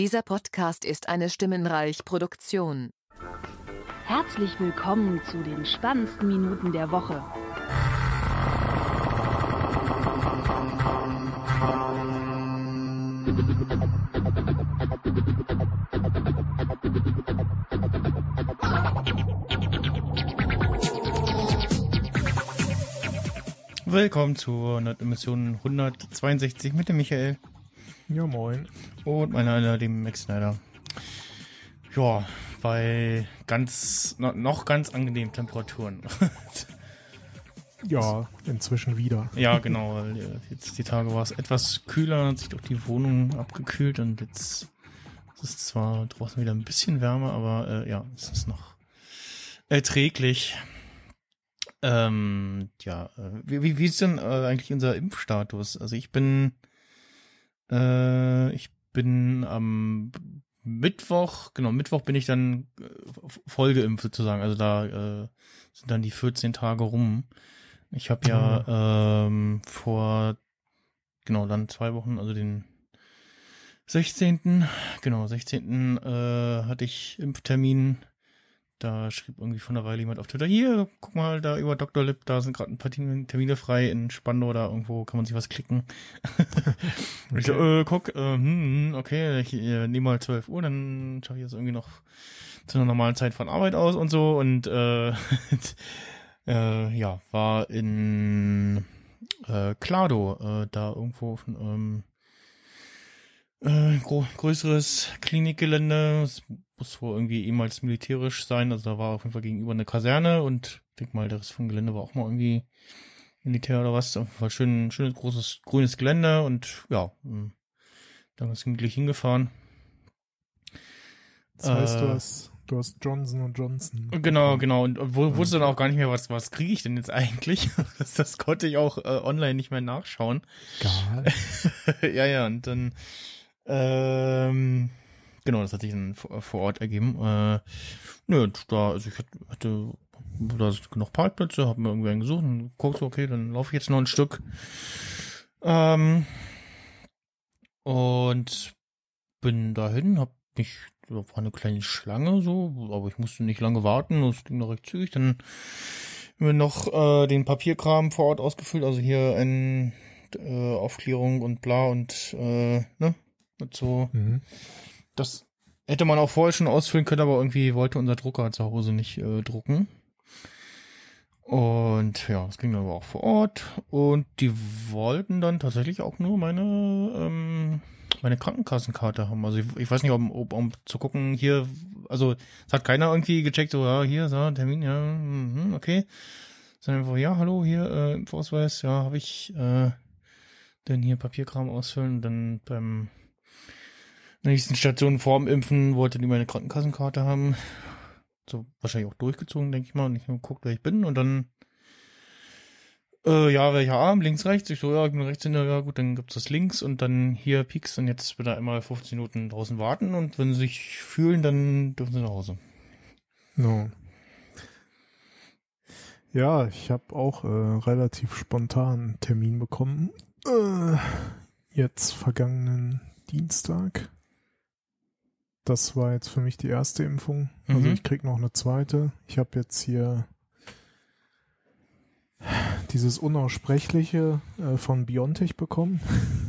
Dieser Podcast ist eine Stimmenreich-Produktion. Herzlich willkommen zu den spannendsten Minuten der Woche. Willkommen zur Mission 162 mit dem Michael. Ja, moin. Und meiner lieben Max Snyder. Ja, bei ganz, noch ganz angenehmen Temperaturen. ja, inzwischen wieder. Ja, genau. Jetzt die Tage war es etwas kühler, hat sich doch die Wohnung abgekühlt und jetzt ist es zwar draußen wieder ein bisschen wärmer, aber äh, ja, es ist noch erträglich. Ähm, ja, äh, wie, wie ist denn äh, eigentlich unser Impfstatus? Also ich bin, äh, ich bin am Mittwoch, genau, Mittwoch bin ich dann äh, voll geimpft sozusagen. Also da äh, sind dann die 14 Tage rum. Ich habe ja mhm. ähm, vor, genau, dann zwei Wochen, also den 16. Genau, 16. Äh, hatte ich Impftermin da schrieb irgendwie von der Weile jemand auf Twitter, hier, guck mal, da über Dr. Lip, da sind gerade ein paar Termine frei in Spandau, da irgendwo kann man sich was klicken. okay. ich so, äh, guck, äh, hm, hm okay, ich äh, nehme mal 12 Uhr, dann schaffe ich das irgendwie noch zu einer normalen Zeit von Arbeit aus und so und äh, äh ja, war in äh, Klado, äh, da irgendwo ähm, äh, größeres Klinikgelände. Es muss wohl irgendwie ehemals militärisch sein. Also da war auf jeden Fall gegenüber eine Kaserne und ich denke mal, der Rest vom Gelände war auch mal irgendwie Militär oder was. Auf jeden Fall schön, schönes, großes, grünes Gelände und ja, hm, dann ganz gemütlich hingefahren. Das heißt, äh, du hast, du hast Johnson Johnson. Genau, genau. Und wo, wusste dann auch gar nicht mehr, was, was kriege ich denn jetzt eigentlich? das, das konnte ich auch äh, online nicht mehr nachschauen. Geil. ja, ja, und dann ähm, genau, das hat sich dann vor Ort ergeben. Äh, nö, da, also ich hatte, da sind genug Parkplätze, habe mir irgendwie einen gesucht und guck so, okay, dann laufe ich jetzt noch ein Stück. Ähm, und bin dahin, hab mich, da war eine kleine Schlange so, aber ich musste nicht lange warten, das ging noch recht zügig. Dann mir noch äh, den Papierkram vor Ort ausgefüllt, also hier in äh, Aufklärung und bla und äh, ne, mit so. Mhm. Das hätte man auch vorher schon ausfüllen können, aber irgendwie wollte unser Drucker zu Hause nicht äh, drucken. Und ja, das ging dann aber auch vor Ort. Und die wollten dann tatsächlich auch nur meine, ähm, meine Krankenkassenkarte haben. Also ich, ich weiß nicht, ob, ob, um zu gucken, hier, also es hat keiner irgendwie gecheckt, so, ja, hier, so, Termin, ja, mh, okay. Sondern einfach, ja, hallo, hier, äh, Impfausweis, ja, habe ich, äh, dann hier Papierkram ausfüllen und dann beim nächsten Station vorm Impfen wollte die meine Krankenkassenkarte haben. So wahrscheinlich auch durchgezogen, denke ich mal. Und ich habe geguckt, wer ich bin. Und dann, äh, ja, welcher Arm, links, rechts. Ich so, ja, ich bin rechts hinter, ja gut, dann gibt's das links und dann hier Pieks und jetzt er einmal 15 Minuten draußen warten und wenn sie sich fühlen, dann dürfen sie nach Hause. No. Ja, ich habe auch äh, relativ spontan einen Termin bekommen. Äh, jetzt vergangenen Dienstag das war jetzt für mich die erste Impfung. Also mhm. ich krieg noch eine zweite. Ich habe jetzt hier dieses Unaussprechliche äh, von Biontech bekommen.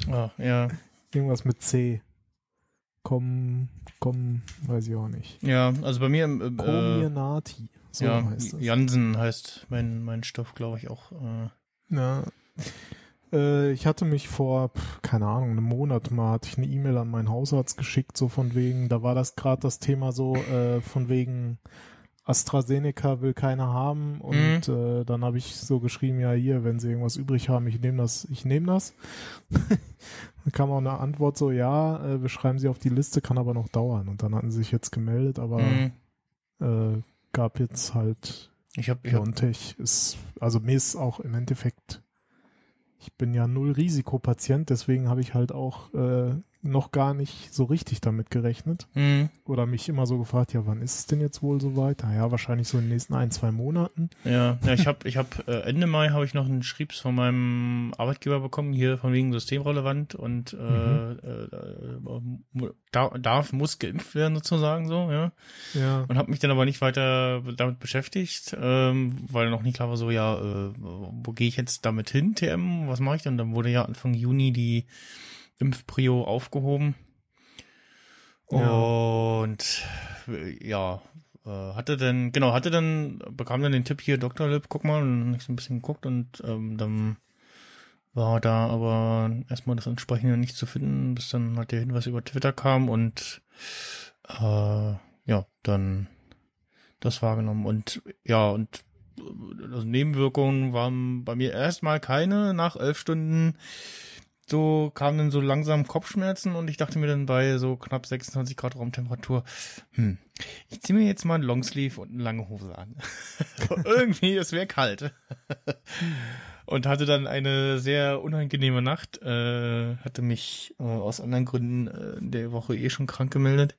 Ah, ja. Irgendwas mit C. Komm, komm, weiß ich auch nicht. Ja, also bei mir äh, Comirnaty. So ja, heißt es. Jansen heißt mein, mein Stoff, glaube ich, auch. Äh. Ja. Äh, ich hatte mich vor, keine Ahnung, einem Monat mal, hatte ich eine E-Mail an meinen Hausarzt geschickt, so von wegen, da war das gerade das Thema so, äh, von wegen AstraZeneca will keiner haben und mhm. äh, dann habe ich so geschrieben, ja hier, wenn sie irgendwas übrig haben, ich nehme das, ich nehme das. dann kam auch eine Antwort so, ja, äh, wir schreiben sie auf die Liste, kann aber noch dauern. Und dann hatten sie sich jetzt gemeldet, aber mhm. äh, gab jetzt halt ich habe ich hab, ist, also mir ist auch im Endeffekt ich bin ja null Risikopatient, deswegen habe ich halt auch äh, noch gar nicht so richtig damit gerechnet. Mhm. Oder mich immer so gefragt, ja, wann ist es denn jetzt wohl so weit? Ja, wahrscheinlich so in den nächsten ein, zwei Monaten. Ja, ja ich habe ich hab, äh, Ende Mai habe ich noch einen Schriebs von meinem Arbeitgeber bekommen, hier von wegen systemrelevant und äh, Mhm. äh, äh, da, darf, muss geimpft werden sozusagen so, ja. Ja. Und habe mich dann aber nicht weiter damit beschäftigt, ähm, weil noch nicht klar war so, ja, äh, wo gehe ich jetzt damit hin, TM, was mache ich denn? Dann wurde ja Anfang Juni die Impfprio aufgehoben. Ja. Und ja, äh, hatte dann, genau, hatte dann, bekam dann den Tipp hier, Dr. Lip, guck mal, und dann hab ich so ein bisschen geguckt und ähm, dann war da aber erstmal das entsprechende nicht zu finden, bis dann halt der Hinweis über Twitter kam und äh, ja, dann das wahrgenommen und ja, und äh, also Nebenwirkungen waren bei mir erstmal keine. Nach elf Stunden so kamen dann so langsam Kopfschmerzen und ich dachte mir dann bei so knapp 26 Grad Raumtemperatur, hm, ich ziehe mir jetzt mal ein Longsleeve und eine lange Hose an. Irgendwie, es wäre kalt. und hatte dann eine sehr unangenehme Nacht, äh, hatte mich äh, aus anderen Gründen äh, der Woche eh schon krank gemeldet.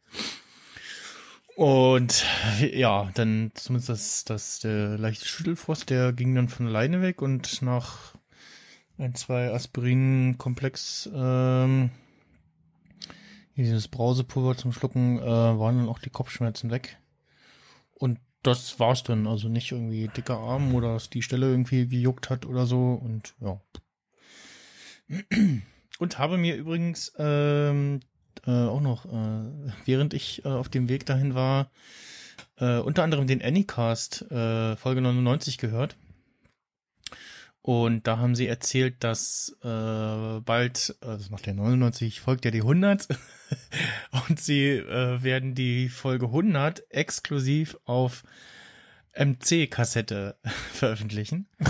Und ja, dann zumindest das, das der leichte Schüttelfrost, der ging dann von alleine weg und nach ein, zwei Aspirin-Komplex, ähm, dieses Brausepulver zum Schlucken, äh, waren dann auch die Kopfschmerzen weg. Und das war's dann. Also nicht irgendwie dicker Arm oder dass die Stelle irgendwie gejuckt hat oder so. Und ja. Und habe mir übrigens ähm, äh, auch noch, äh, während ich äh, auf dem Weg dahin war, äh, unter anderem den Anycast äh, Folge 99 gehört. Und da haben sie erzählt, dass äh, bald, also nach der 99 folgt ja die 100 und sie äh, werden die Folge 100 exklusiv auf MC-Kassette veröffentlichen.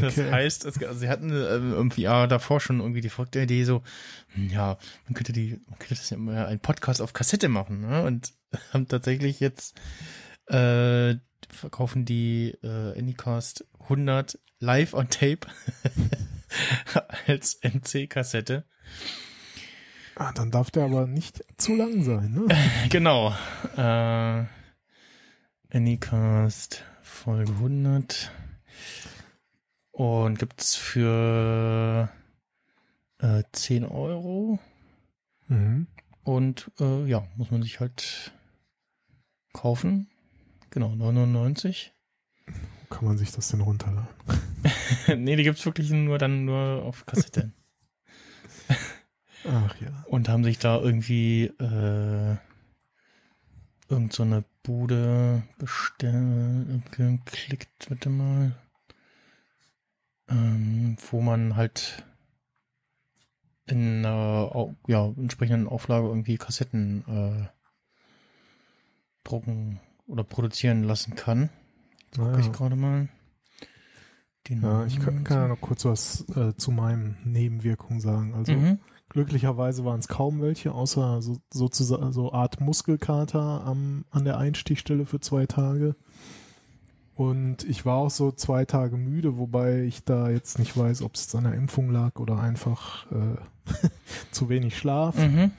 Das Okay. heißt, es, also sie hatten äh, irgendwie ja, davor schon irgendwie die folgte Idee so, hm, ja, man könnte die, man könnte das ja mal einen Podcast auf Kassette machen, ne? Und haben tatsächlich jetzt äh, verkaufen die äh, Anycast 100 live on Tape als MC-Kassette. Ah, dann darf der aber nicht zu lang sein, ne? Genau. Äh, Anycast Folge 100. Und gibt's für äh, 10 Euro. Mhm. Und äh, ja, muss man sich halt kaufen. Genau, 99. Kann man sich das denn runterladen? nee, die gibt's wirklich nur dann nur auf Kassette. Ach ja. und haben sich da irgendwie äh, irgend so eine Bude bestellt, geklickt, warte mal, ähm, wo man halt in einer ja, entsprechenden Auflage irgendwie Kassetten äh, drucken oder produzieren lassen kann. Guck ich Naja. gerade mal. Die Ja, ich kann, kann ja noch kurz was äh, zu meinen Nebenwirkungen sagen. Also mhm. glücklicherweise waren es kaum welche, außer so, sozusagen so Art Muskelkater am, an der Einstichstelle für zwei Tage. Und ich war auch so zwei Tage müde, wobei ich da jetzt nicht weiß, ob es an der Impfung lag oder einfach äh, zu wenig Schlaf. Mhm.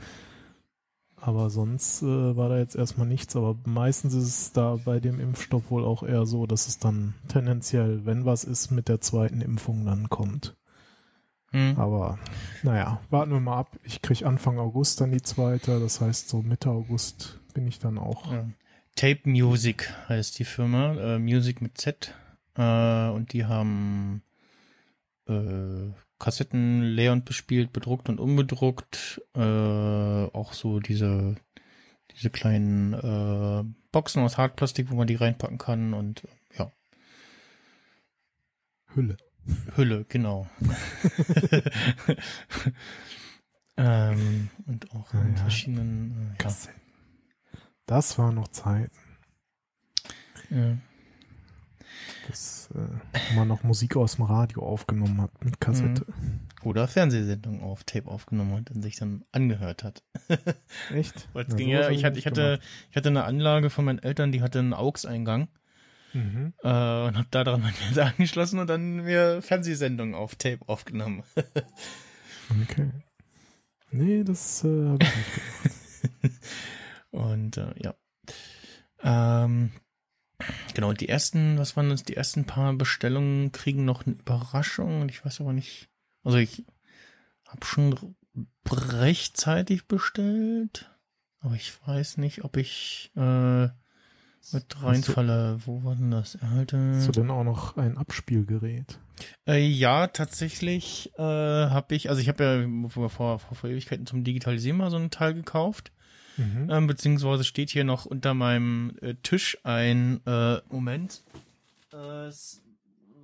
Aber sonst äh, war da jetzt erstmal nichts. Aber meistens ist es da bei dem Impfstoff wohl auch eher so, dass es dann tendenziell, wenn was ist, mit der zweiten Impfung dann kommt. Mhm. Aber naja, warten wir mal ab. Ich krieg Anfang August dann die zweite. Das heißt, so Mitte August bin ich dann auch. Ja. Tape Music heißt die Firma, äh, Music mit Z. Äh, und die haben äh, Kassetten leer und bespielt, bedruckt und unbedruckt. Äh, auch so diese, diese kleinen äh, Boxen aus Hartplastik, wo man die reinpacken kann und äh, ja, Hülle. Hülle, genau. ähm, und auch Ah, in ja. verschiedenen äh, ja. Kassetten. Das war noch Zeit, Ja. Dass äh, man noch Musik aus dem Radio aufgenommen hat mit Kassette. Oder Fernsehsendungen auf Tape aufgenommen hat und sich dann angehört hat. Echt? Weil es ging ja, hab ich hatte, ich hatte, ich hatte eine Anlage von meinen Eltern, die hatte einen AUX-Eingang Mhm. äh, und habe da dran mein Fernseher angeschlossen und dann mir Fernsehsendungen auf Tape aufgenommen. Okay. Nee, das äh, habe ich nicht gemacht. Und äh, ja. Ähm, genau, und die ersten, was waren das? Die ersten paar Bestellungen kriegen noch eine Überraschung. Und ich weiß aber nicht. Also ich habe schon rechtzeitig bestellt. Aber ich weiß nicht, ob ich äh, mit reinfalle. Wo war denn das? Erhalte. Hast du denn auch noch ein Abspielgerät? Äh, ja, tatsächlich äh, habe ich, also ich habe ja vor, vor, vor Ewigkeiten zum Digitalisieren mal so einen Teil gekauft. Mhm. Ähm, beziehungsweise steht hier noch unter meinem äh, Tisch ein äh, Moment. Äh, so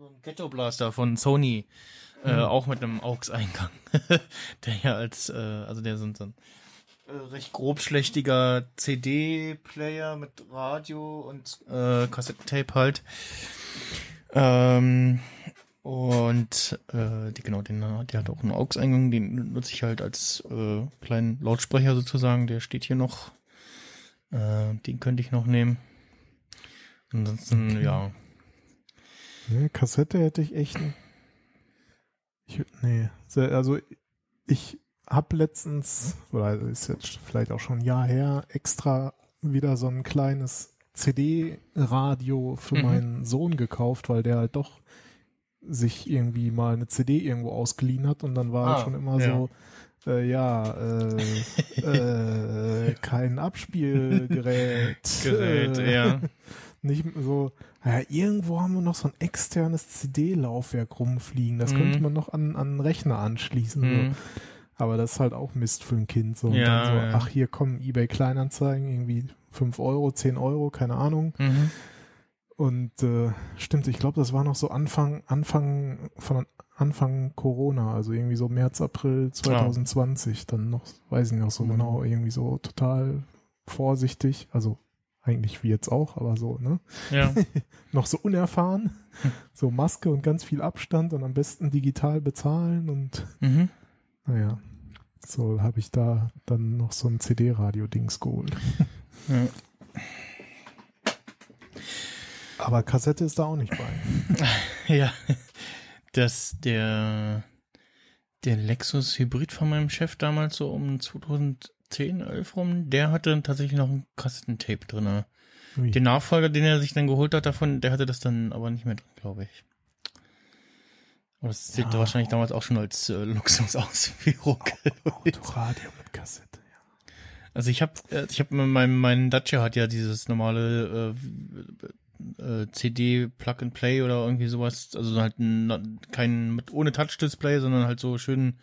ein Ghetto Blaster von Sony. Äh, Mhm. auch mit einem AUX-Eingang. der ja als, äh, also der sind so ein äh, recht grobschlächtiger CD-Player mit Radio und äh, Kassettentape halt. Ähm, und äh, die, genau, den, der hat auch einen AUX-Eingang, den nutze ich halt als äh, kleinen Lautsprecher sozusagen. Der steht hier noch. Äh, den könnte ich noch nehmen. Ansonsten, Okay. ja. Nee, Kassette hätte ich echt. Ich, nee, also ich habe letztens, oder ist jetzt vielleicht auch schon ein Jahr her, extra wieder so ein kleines CD-Radio für Mhm. meinen Sohn gekauft, weil der halt doch sich irgendwie mal eine CD irgendwo ausgeliehen hat und dann war Ah, er schon immer ja. so, äh, ja, äh, äh, kein Abspielgerät. Gerät, äh, ja. Nicht so, ja, irgendwo haben wir noch so ein externes CD-Laufwerk rumfliegen. Das Mhm. könnte man noch an, an einen Rechner anschließen. Mhm. So. Aber das ist halt auch Mist für ein Kind. So. Ja, so, ja. ach, hier kommen eBay Kleinanzeigen, irgendwie 5 Euro, 10 Euro, keine Ahnung. Mhm. Und äh, stimmt, ich glaube, das war noch so Anfang, Anfang von Anfang Corona, also irgendwie so März, April 2020, dann noch, weiß ich nicht noch so Mhm. genau, irgendwie so total vorsichtig, also eigentlich wie jetzt auch, aber so, ne? Ja. noch so unerfahren. So Maske und ganz viel Abstand und am besten digital bezahlen und Mhm. naja, so habe ich da dann noch so ein CD-Radio-Dings geholt. ja. Aber Kassette ist da auch nicht bei. Ja, dass der, der Lexus Hybrid von meinem Chef damals so um 2010, 11 rum, der hatte tatsächlich noch ein Kassettentape drin. Ui. Den Nachfolger, den er sich dann geholt hat davon, der hatte das dann aber nicht mehr drin, glaube ich. Aber das zählt Ja. wahrscheinlich damals auch schon als äh, Luxusausführung. Autoradio mit Kassette, ja. Also ich habe, ich habe mein mein Dacia hat ja dieses normale äh, äh, CD Plug and Play oder irgendwie sowas, also halt ein, kein mit ohne Touch Display, sondern halt so schön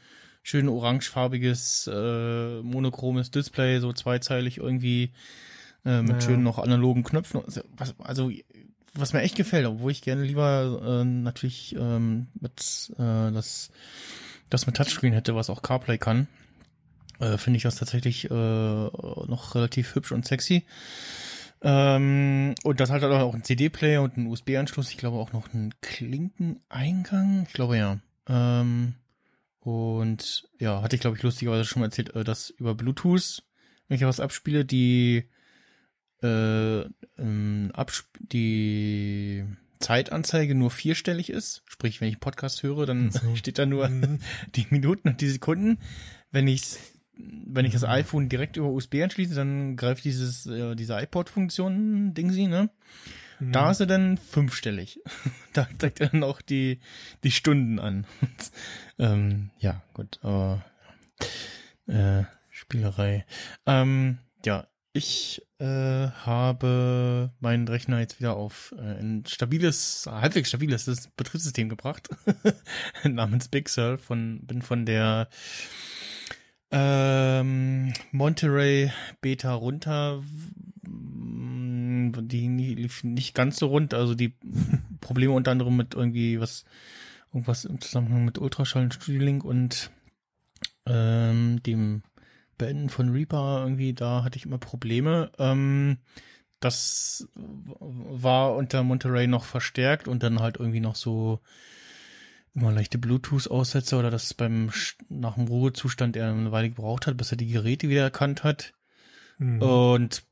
schön orangefarbiges äh, monochromes Display, so zweizeilig irgendwie äh, mit Naja. schönen noch analogen Knöpfen. Also, was, also was mir echt gefällt, obwohl ich gerne lieber äh, natürlich ähm, mit äh, das das mit Touchscreen hätte, was auch CarPlay kann äh, finde ich das tatsächlich äh, noch relativ hübsch und sexy. Ähm, und das hat halt auch einen CD-Player und einen USB-Anschluss. Ich glaube auch noch einen Klinkeneingang. Ich glaube ja. Ähm, und ja, hatte ich glaube ich lustigerweise schon mal erzählt, äh, dass über Bluetooth, wenn ich was abspiele, die äh, ähm, absp die Zeitanzeige nur vierstellig ist. Sprich, wenn ich einen Podcast höre, dann so. steht da nur Mhm. die Minuten und die Sekunden. Wenn ich wenn ich das Mhm. iPhone direkt über USB anschließe, dann greift dieses äh, diese iPod-Funktion Ding sie, ne? Mhm. Da ist er dann fünfstellig. da zeigt er dann auch die die Stunden an. ähm, ja, gut, aber äh, Spielerei. Ähm, ja, ich äh, habe meinen Rechner jetzt wieder auf äh, ein stabiles, halbwegs stabiles Betriebssystem gebracht namens Big Sur. Von bin von der ähm, Monterey Beta runter. Mm, Die lief nicht ganz so rund, also die Probleme unter anderem mit irgendwie was, irgendwas im Zusammenhang mit Ultraschall und Studiolink und ähm, dem Beenden von Reaper irgendwie, da hatte ich immer Probleme. Ähm, das war unter Monterey noch verstärkt und dann halt irgendwie noch so immer leichte Bluetooth-Aussätze oder dass beim nach dem Ruhezustand er eine Weile gebraucht hat, bis er die Geräte wieder erkannt hat. Mhm. Und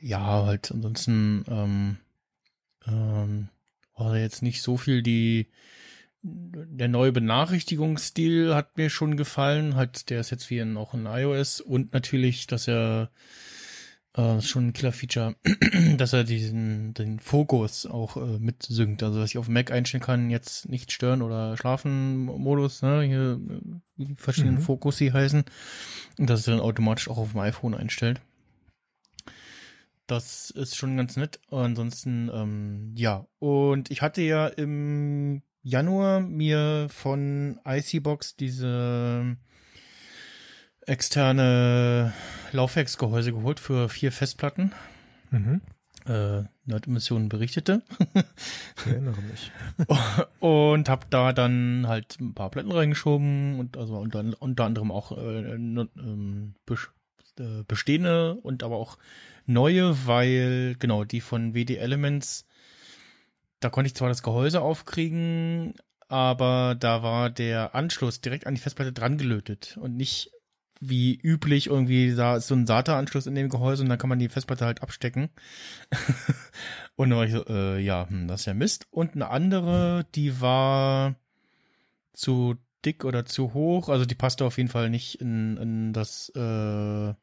ja, halt ansonsten ähm, ähm, war jetzt nicht so viel die der neue Benachrichtigungsstil hat mir schon gefallen. Halt, der ist jetzt wie in, auch in iOS und natürlich, dass er äh, schon ein Killer-Feature, dass er diesen den Fokus auch äh, mitsynkt. Also dass ich auf dem Mac einstellen kann, jetzt nicht stören oder schlafen Modus, ne? Hier wie die verschiedenen Mhm. Fokus hier heißen. Und dass er dann automatisch auch auf dem iPhone einstellt. Das ist schon ganz nett. Ansonsten, ähm, ja. Und ich hatte ja im Januar mir von ICBox diese externe Laufwerksgehäuse geholt für vier Festplatten. Mhm. Äh, Nerd-Emissionen berichtete. Ich erinnere mich. und habe da dann halt ein paar Platten reingeschoben und also unter, unter anderem auch äh, ähm, äh, bestehende und aber auch neue, weil genau die von WD Elements, da konnte ich zwar das Gehäuse aufkriegen, aber da war der Anschluss direkt an die Festplatte dran gelötet und nicht wie üblich irgendwie da ist so ein SATA-Anschluss in dem Gehäuse und dann kann man die Festplatte halt abstecken. und dann war ich so, äh, ja, hm, das ist ja Mist. Und eine andere, die war zu dick oder zu hoch, also die passte auf jeden Fall nicht in, in das äh,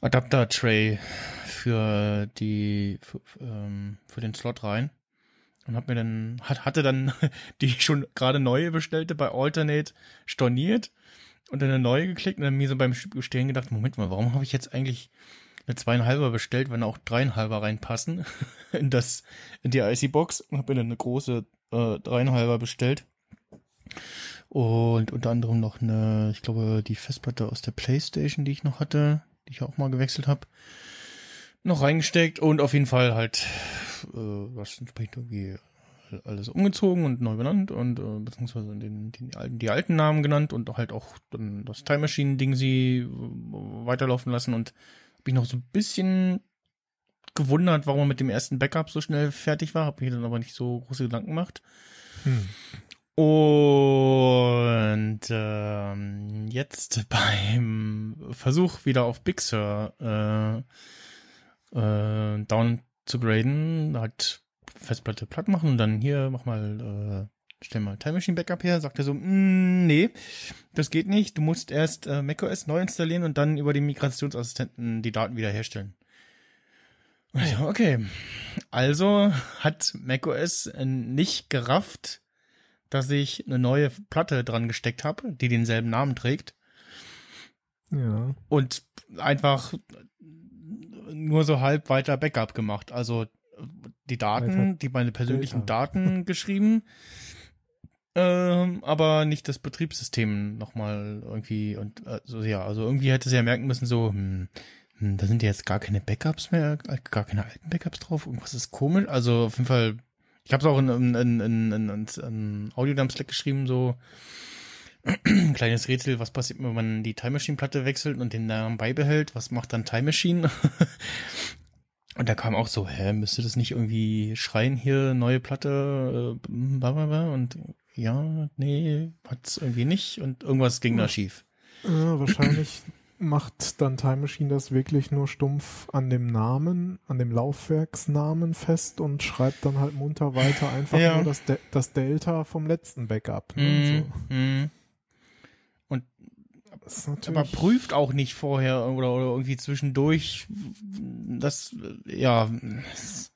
Adapter-Tray für die für, ähm, für den Slot rein. Und hab mir dann, hat, hatte dann die schon gerade neue bestellte bei Alternate storniert und dann eine neue geklickt und dann mir so beim Bestellen gedacht, Moment mal, warum habe ich jetzt eigentlich eine zweieinhalber bestellt, wenn auch dreieinhalber reinpassen in das, in die IC-Box und habe dann eine große äh, dreieinhalber bestellt. Und unter anderem noch eine, ich glaube, die Festplatte aus der Playstation, die ich noch hatte, die ich auch mal gewechselt habe, noch reingesteckt und auf jeden Fall halt äh, was entsprechend irgendwie alles umgezogen und neu benannt und äh, beziehungsweise den, den alten, die alten Namen genannt und halt auch dann das Time Machine Ding sie äh, weiterlaufen lassen und habe ich noch so ein bisschen gewundert, warum man mit dem ersten Backup so schnell fertig war, habe mir dann aber nicht so große Gedanken gemacht. Hm. Und ähm, jetzt beim Versuch wieder auf Big Sur äh, äh, down zu graden, halt Festplatte platt machen und dann hier mach mal, äh, stell mal Time Machine Backup her, sagt er so, "Mm, nee, das geht nicht, du musst erst äh, macOS neu installieren und dann über den Migrationsassistenten die Daten wiederherstellen. Ich okay. Also hat macOS nicht gerafft, dass ich eine neue Platte dran gesteckt habe, die denselben Namen trägt Ja. und einfach nur so halb weiter Backup gemacht. Also die Daten, die meine persönlichen. Daten geschrieben, ähm, aber nicht das Betriebssystem nochmal irgendwie und also ja, also irgendwie hätte sie ja merken müssen, so, hm, hm, da sind ja jetzt gar keine Backups mehr, gar keine alten Backups drauf, irgendwas ist komisch. Also auf jeden Fall, ich habe es auch in, in, in, in, in, in, Audiodump Slack geschrieben, so ein kleines Rätsel, was passiert, wenn man die Time Machine Platte wechselt und den Namen beibehält, was macht dann Time Machine? Und da kam auch so, hä, müsste das nicht irgendwie schreien hier, neue Platte, äh, blablabla? und ja, nee, hat's irgendwie nicht und irgendwas ging da schief. Äh, wahrscheinlich macht dann Time Machine das wirklich nur stumpf an dem Namen, an dem Laufwerksnamen fest und schreibt dann halt munter weiter einfach Ja. nur das, De das Delta vom letzten Backup. Ne? Mhm, So. mhm. Ist Aber prüft auch nicht vorher oder, oder irgendwie zwischendurch, das, ja, das-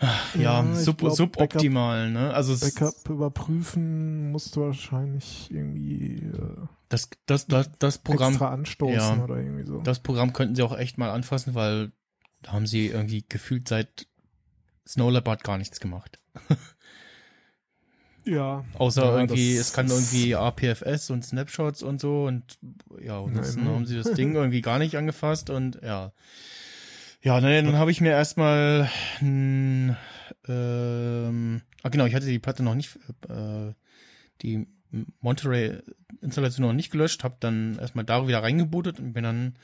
ja, Ja, sub, glaub, suboptimal, ne? Also Backup überprüfen musst du wahrscheinlich irgendwie äh, das, das, das, das Programm extra anstoßen ja. oder irgendwie so. Das Programm könnten sie auch echt mal anfassen, weil da haben sie irgendwie gefühlt seit Snow Leopard gar nichts gemacht. ja. Außer Ja, irgendwie, es kann irgendwie APFS und Snapshots und so und ja, und dann haben sie das Ding irgendwie gar nicht angefasst und ja. Ja, ne, dann habe ich mir erstmal hm, ähm, ah genau, ich hatte die Platte noch nicht, äh, die Monterey-Installation noch nicht gelöscht, habe dann erstmal da wieder reingebootet und bin dann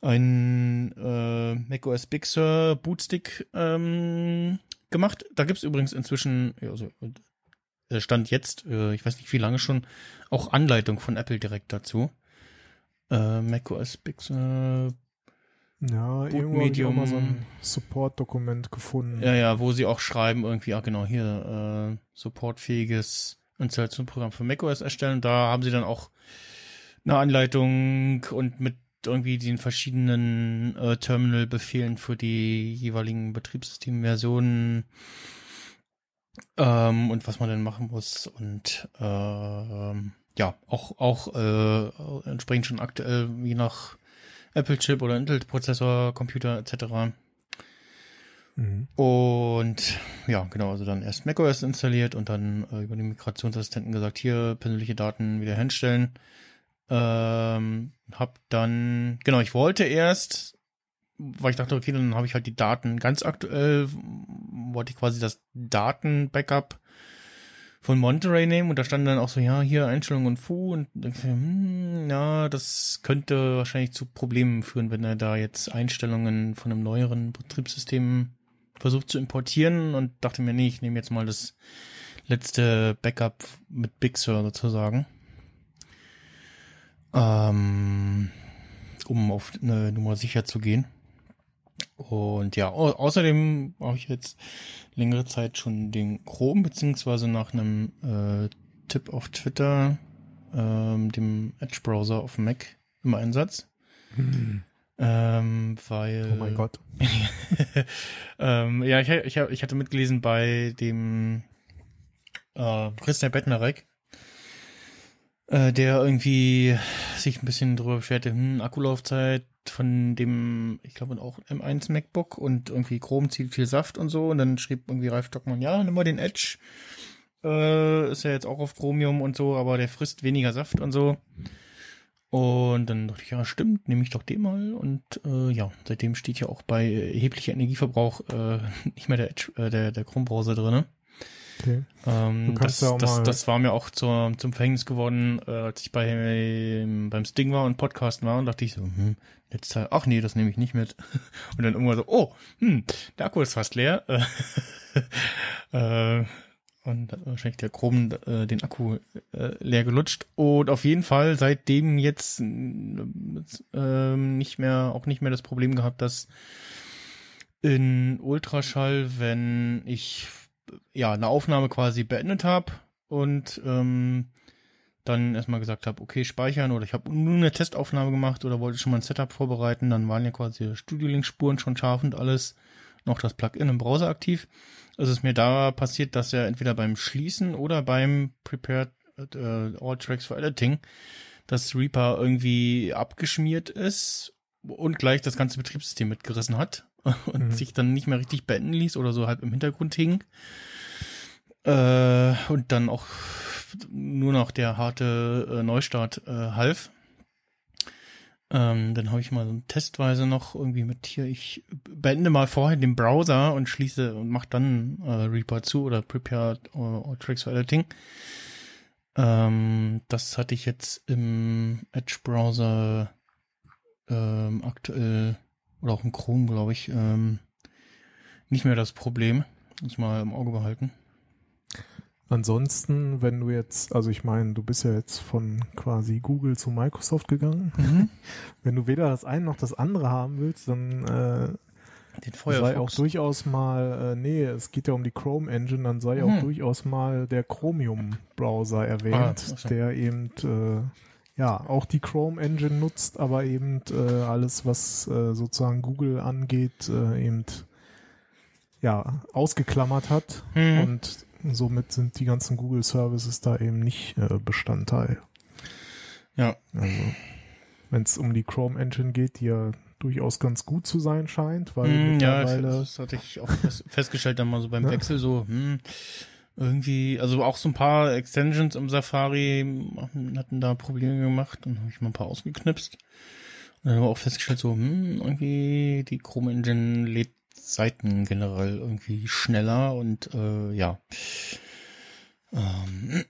ein äh, macOS Big Sur Bootstick ähm, gemacht. Da gibt's übrigens inzwischen, ja, also, stand jetzt, äh, ich weiß nicht wie lange schon, auch Anleitung von Apple direkt dazu. Äh, macOS Sur Ja, Boot irgendwo habe ich auch mal so ein. Support-Dokument gefunden. Ja, ja, wo sie auch schreiben, irgendwie, ah genau, hier, äh, supportfähiges Installationsprogramm für macOS erstellen. Da haben sie dann auch eine Anleitung und mit irgendwie den verschiedenen äh, Terminal-Befehlen für die jeweiligen Betriebssystemversionen ähm, und was man denn machen muss und ähm, ja, auch auch äh, entsprechend schon aktuell je nach Apple-Chip oder Intel-Prozessor, Computer etc. Mhm. Und ja, genau, also dann erst macOS installiert und dann äh, über den Migrationsassistenten gesagt, hier persönliche Daten wieder hinstellen. Ähm, hab dann, genau, ich wollte erst, weil ich dachte, okay, dann habe ich halt die Daten ganz aktuell, wollte ich quasi das Daten-Backup von Monterey nehmen und da stand dann auch so, ja, hier Einstellungen und Fu und dachte, hm, ja, das könnte wahrscheinlich zu Problemen führen, wenn er da jetzt Einstellungen von einem neueren Betriebssystem versucht zu importieren und dachte mir, nee, ich nehme jetzt mal das letzte Backup mit Big Sur sozusagen. Ähm, um auf eine Nummer sicher zu gehen. Und ja, au außerdem habe ich jetzt längere Zeit schon den Chrome, beziehungsweise nach einem äh, Tipp auf Twitter, ähm, dem Edge-Browser auf dem Mac im Einsatz. Ähm, weil. Oh mein Gott. ähm, ja, ich, ich, ich hatte mitgelesen bei dem äh, Christian Bettnerek, äh, der irgendwie sich ein bisschen drüber beschwerte, hm, Akkulaufzeit von dem, ich glaube auch M1 MacBook und irgendwie Chrome zieht viel Saft und so und dann schrieb irgendwie Ralf Stockmann, ja, nimm mal den Edge, äh, ist ja jetzt auch auf Chromium und so, aber der frisst weniger Saft und so. Und dann dachte ich, ja, stimmt, nehme ich doch den mal. Und äh, ja, seitdem steht ja auch bei erheblicher Energieverbrauch äh, nicht mehr der Edge, äh, der, der Chrome-Browser drinne. Okay. Ähm, das, auch das, das war mir auch zur, zum Verhängnis geworden, äh, als ich bei beim Sting war und Podcasten war und dachte ich so, hm, Netzteil, ach nee, das nehme ich nicht mit. Und dann irgendwann so, oh, hm, der Akku ist fast leer. äh, und hat wahrscheinlich der Chrome äh, den Akku äh, leer gelutscht. Und auf jeden Fall seitdem jetzt ähm, nicht mehr, auch nicht mehr das Problem gehabt, dass in Ultraschall, wenn ich ja eine Aufnahme quasi beendet habe und ähm, dann erstmal gesagt habe, okay, speichern oder ich habe nur eine Testaufnahme gemacht oder wollte schon mal ein Setup vorbereiten, dann waren ja quasi Studio Link Spuren schon scharf und alles, noch das Plugin im Browser aktiv. Also es ist mir da passiert, dass er entweder beim Schließen oder beim Prepared äh, All Tracks for Editing das Reaper irgendwie abgeschmiert ist und gleich das ganze Betriebssystem mitgerissen hat und Mhm. sich dann nicht mehr richtig beenden ließ oder so halb im Hintergrund hing. Äh, und dann auch nur noch der harte äh, Neustart äh, half. Ähm, dann habe ich mal so testweise noch irgendwie mit hier, ich beende mal vorher den Browser und schließe und mache dann äh, Reaper zu oder Prepare or, or Tricks for Editing. Ähm, das hatte ich jetzt im Edge-Browser ähm, aktuell oder auch im Chrome, glaube ich, ähm, nicht mehr das Problem. Muss mal im Auge behalten. Ansonsten, wenn du jetzt, also ich meine, du bist ja jetzt von quasi Google zu Microsoft gegangen. Mhm. Wenn du weder das eine noch das andere haben willst, dann äh, Den sei auch durchaus mal, äh, nee, es geht ja um die Chrome Engine, dann sei auch Mhm. durchaus mal der Chromium Browser erwähnt, Ah, ach so. der eben äh, ja auch die Chrome Engine nutzt, aber eben äh, alles, was äh, sozusagen Google angeht, äh, eben ja ausgeklammert hat Mhm. und somit sind die ganzen Google Services da eben nicht äh, Bestandteil. Ja. Also wenn es um die Chrome Engine geht, die ja durchaus ganz gut zu sein scheint, weil Hm, ja, mittlerweile das hatte ich auch fest, festgestellt dann mal so beim Ja. Wechsel so, hm, irgendwie, also auch so ein paar Extensions im Safari hatten da Probleme gemacht, dann habe ich mal ein paar ausgeknipst. Und dann haben wir auch festgestellt so, hm, irgendwie die Chrome Engine lädt Seiten generell irgendwie schneller und äh, ja. Ähm,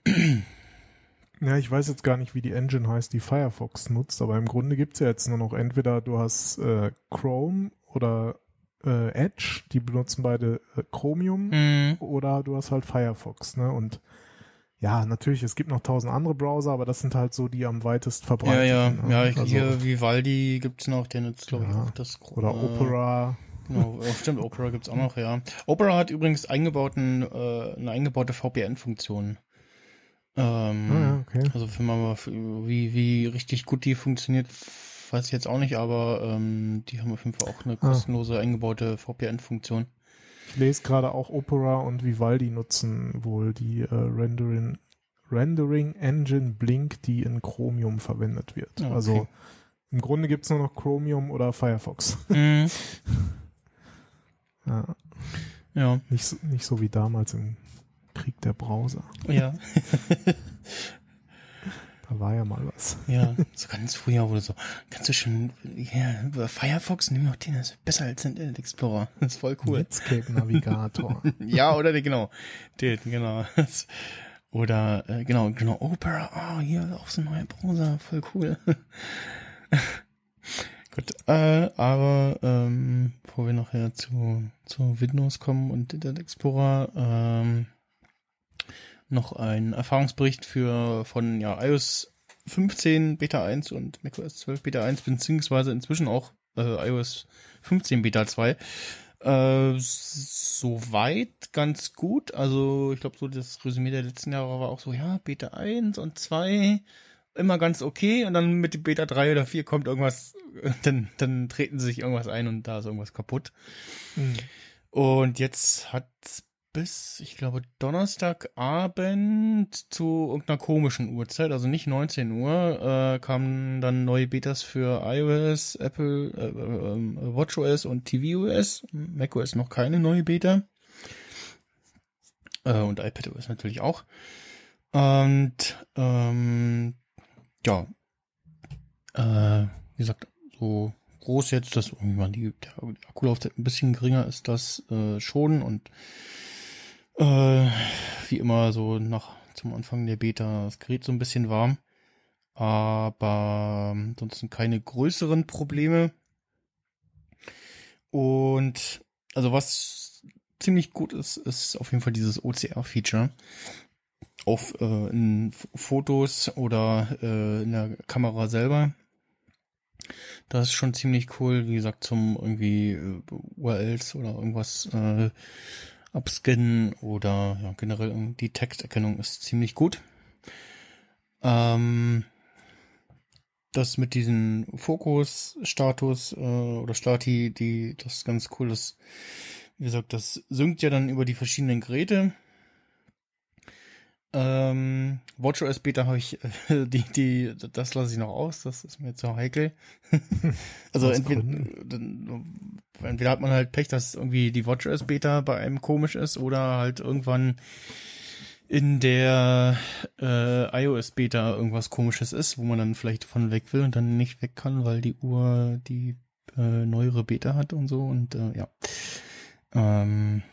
Ja, ich weiß jetzt gar nicht, wie die Engine heißt, die Firefox nutzt, aber im Grunde gibt's ja jetzt nur noch entweder du hast äh, Chrome oder äh, Edge, die benutzen beide äh, Chromium, hm, oder du hast halt Firefox, ne? Und Ja, natürlich, es gibt noch tausend andere Browser, aber das sind halt so die am weitest Ja, verbreiteten. ja, ne? ja, ich, Also- hier Vivaldi gibt's noch, der nutzt, glaube ich, Ja. auch das Gro- Oder äh, Opera. Genau, oh, stimmt, Opera gibt's auch noch, ja. Opera hat übrigens eingebauten, äh, eine eingebaute VPN-Funktion. Ähm, Ah, ja, okay. Also für mal, wie, wie richtig gut die funktioniert, weiß ich jetzt auch nicht, aber ähm, die haben auf jeden Fall auch eine Ah. kostenlose eingebaute VPN-Funktion. Ich lese gerade auch Opera und Vivaldi nutzen wohl die äh, Rendering, Rendering Engine Blink, die in Chromium verwendet wird. Ah, okay. Also im Grunde gibt es nur noch Chromium oder Firefox. Mhm. Ja, Ja, nicht, so, nicht so wie damals im Krieg der Browser. ja, Da war ja mal was. ja. So ganz früher wurde so, kannst du schon, ja, Firefox, nimm noch den, das ist besser als Internet Explorer. Das ist voll cool. Netscape Navigator. Ja, oder den, genau. Den, genau. Oder, äh, genau, genau, Opera, ah, hier auch so ein neuer Browser, voll cool. Gut, äh, aber ähm, bevor wir nachher zu, zu Windows kommen und Internet Explorer, ähm, noch ein Erfahrungsbericht für von ja, iOS 15 Beta 1 und macOS 12 Beta 1, beziehungsweise inzwischen auch äh, iOS 15 Beta 2. Äh, soweit ganz gut. Also ich glaube, so das Resümee der letzten Jahre war auch so, ja, Beta 1 und 2 immer ganz okay und dann mit Beta 3 oder 4 kommt irgendwas, dann, dann treten sie sich irgendwas ein und da ist irgendwas kaputt. Hm. Und jetzt hat bis, ich glaube, Donnerstagabend zu irgendeiner komischen Uhrzeit, also nicht 19 Uhr, äh, kamen dann neue Betas für iOS, Apple, äh, äh, WatchOS und tvOS. macOS noch keine neue Beta. Äh, und iPadOS natürlich auch. Und ähm, ja, äh, wie gesagt, so groß jetzt, dass irgendwann die, der Akkulaufzeit ein bisschen geringer ist, das äh, schon und äh, wie immer so nach zum Anfang der Beta das Gerät so ein bisschen warm. Aber ansonsten keine größeren Probleme. Und also was ziemlich gut ist, ist auf jeden Fall dieses OCR-Feature. Auf äh, in Fotos oder äh, in der Kamera selber. Das ist schon ziemlich cool, wie gesagt, zum irgendwie äh, URLs oder irgendwas äh, abscannen oder ja, generell die Texterkennung ist ziemlich gut. Ähm, das mit diesen Fokus-Status äh, oder Stati, die, das ist ganz cool. Das, wie gesagt, das synkt ja dann über die verschiedenen Geräte. Ähm, WatchOS Beta habe ich, äh, die, die, das lasse ich noch aus, das ist mir zu heikel. also entweder, entweder hat man halt Pech, dass irgendwie die WatchOS Beta bei einem komisch ist oder halt irgendwann in der äh, iOS Beta irgendwas komisches ist, wo man dann vielleicht von weg will und dann nicht weg kann, weil die Uhr die äh, neuere Beta hat und so und äh, ja. Ähm,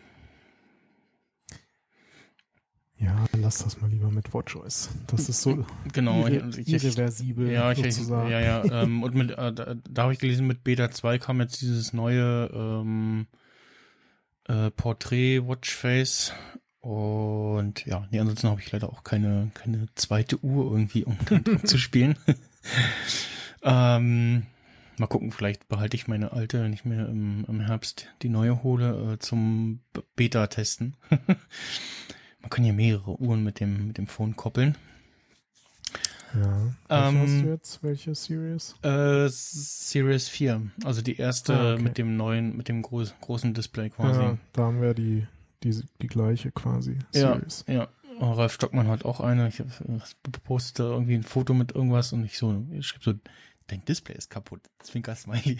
Ja, lass das mal lieber mit WatchOS. Das ist so genau, irre, ich, irreversibel Ja, ich, sozusagen. ja, ja, ähm, und mit, äh, da, da habe ich gelesen, mit Beta 2 kam jetzt dieses neue ähm, äh, Portrait Watchface und ja, nee, ansonsten habe ich leider auch keine, keine zweite Uhr irgendwie, um, zu spielen. ähm, mal gucken, vielleicht behalte ich meine alte, wenn ich mir im, im Herbst die neue hole, äh, zum Beta-Testen. Man kann ja mehrere Uhren mit dem, mit dem Phone koppeln. Ja. Welche Ähm, hast du jetzt? Welche Series? Äh, Series 4, also die erste Ah, okay. mit dem neuen, mit dem groß, großen Display quasi. Ja, da haben wir die, die, die gleiche quasi Ja. Series. Ja, und Ralf Stockmann hat auch eine. Ich postete irgendwie ein Foto mit irgendwas und ich so, ich schrieb so, dein Display ist kaputt. Zwinker Smiley.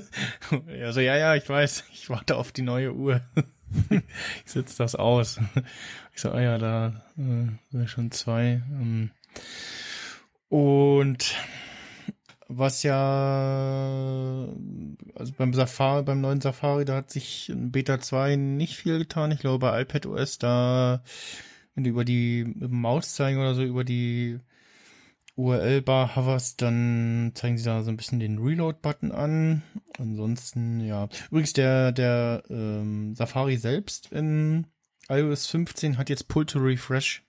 also ja, ja, ich weiß, ich warte auf die neue Uhr. Ich sitze das aus. Ich so, ah ja, da äh, schon zwei. Ähm, und was ja, also beim Safari, beim neuen Safari, da hat sich in Beta 2 nicht viel getan. Ich glaube, bei iPadOS, da, wenn du über die, Mauszeigen oder so über die URL-Bar hoverst, dann zeigen sie da so ein bisschen den Reload-Button an. Ansonsten, ja. Übrigens, der, der ähm, Safari selbst in iOS 15 hat jetzt Pull to Refresh.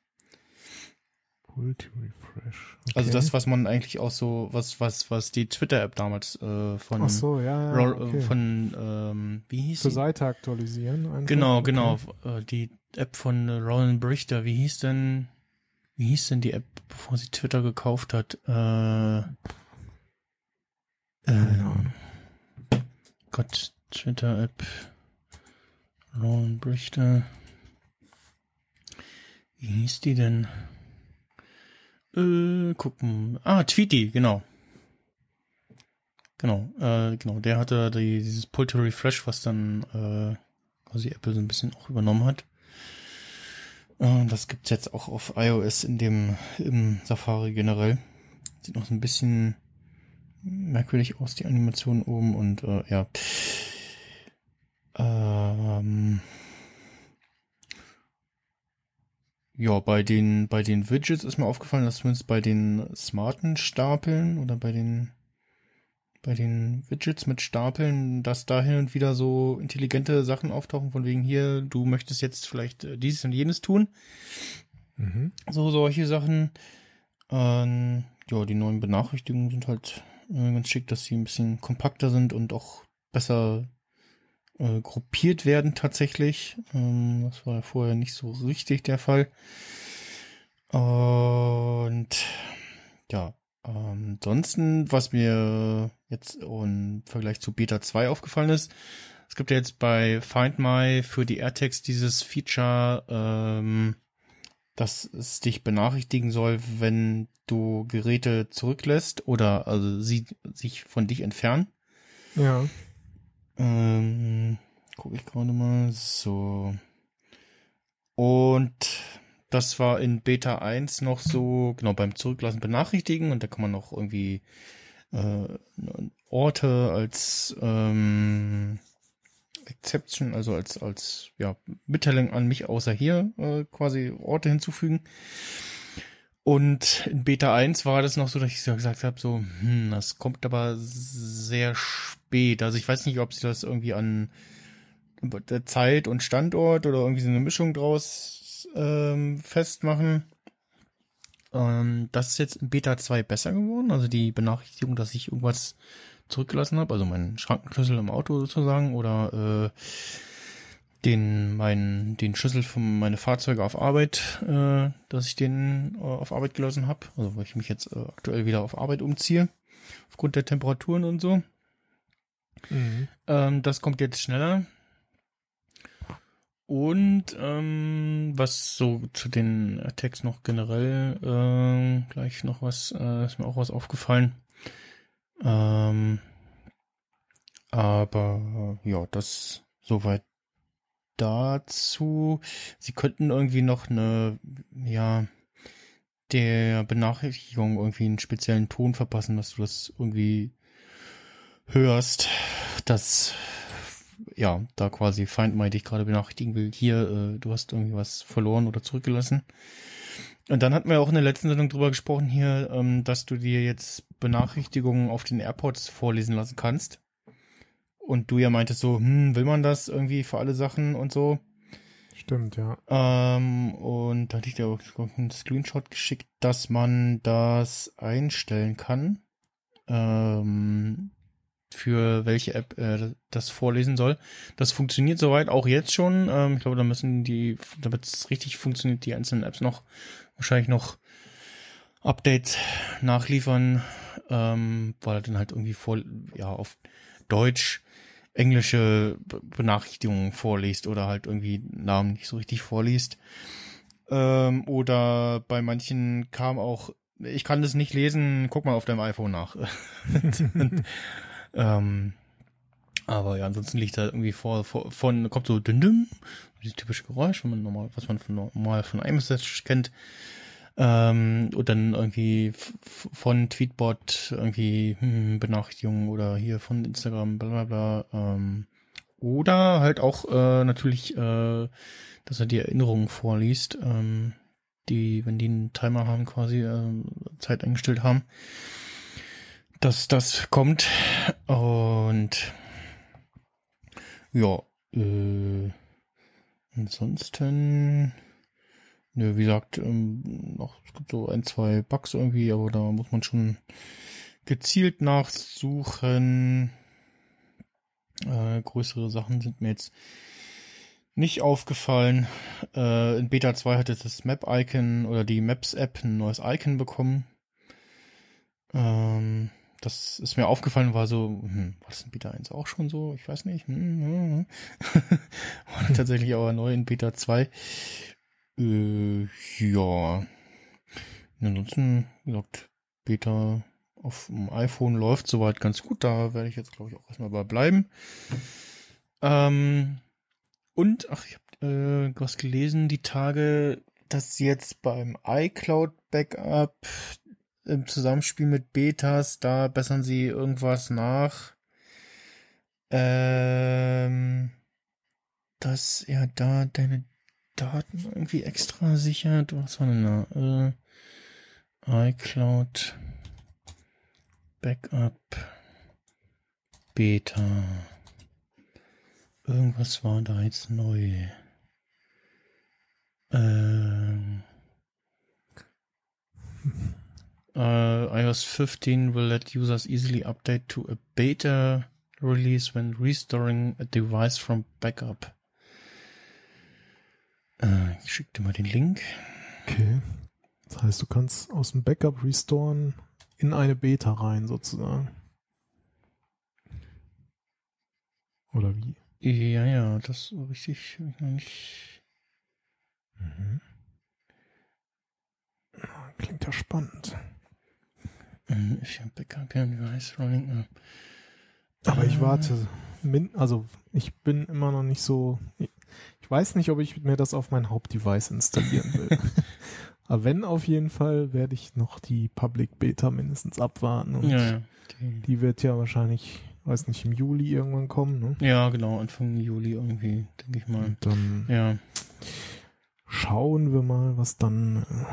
Multi Refresh. Okay. Also das, was man eigentlich auch so, was, was, was die Twitter-App damals äh, von, Ach so, ja, ja, okay. von ähm, wie hieß Zur die? Seite aktualisieren. Einfach. Genau, Okay. genau. Äh, Die App von äh, Roland Brichter, wie hieß denn, wie hieß denn die App, bevor sie Twitter gekauft hat? Äh, äh, Gott, Twitter-App. Roland Brichter. Wie hieß die denn? Äh, gucken. Ah, Tweety, genau. Genau, äh, genau. Der hatte die, dieses Pull to Refresh, was dann äh, quasi Apple so ein bisschen auch übernommen hat. Äh, das gibt's jetzt auch auf iOS in dem im Safari generell. Sieht noch so ein bisschen merkwürdig aus, die Animation oben und äh, ja. Ähm, ja, bei den, bei den Widgets ist mir aufgefallen, dass zumindest bei den smarten Stapeln oder bei den, bei den Widgets mit Stapeln, dass da hin und wieder so intelligente Sachen auftauchen, von wegen hier, du möchtest jetzt vielleicht äh, dieses und jenes tun. Mhm. So, solche Sachen. Ähm, ja, die neuen Benachrichtigungen sind halt äh, ganz schick, dass sie ein bisschen kompakter sind und auch besser äh, gruppiert werden tatsächlich. Ähm, das war ja vorher nicht so richtig der Fall. Und ja, ähm, ansonsten, was mir jetzt im Vergleich zu Beta 2 aufgefallen ist, es gibt ja jetzt bei Find My für die AirTags dieses Feature, ähm, dass es dich benachrichtigen soll, wenn du Geräte zurücklässt oder also sie sich von dich entfernen. Ja. Ähm, gucke ich gerade mal. So. Und das war in Beta 1 noch so, genau, beim Zurücklassen benachrichtigen und da kann man noch irgendwie äh, Orte als ähm, Exception, also als, als ja, Mitteilung an mich außer hier äh, quasi Orte hinzufügen. Und in Beta 1 war das noch so, dass ich gesagt habe, so, hm, das kommt aber sehr spät. Also ich weiß nicht, ob sie das irgendwie an der Zeit und Standort oder irgendwie so eine Mischung draus ähm, festmachen. Ähm, das ist jetzt in Beta 2 besser geworden. Also die Benachrichtigung, dass ich irgendwas zurückgelassen habe, also meinen Schrankenschlüssel im Auto sozusagen oder äh, den meinen den Schlüssel von meine Fahrzeuge auf Arbeit, äh, dass ich den äh, auf Arbeit gelassen habe, also weil ich mich jetzt äh, aktuell wieder auf Arbeit umziehe aufgrund der Temperaturen und so. Mhm. Ähm, das kommt jetzt schneller. Und ähm, was so zu den Attacks noch generell ähm, gleich noch was, äh, ist mir auch was aufgefallen. Ähm, aber ja, das soweit dazu. Sie könnten irgendwie noch eine, ja, der Benachrichtigung irgendwie einen speziellen Ton verpassen, dass du das irgendwie hörst, dass ja, da quasi Find My dich gerade benachrichtigen will, hier, äh, du hast irgendwie was verloren oder zurückgelassen. Und dann hatten wir auch in der letzten Sendung drüber gesprochen hier, ähm, dass du dir jetzt Benachrichtigungen auf den AirPods vorlesen lassen kannst. Und du ja meintest so, hm, will man das irgendwie für alle Sachen und so. Stimmt, ja. Ähm, und da hatte ich dir auch einen Screenshot geschickt, dass man das einstellen kann. Ähm, für welche App äh, das vorlesen soll. Das funktioniert soweit auch jetzt schon. Ähm, ich glaube, da müssen die, damit es richtig funktioniert, die einzelnen Apps noch wahrscheinlich noch Updates nachliefern, ähm, weil dann halt irgendwie vor, ja, auf Deutsch englische Be- Benachrichtigungen vorliest oder halt irgendwie Namen nicht so richtig vorliest. Ähm, oder bei manchen kam auch, ich kann das nicht lesen, guck mal auf deinem iPhone nach. ähm, aber ja, ansonsten liegt da irgendwie vor, vor von, kommt so dünn dünn, dieses typische Geräusch, wenn man normal, was man von, normal von iMessage kennt. Ähm, und dann irgendwie von Tweetbot irgendwie hm, Benachrichtigungen oder hier von Instagram, bla bla bla. Ähm, oder halt auch äh, natürlich, äh, dass er die Erinnerungen vorliest, ähm, die, wenn die einen Timer haben, quasi äh, Zeit eingestellt haben, dass das kommt. Und ja, äh, ansonsten nö, wie gesagt, ähm, noch, es gibt so ein, zwei Bugs irgendwie, aber da muss man schon gezielt nachsuchen. Äh, größere Sachen sind mir jetzt nicht aufgefallen. Äh, in Beta 2 hatte das Map-Icon oder die Maps-App ein neues Icon bekommen. Ähm, das ist mir aufgefallen, war so, hm, war das in Beta 1 auch schon so? Ich weiß nicht. Hm, hm, hm. war tatsächlich aber neu in Beta 2. Äh, ja. Ansonsten, wie gesagt, Beta auf dem iPhone läuft soweit ganz gut. Da werde ich jetzt, glaube ich, auch erstmal bei bleiben. Ähm, und, ach, ich habe äh, was gelesen, die Tage, dass jetzt beim iCloud Backup im Zusammenspiel mit Betas, da bessern sie irgendwas nach. Ähm, dass er da deine Daten irgendwie extra sichert. Was war denn da? Äh, iCloud Backup Beta. Irgendwas war da jetzt neu. Ähm. Uh, iOS 15 will let users easily update to a beta release when restoring a device from backup. Uh, ich schicke dir mal den Link. Okay. Das heißt, du kannst aus dem Backup restoren in eine Beta rein, sozusagen. Oder wie? Ja, ja, das so richtig hab ich noch nicht. Mhm. Klingt ja spannend. Um, if your backup your device running. Uh, Aber ich äh, warte. Also ich bin immer noch nicht so. Ich weiß nicht, ob ich mir das auf mein Hauptdevice installieren will. Aber wenn auf jeden Fall, werde ich noch die Public Beta mindestens abwarten. Und Ja, ja. Die, die wird ja wahrscheinlich, weiß nicht, im Juli irgendwann kommen. Ne? ja, genau, Anfang Juli irgendwie, denke ich mal. Und dann Ja, schauen wir mal, was dann, äh,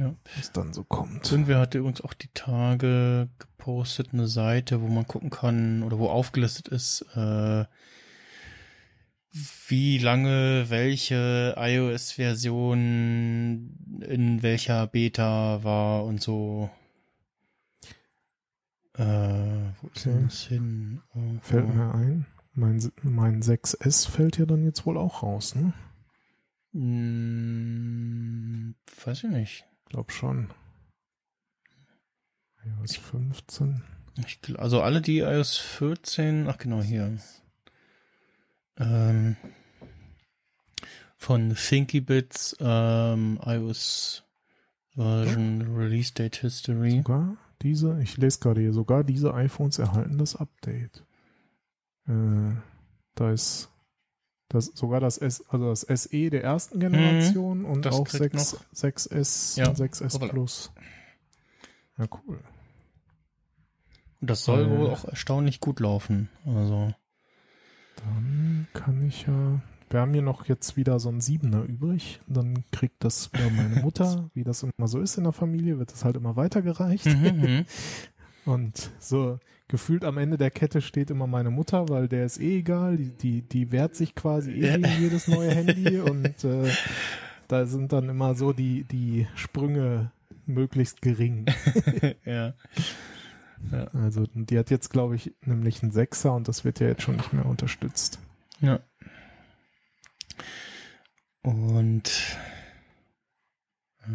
ja. was dann so kommt. Irgendwer hatte übrigens auch die Tage gepostet, eine Seite, wo man gucken kann oder wo aufgelistet ist, äh, wie lange welche iOS-Version in welcher Beta war und so. Äh, wo ist Okay. das hin? Irgendwo. Fällt mir ein. Mein, mein 6S fällt ja dann jetzt wohl auch raus, ne? Hm, weiß ich nicht. Glaub schon. iOS 15. Ich, also alle die iOS 14, ach genau hier. Ähm, von Thinky Bits, ähm, iOS Version Release Date History. Sogar diese, ich lese gerade hier, sogar diese iPhones erhalten das Update. Äh, da ist das, sogar das S, also das SE der ersten Generation und Mhm. das auch kriegt 6, noch- 6S Ja, und 6S hoppala. Plus. Ja, cool. Und das soll Äh. wohl auch erstaunlich gut laufen. Also, Dann kann ich ja. Wir haben hier noch jetzt wieder so ein Siebener übrig. Dann kriegt das wieder meine Mutter, wie das immer so ist in der Familie, wird das halt immer weitergereicht. mhm, mhm. Und so gefühlt am Ende der Kette steht immer meine Mutter, weil der ist eh egal. Die, die, die wehrt sich quasi eh Ja. gegen jedes neue Handy und äh, da sind dann immer so die, die Sprünge möglichst gering. ja. Also die hat jetzt, glaube ich, nämlich einen Sechser und das wird ja jetzt schon nicht mehr unterstützt. Ja. Und ja.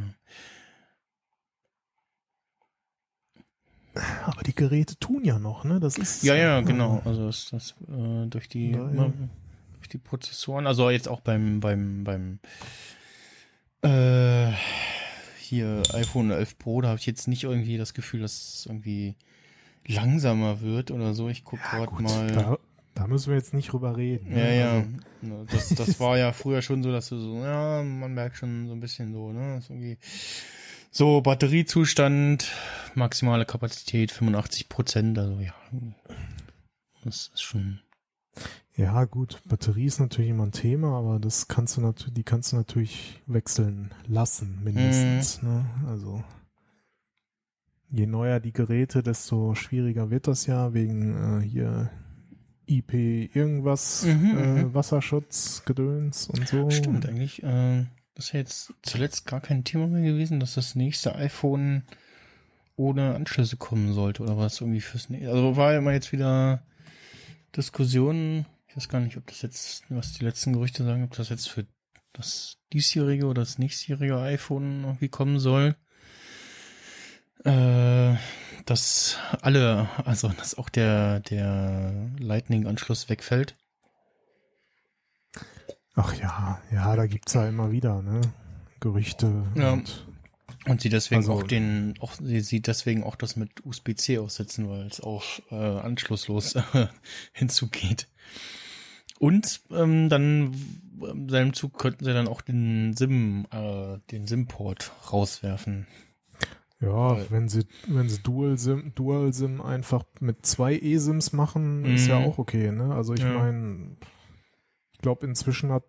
Aber die Geräte tun ja noch, ne? Das ist Ja, ja, genau. Also ist das äh, durch die Daher- immer, durch die Prozessoren, also jetzt auch beim beim beim äh, hier iPhone 11 Pro, da habe ich jetzt nicht irgendwie das Gefühl, dass es irgendwie langsamer wird oder so. Ich gucke Ja, gerade mal. Da, da müssen wir jetzt nicht drüber reden. ne? ja, ja. Also, Ne, Das, das war ja früher schon so, dass du so, ja, man merkt schon so ein bisschen so, ne? Das ist irgendwie so Batteriezustand, maximale Kapazität 85 Prozent, also ja. Das ist schon. ja, gut, Batterie ist natürlich immer ein Thema, aber das kannst du natürlich, die kannst du natürlich wechseln lassen, mindestens. Mhm. Ne? Also je neuer die Geräte, desto schwieriger wird das ja wegen äh, hier IP irgendwas, Mhm, äh, mhm. Wasserschutz, Gedöns und so. Stimmt eigentlich. Äh, das ist ja jetzt zuletzt gar kein Thema mehr gewesen, dass das nächste iPhone ohne Anschlüsse kommen sollte oder was irgendwie fürs nächste. Also war ja immer jetzt wieder Diskussionen. Ich weiß gar nicht, ob das jetzt, was die letzten Gerüchte sagen, ob das jetzt für das diesjährige oder das nächstjährige iPhone irgendwie kommen soll. Äh, dass alle, also dass auch der, der Lightning-Anschluss wegfällt. Ach ja, ja, da gibt's ja immer wieder, ne? Gerüchte. Ja. Und, Und sie deswegen Also- auch den, auch sie sieht deswegen auch das mit USB-C aussetzen, weil es auch äh, anschlusslos äh, hinzugeht. Und ähm, dann w- in seinem Zug könnten sie dann auch den SIM, äh, den SIM-Port rauswerfen. ja, Weil- wenn sie, wenn sie Dual SIM, Dual SIM einfach mit zwei eSIMs machen, ist ja Mhm. auch okay, ne? Also ich Ja. meine, glaube inzwischen hat,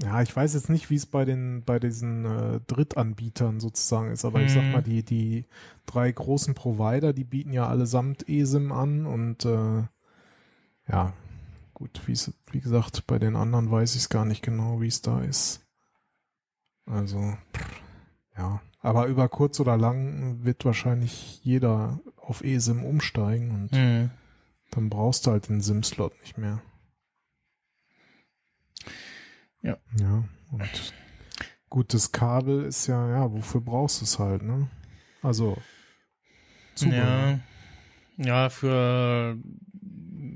ja, ich weiß jetzt nicht, wie es bei den, bei diesen äh, Drittanbietern sozusagen ist, aber ich sag Mhm. mal, die, die drei großen Provider, die bieten ja allesamt eSIM an und äh, ja, gut, wie es, wie gesagt, bei den anderen weiß ich es gar nicht genau, wie es da ist. Also, ja. Aber über kurz oder lang wird wahrscheinlich jeder auf eSIM umsteigen und Mhm. dann brauchst du halt den SIM-Slot nicht mehr. Ja. Ja, und gutes Kabel ist ja, ja, wofür brauchst du es halt, ne? Also, Zubehör. Ja, ja, für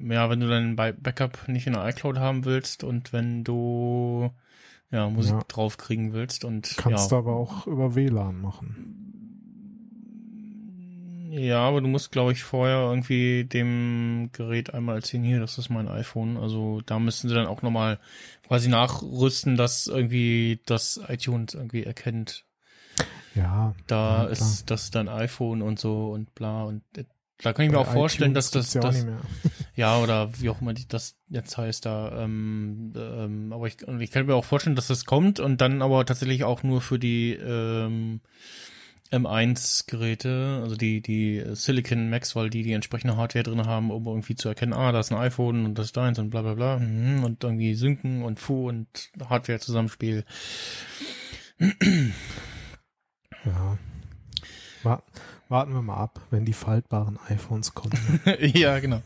ja, wenn du dein Ba- Backup nicht in der iCloud haben willst und wenn du ja Musik Ja. draufkriegen willst und Kannst ja, du aber auch über WLAN machen. Ja, aber du musst, glaube ich, vorher irgendwie dem Gerät einmal erzählen, hier, das ist mein iPhone. Also da müssten sie dann auch nochmal quasi nachrüsten, dass irgendwie das iTunes irgendwie erkennt, Ja, da Ja, ist das dein iPhone und so und bla und äh, da kann ich mir bei auch vorstellen, dass das, das ja oder wie auch immer das jetzt heißt da, ähm, ähm, aber ich, ich kann mir auch vorstellen, dass das kommt und dann aber tatsächlich auch nur für die ähm, M1-Geräte, also die, die Silicon Max, weil die die entsprechende Hardware drin haben, um irgendwie zu erkennen, ah, da ist ein iPhone und das ist deins und bla bla bla mhm, und irgendwie synken und Fu und Hardware-Zusammenspiel. Ja. Wa- Warten wir mal ab, wenn die faltbaren iPhones kommen. ja, genau.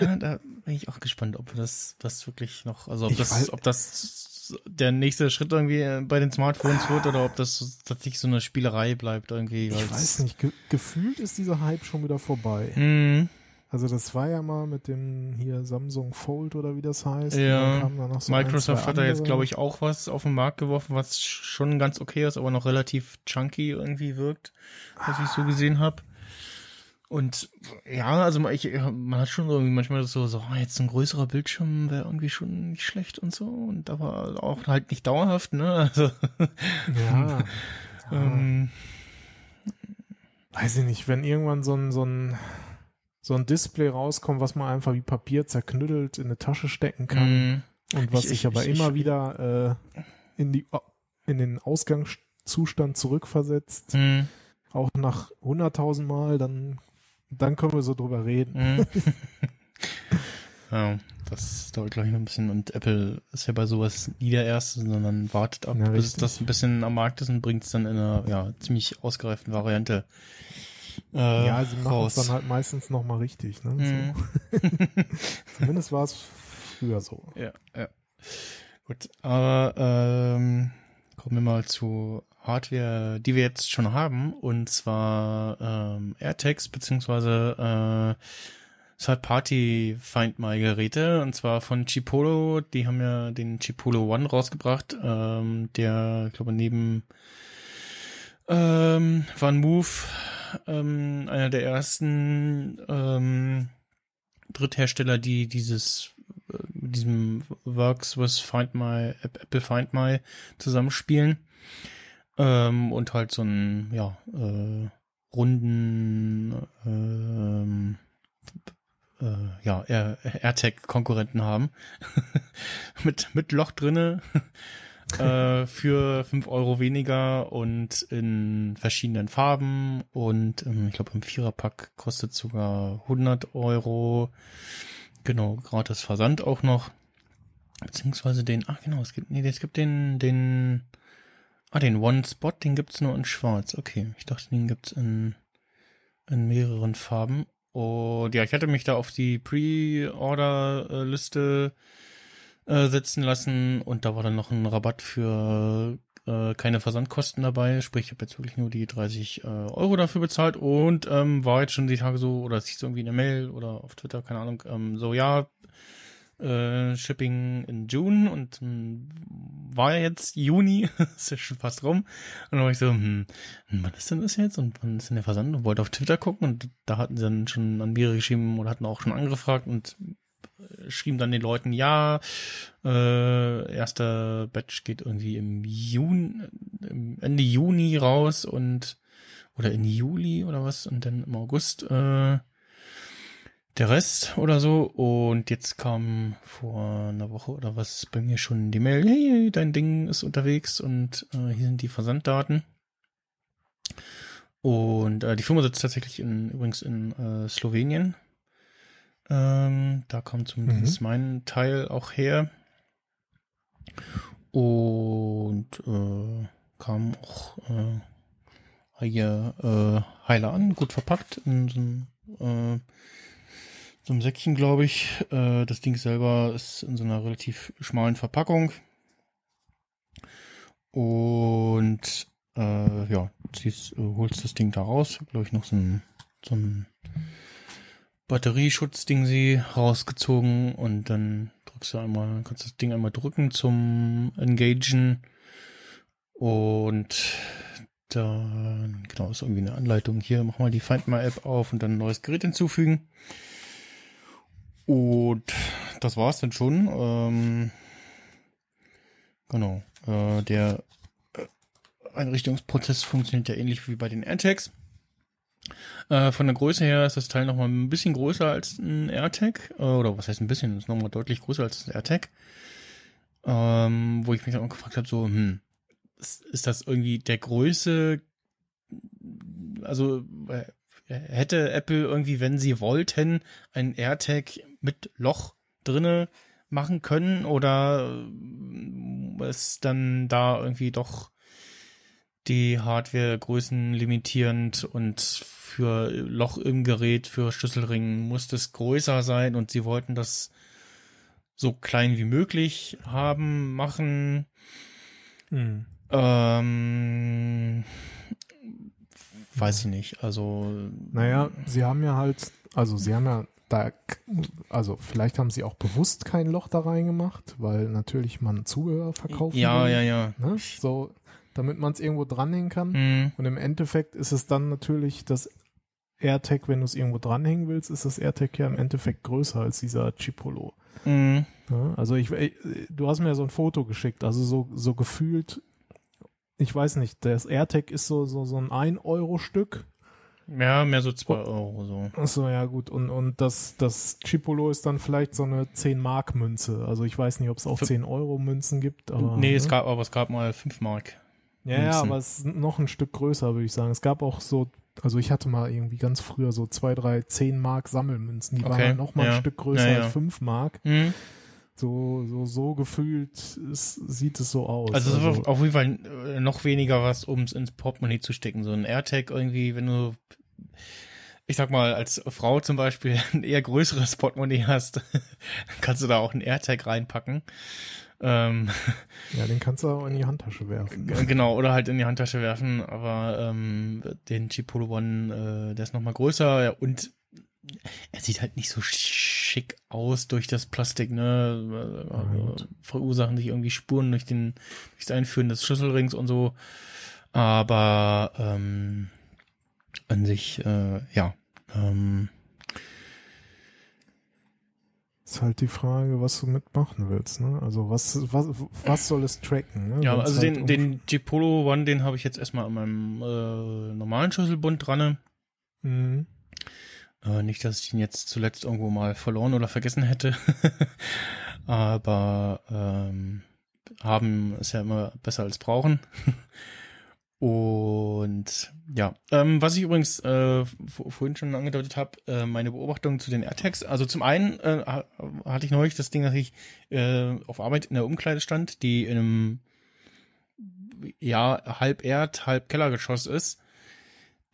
Ja, da bin ich auch gespannt, ob das, das wirklich noch, also ob Ich das, ob das der nächste Schritt irgendwie bei den Smartphones wird oder ob das tatsächlich so eine Spielerei bleibt irgendwie. Ich weiß nicht, ge gefühlt ist dieser Hype schon wieder vorbei. Mhm. Also das war ja mal mit dem hier Samsung Fold oder wie das heißt. Ja. So ein, Microsoft zwei hat da jetzt, glaube ich, auch was auf den Markt geworfen, was schon ganz okay ist, aber noch relativ chunky irgendwie wirkt, was ich so gesehen habe. Und ja, also man- ich, man hat schon so irgendwie manchmal so, so ah, jetzt ein größerer Bildschirm wäre irgendwie schon nicht schlecht und so, und aber auch halt nicht dauerhaft, ne? Also Ja. ähm, Weiß ich nicht, wenn irgendwann so ein, so ein so ein Display rauskommt, was man einfach wie Papier zerknüttelt in eine Tasche stecken kann mh, und was Ich- sich ich- aber ich- immer ich- wieder äh, in die in den Ausgangszustand zurückversetzt, mh, auch nach 100.000 Mal, dann dann können wir so drüber reden. mh. ja, das dauert glaube ich noch ein bisschen und Apple ist ja bei sowas nie der Erste, sondern wartet ab, Ja, bis richtig. das ein bisschen am Markt ist und bringt es dann in einer ja, ziemlich ausgereiften Variante äh, Ja, sie machen es dann halt meistens nochmal richtig. Ne? Mhm. So. Zumindest war es früher so. Ja, ja. Gut, aber ähm, kommen wir mal zu Hardware, die wir jetzt schon haben, und zwar ähm, AirTags beziehungsweise äh, Third-Party Find My Geräte, und zwar von Chipolo. Die haben ja den Chipolo One rausgebracht, ähm, der, ich glaube, neben ähm, Move ähm, einer der ersten ähm, Dritthersteller, die dieses äh, diesem Works with Find My, App- Apple Find My zusammenspielen. Ähm, und halt so einen, ja, äh, runden, ähm, äh, ja, Air- AirTag-Konkurrenten haben. mit, mit Loch drinne. äh, für 5 Euro weniger und in verschiedenen Farben und ähm, ich glaube im Viererpack kostet sogar 100 Euro. Genau, gratis Versand auch noch. Beziehungsweise den, ach genau, es gibt, nee, es gibt den, den Ah, den One Spot, den gibt's nur in schwarz. Okay, ich dachte, den gibt's in, in mehreren Farben. Und ja, ich hatte mich da auf die Pre-Order-Liste äh, setzen lassen und da war dann noch ein Rabatt für äh, keine Versandkosten dabei. Sprich, ich habe jetzt wirklich nur die 30 äh, Euro dafür bezahlt und ähm, war jetzt schon die Tage so, oder es hieß irgendwie in der Mail oder auf Twitter, keine Ahnung, ähm, so ja, äh, Shipping in June und ähm, war ja jetzt Juni, ist ja schon fast rum. Und dann war ich so, hm, wann ist denn das jetzt und wann ist denn der Versand? Und wollte auf Twitter gucken und da hatten sie dann schon an Biere geschrieben oder hatten auch schon angefragt und schrieben dann den Leuten, ja, äh, erster Batch geht irgendwie im Juni, Ende Juni raus und oder in Juli oder was und dann im August äh, der Rest oder so. Und jetzt kam vor einer Woche oder was bei mir schon die Mail, hey, dein Ding ist unterwegs und äh, hier sind die Versanddaten. Und äh, die Firma sitzt tatsächlich in, übrigens in äh, Slowenien. Ähm, da kommt zumindest mhm. mein Teil auch her. Und äh, kam auch äh, hier äh, heiler an, gut verpackt in so einem, äh, so einem Säckchen, glaube ich. Äh, das Ding selber ist in so einer relativ schmalen Verpackung. Und äh, ja, ziehst, äh, holst das Ding da raus. Glaube ich noch so ein, so ein Batterieschutzding sie rausgezogen und dann drückst du einmal, kannst das Ding einmal drücken zum Engagen und dann, genau, ist irgendwie eine Anleitung hier, mach mal die Find My App auf und dann ein neues Gerät hinzufügen. Und das war's dann schon. Ähm, genau, äh, der äh, Einrichtungsprozess funktioniert ja ähnlich wie bei den AirTags. Äh, von der Größe her ist das Teil nochmal ein bisschen größer als ein AirTag. Äh, oder was heißt ein bisschen? Ist nochmal deutlich größer als ein AirTag. Ähm, wo ich mich dann auch gefragt habe, so, hm, ist, das irgendwie der Größe, also äh, hätte Apple irgendwie, wenn sie wollten, ein AirTag mit Loch drinne machen können oder ist dann da irgendwie doch die Hardware größenlimitierend und für Loch im Gerät, für Schlüsselringen muss das größer sein und sie wollten das so klein wie möglich haben, machen. Hm. Ähm, weiß ich nicht. Also. Naja, sie haben ja halt, also sie haben ja da, also vielleicht haben sie auch bewusst kein Loch da reingemacht, weil natürlich man Zubehör verkaufen Ja, will, ja, ja. Ne? So, damit man es irgendwo dranhängen kann. Mhm. Und im Endeffekt ist es dann natürlich das AirTag, wenn du es irgendwo dranhängen willst, ist das AirTag ja im Endeffekt größer als dieser Chipolo. Mhm. Ja, also ich, du hast mir so ein Foto geschickt, also so, so gefühlt, ich weiß nicht, das AirTag ist so, so, so ein 1-Euro-Stück. Ja, mehr so 2 Euro so. Achso, ja gut. Und, und das, das Chipolo ist dann vielleicht so eine 10-Mark-Münze. Also ich weiß nicht, ob es auch 10-Euro-Münzen gibt. Aber, nee, es ne? gab, aber es gab mal 5 Mark. Ja, ja, aber es ist noch ein Stück größer, würde ich sagen. Es gab auch so, also ich hatte mal irgendwie ganz früher so zwei, drei, zehn Mark Sammelmünzen. Die Okay, waren halt noch mal ja. ein Stück größer Ja, ja. als fünf Mark. Mhm. So, so, so gefühlt ist, sieht es so aus. Also, es ist auf jeden Fall äh, noch weniger was, um es ins Portemonnaie zu stecken. So ein AirTag irgendwie, wenn du, ich sag mal, als Frau zum Beispiel ein eher größeres Portemonnaie hast, dann kannst du da auch einen AirTag reinpacken. Ähm, ja, den kannst du auch in die Handtasche werfen. Genau, oder halt in die Handtasche werfen, aber ähm, den Chipolo One, äh, der ist nochmal größer ja, und er sieht halt nicht so schick aus durch das Plastik, ne? Äh, verursachen sich irgendwie Spuren durch den durchs Einführen des Schlüsselrings und so. Aber ähm, an sich, äh, ja. Ähm, Ist halt die Frage, was du mitmachen willst, ne? Also was, was, was soll es tracken, ne? ja, Wenn's also halt den, um- den Chipolo One, den habe ich jetzt erstmal an meinem äh, normalen Schlüsselbund dran. Mhm. Äh, nicht, dass ich ihn jetzt zuletzt irgendwo mal verloren oder vergessen hätte. Aber ähm, haben ist ja immer besser als brauchen. Und ja, ähm, was ich übrigens äh, vor- vorhin schon angedeutet habe, äh, meine Beobachtung zu den AirTags. Also zum einen äh, ha- hatte ich neulich das Ding, dass ich äh, auf Arbeit in der Umkleide stand, die in einem ja halb Erd, halb Kellergeschoss ist.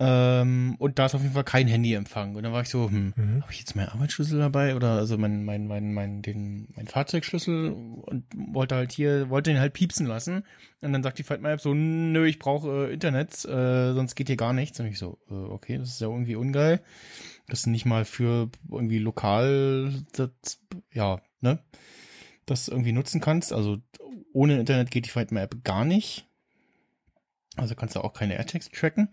Ähm, und da ist auf jeden Fall kein Handyempfang. Und dann war ich so, hm, Mhm. habe ich jetzt meinen Arbeitsschlüssel dabei? Oder also mein mein mein mein den mein Fahrzeugschlüssel und wollte halt hier wollte den halt piepsen lassen. Und dann sagt die Fight My App so nö ich brauche äh, Internet äh, sonst geht hier gar nichts. Und ich so äh, okay das ist ja irgendwie ungeil. Das nicht mal für irgendwie lokal das, ja ne das irgendwie nutzen kannst. Also ohne Internet geht die Fight My App gar nicht. Also kannst du auch keine AirTags tracken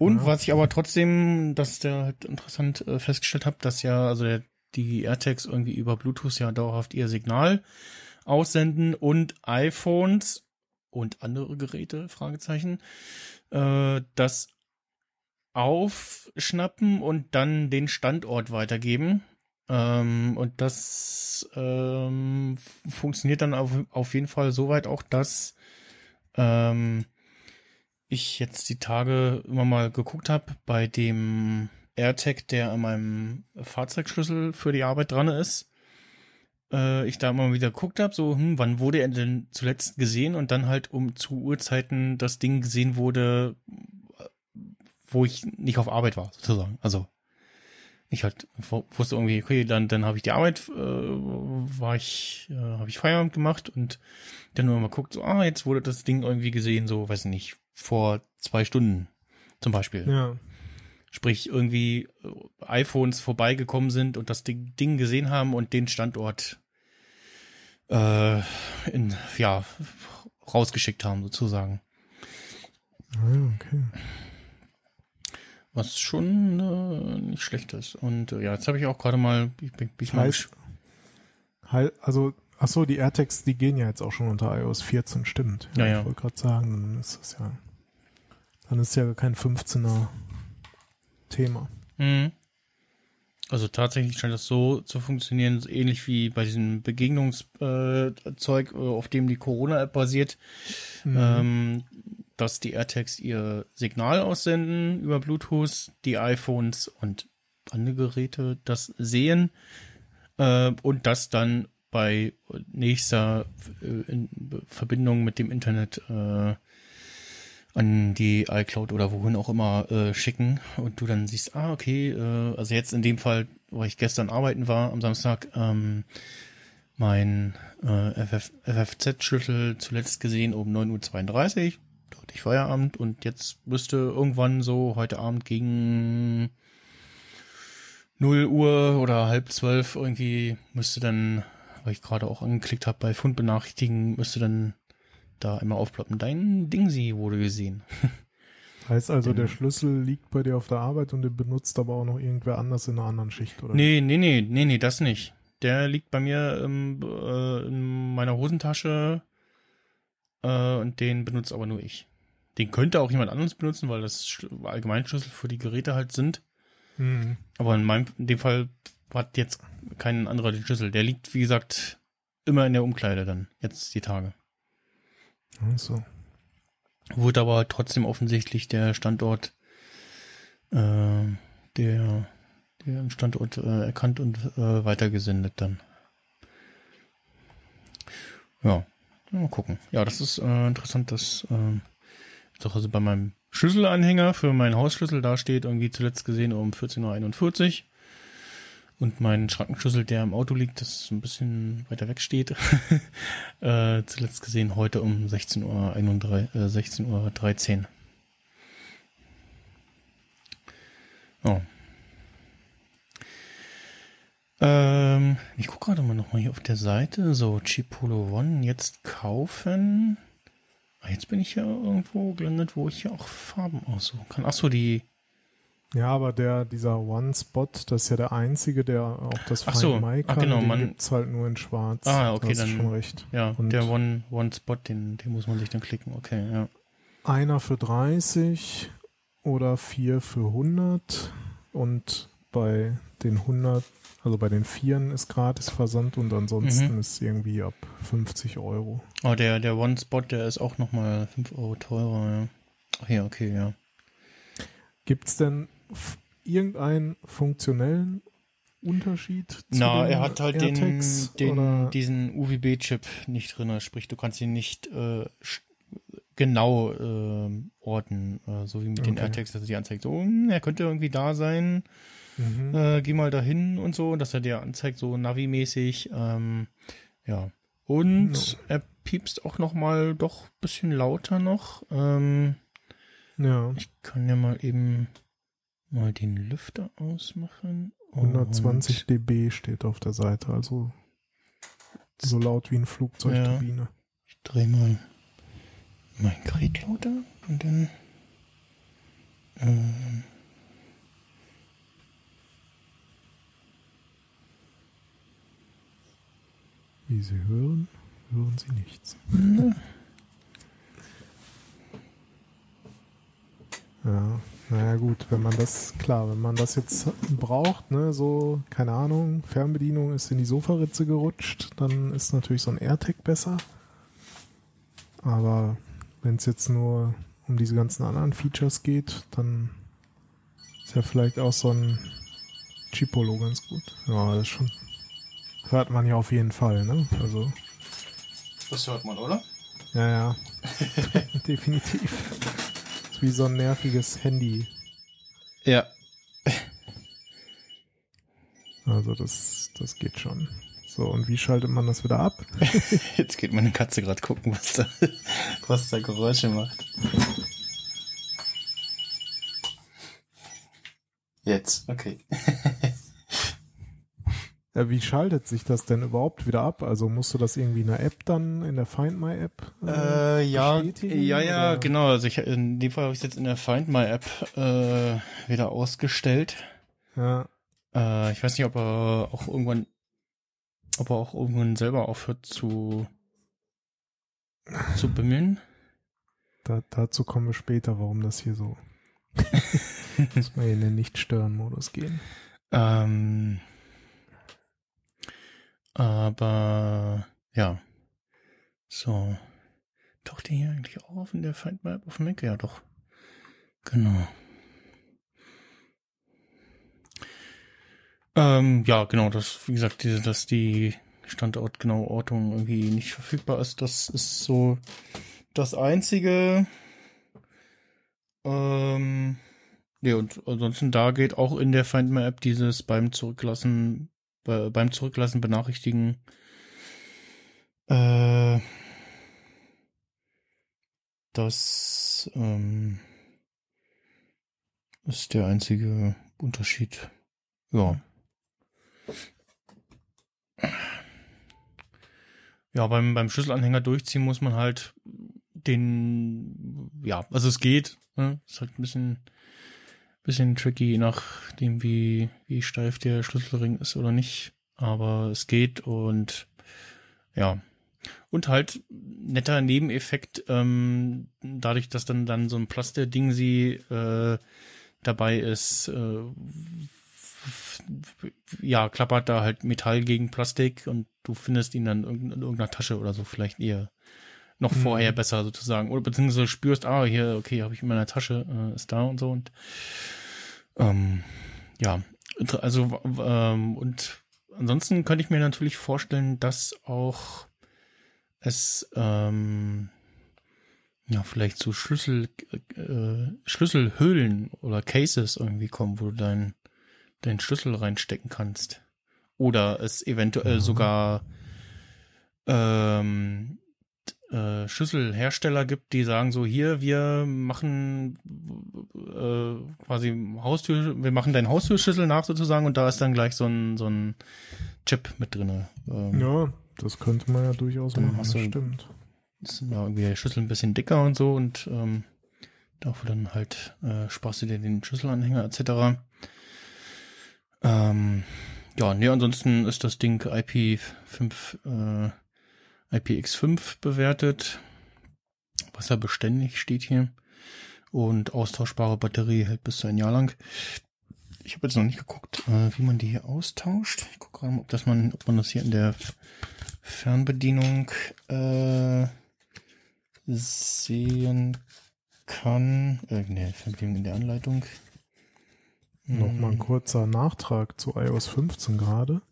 und Ja. was ich aber trotzdem, das ist ja halt interessant äh, festgestellt habe, dass ja, also der, die AirTags irgendwie über Bluetooth ja dauerhaft ihr Signal aussenden und iPhones und andere Geräte, Fragezeichen, äh, das aufschnappen und dann den Standort weitergeben. Ähm, und das ähm, funktioniert dann auf, auf jeden Fall soweit auch, dass ähm, ich jetzt die Tage immer mal geguckt habe bei dem AirTag, der an meinem Fahrzeugschlüssel für die Arbeit dran ist. Äh, ich da immer wieder geguckt habe, so, hm, wann wurde er denn zuletzt gesehen und dann halt um zu Uhrzeiten das Ding gesehen wurde, wo ich nicht auf Arbeit war, sozusagen. Also ich halt wusste irgendwie, okay, dann dann habe ich die Arbeit, äh, war ich, äh, habe ich Feierabend gemacht und dann nur mal guckt, so, ah, jetzt wurde das Ding irgendwie gesehen, so, weiß nicht, vor zwei Stunden zum Beispiel. Ja. Sprich, irgendwie äh, iPhones vorbeigekommen sind und das Ding, Ding gesehen haben und den Standort äh, in, ja, rausgeschickt haben, sozusagen. Ah, okay. Was schon äh, nicht schlecht ist. Und äh, ja, jetzt habe ich auch gerade mal, ich bin, bin ich Heißt, Heil, also, ach so, die AirTags, die gehen ja jetzt auch schon unter iOS 14, stimmt. Ja, ja. Ich wollte gerade sagen, dann ist das ja, dann ist ja kein 15er Thema. Mhm. Also tatsächlich scheint das so zu funktionieren, ähnlich wie bei diesem Begegnungszeug, äh, auf dem die Corona-App basiert, Mhm. ähm, dass die AirTags ihr Signal aussenden über Bluetooth, die iPhones und andere Geräte das sehen äh, und das dann bei nächster äh, in Verbindung mit dem Internet äh, an die iCloud oder wohin auch immer äh, schicken und du dann siehst, ah, okay, äh, also jetzt in dem Fall, wo ich gestern arbeiten war am Samstag, ähm, mein äh, FF, FFZ-Schlüssel zuletzt gesehen um 9.32 Uhr, da hatte ich Feierabend und jetzt müsste irgendwann so heute Abend gegen 0 Uhr oder halb zwölf irgendwie müsste dann, weil ich gerade auch angeklickt habe bei Fundbenachrichtigen, müsste dann da einmal aufploppen. Dein Dingsi wurde gesehen. Heißt also, der Schlüssel liegt bei dir auf der Arbeit und den benutzt aber auch noch irgendwer anders in einer anderen Schicht, oder? Nee, nee, nee, nee, nee, das nicht. Der liegt bei mir ähm, äh, in meiner Hosentasche äh, und den benutzt aber nur ich. Den könnte auch jemand anderes benutzen, weil das Schl- Allgemeinschlüssel für die Geräte halt sind. Mhm. Aber in meinem, in dem Fall hat jetzt kein anderer den Schlüssel. Der liegt, wie gesagt, immer in der Umkleide dann, jetzt die Tage. Ach so. Wurde aber trotzdem offensichtlich der Standort, äh, der, der Standort äh, erkannt und äh, weitergesendet dann. Ja, mal gucken. Ja, das ist äh, interessant, dass äh, doch also bei meinem Schlüsselanhänger für meinen Hausschlüssel da steht irgendwie zuletzt gesehen um 14.41 Uhr. Und mein Schrankenschlüssel, der im Auto liegt, das ein bisschen weiter weg steht, äh, zuletzt gesehen heute um 16 Uhr, 31, äh, 16 Uhr 13. Oh. Ähm, ich gucke gerade mal nochmal hier auf der Seite. So, Chipolo One jetzt kaufen. Ah, jetzt bin ich ja irgendwo gelandet, wo ich ja auch Farben aussuchen kann. Ach so, die. Ja, aber der, dieser One-Spot, das ist ja der einzige, der auch das Ach so, Find My kann, genau, den man- gibt's halt nur in schwarz. Ah, okay, dann- schon recht. Ja, Und- der One, One Spot, den, den muss man sich dann klicken. Okay, ja. Einer für 30 oder vier für 100 und bei den 100, also bei den Vieren ist gratis Versand und ansonsten Mhm. ist irgendwie ab 50 Euro. Oh, der, der One Spot, der ist auch nochmal 5 Euro teurer, ja. Ach ja, okay, ja. Gibt's denn f- irgendeinen funktionellen Unterschied zu Na, den er hat halt den, AirTags den diesen UVB-Chip nicht drin. Sprich, du kannst ihn nicht äh, genau äh, orten, äh, so wie mit den Okay. AirTags, dass er dir anzeigt, so, hm, er könnte irgendwie da sein, Mhm. äh, geh mal dahin und so, dass er dir anzeigt, so Navi-mäßig, ähm, ja. Und Ja. er piepst auch noch mal doch ein bisschen lauter noch. Ähm, Ja, ich kann ja mal eben mal den Lüfter ausmachen. 120 dB steht auf der Seite, also so laut wie eine Flugzeugturbine. Und ich drehe mal mein Gerät lauter und dann ähm, Wie Sie hören, hören Sie nichts. Ja, naja gut, wenn man das, klar, wenn man das jetzt braucht, ne, so, keine Ahnung, Fernbedienung ist in die Sofaritze gerutscht, dann ist natürlich so ein AirTag besser. Aber wenn es jetzt nur um diese ganzen anderen Features geht, dann ist ja vielleicht auch so ein Chipolo ganz gut. Ja, das schon. Hört man ja auf jeden Fall, ne? Also, das hört man, oder? ja, ja. Definitiv. Wie so ein nerviges Handy. Ja. Also das, das geht schon. So, und wie schaltet man das wieder ab? Jetzt geht meine Katze gerade gucken, was da, was da Geräusche macht. Jetzt, okay. Ja, wie schaltet sich das denn überhaupt wieder ab? Also musst du das irgendwie in der App dann, in der Find My App? Äh, ja, bestätigen, ja, ja, oder? genau. Also ich, in dem Fall habe ich es jetzt in der Find My App äh, wieder ausgestellt. Ja, Äh, ich weiß nicht, ob er auch irgendwann, ob er auch irgendwann selber aufhört zu zu bimmeln. da, dazu kommen wir später, warum das hier so. Muss man in den Nicht-Stören-Modus gehen. Ähm, aber ja, so. Taucht die hier eigentlich auch auf in der App auf dem Mac? Ja, doch. Genau. Ähm, ja, genau, das, wie gesagt, diese, dass die standortgenaue Ortung irgendwie nicht verfügbar ist, das ist so das einzige. Ähm, ja, und ansonsten da geht auch in der Find My App dieses beim Zurücklassen, bei, beim Zurücklassen benachrichtigen. Äh, das ähm, ist der einzige Unterschied. Ja. Ja, beim, beim Schlüsselanhänger durchziehen muss man halt den, ja, also es geht, ne? ist halt ein bisschen, bisschen tricky, nachdem wie, wie steif der Schlüsselring ist oder nicht, aber es geht und ja. Und halt netter Nebeneffekt, ähm, dadurch, dass dann, dann so ein Plaster-Ding sie äh, dabei ist, äh, ja, klappert da halt Metall gegen Plastik und du findest ihn dann in irgendeiner Tasche oder so vielleicht eher noch Mhm. vorher besser sozusagen. Oder beziehungsweise spürst, ah, hier, okay, habe ich in meiner Tasche, äh, ist da und so und ähm, ja, also ähm, und ansonsten könnte ich mir natürlich vorstellen, dass auch es ähm, ja vielleicht zu Schlüssel äh, Schlüsselhöhlen oder Cases irgendwie kommen, wo du deinen deinen Schlüssel reinstecken kannst. Oder es eventuell Mhm. sogar ähm, äh, Schlüsselhersteller gibt, die sagen so, hier, wir machen äh, quasi Haustür, wir machen deinen Haustürschlüssel nach sozusagen und da ist dann gleich so ein, so ein Chip mit drinne. Ähm, Ja, das könnte man ja durchaus machen, hast das du- stimmt. ist ja irgendwie der Schlüssel ein bisschen dicker und so und ähm, dafür dann halt äh, sparst du dir den Schlüsselanhänger etc. Ähm, ja, nee, ansonsten ist das Ding IP5, äh, IPX5 bewertet. Wasserbeständig steht hier. Und austauschbare Batterie hält bis zu ein Jahr lang. Ich habe jetzt noch nicht geguckt, äh, wie man die hier austauscht. Ich gucke gerade mal, ob, das man, ob man das hier in der Fernbedienung äh, sehen kann. Äh, ne, Fernbedienung in der Anleitung. Nochmal ein Hm, kurzer Nachtrag zu iOS 15 gerade.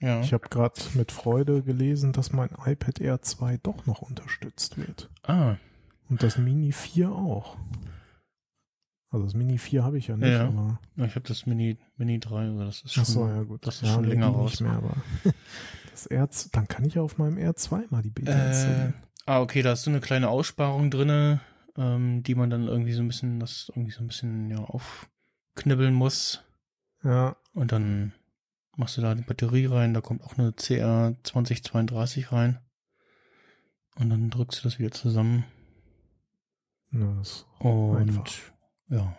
Ja. Ich habe gerade mit Freude gelesen, dass mein iPad Air 2 doch noch unterstützt wird. ah, Und das Mini 4 auch. Also das Mini 4 habe ich ja nicht, Ja. aber. Ja, ich habe das Mini, Mini 3, oder das ist schon, so, ja gut. das ist ja, schon länger raus. Nicht mehr, aber das R, dann kann ich ja auf meinem R2 mal die Beta Äh, installieren. ah, okay, da ist so eine kleine Aussparung drinne, ähm, die man dann irgendwie so ein bisschen, das irgendwie so ein bisschen, ja, aufknibbeln muss. Ja, Und dann machst du da die Batterie rein, da kommt auch eine CR 2032 rein. Und dann drückst du das wieder zusammen. ja, Und Einfach. ja.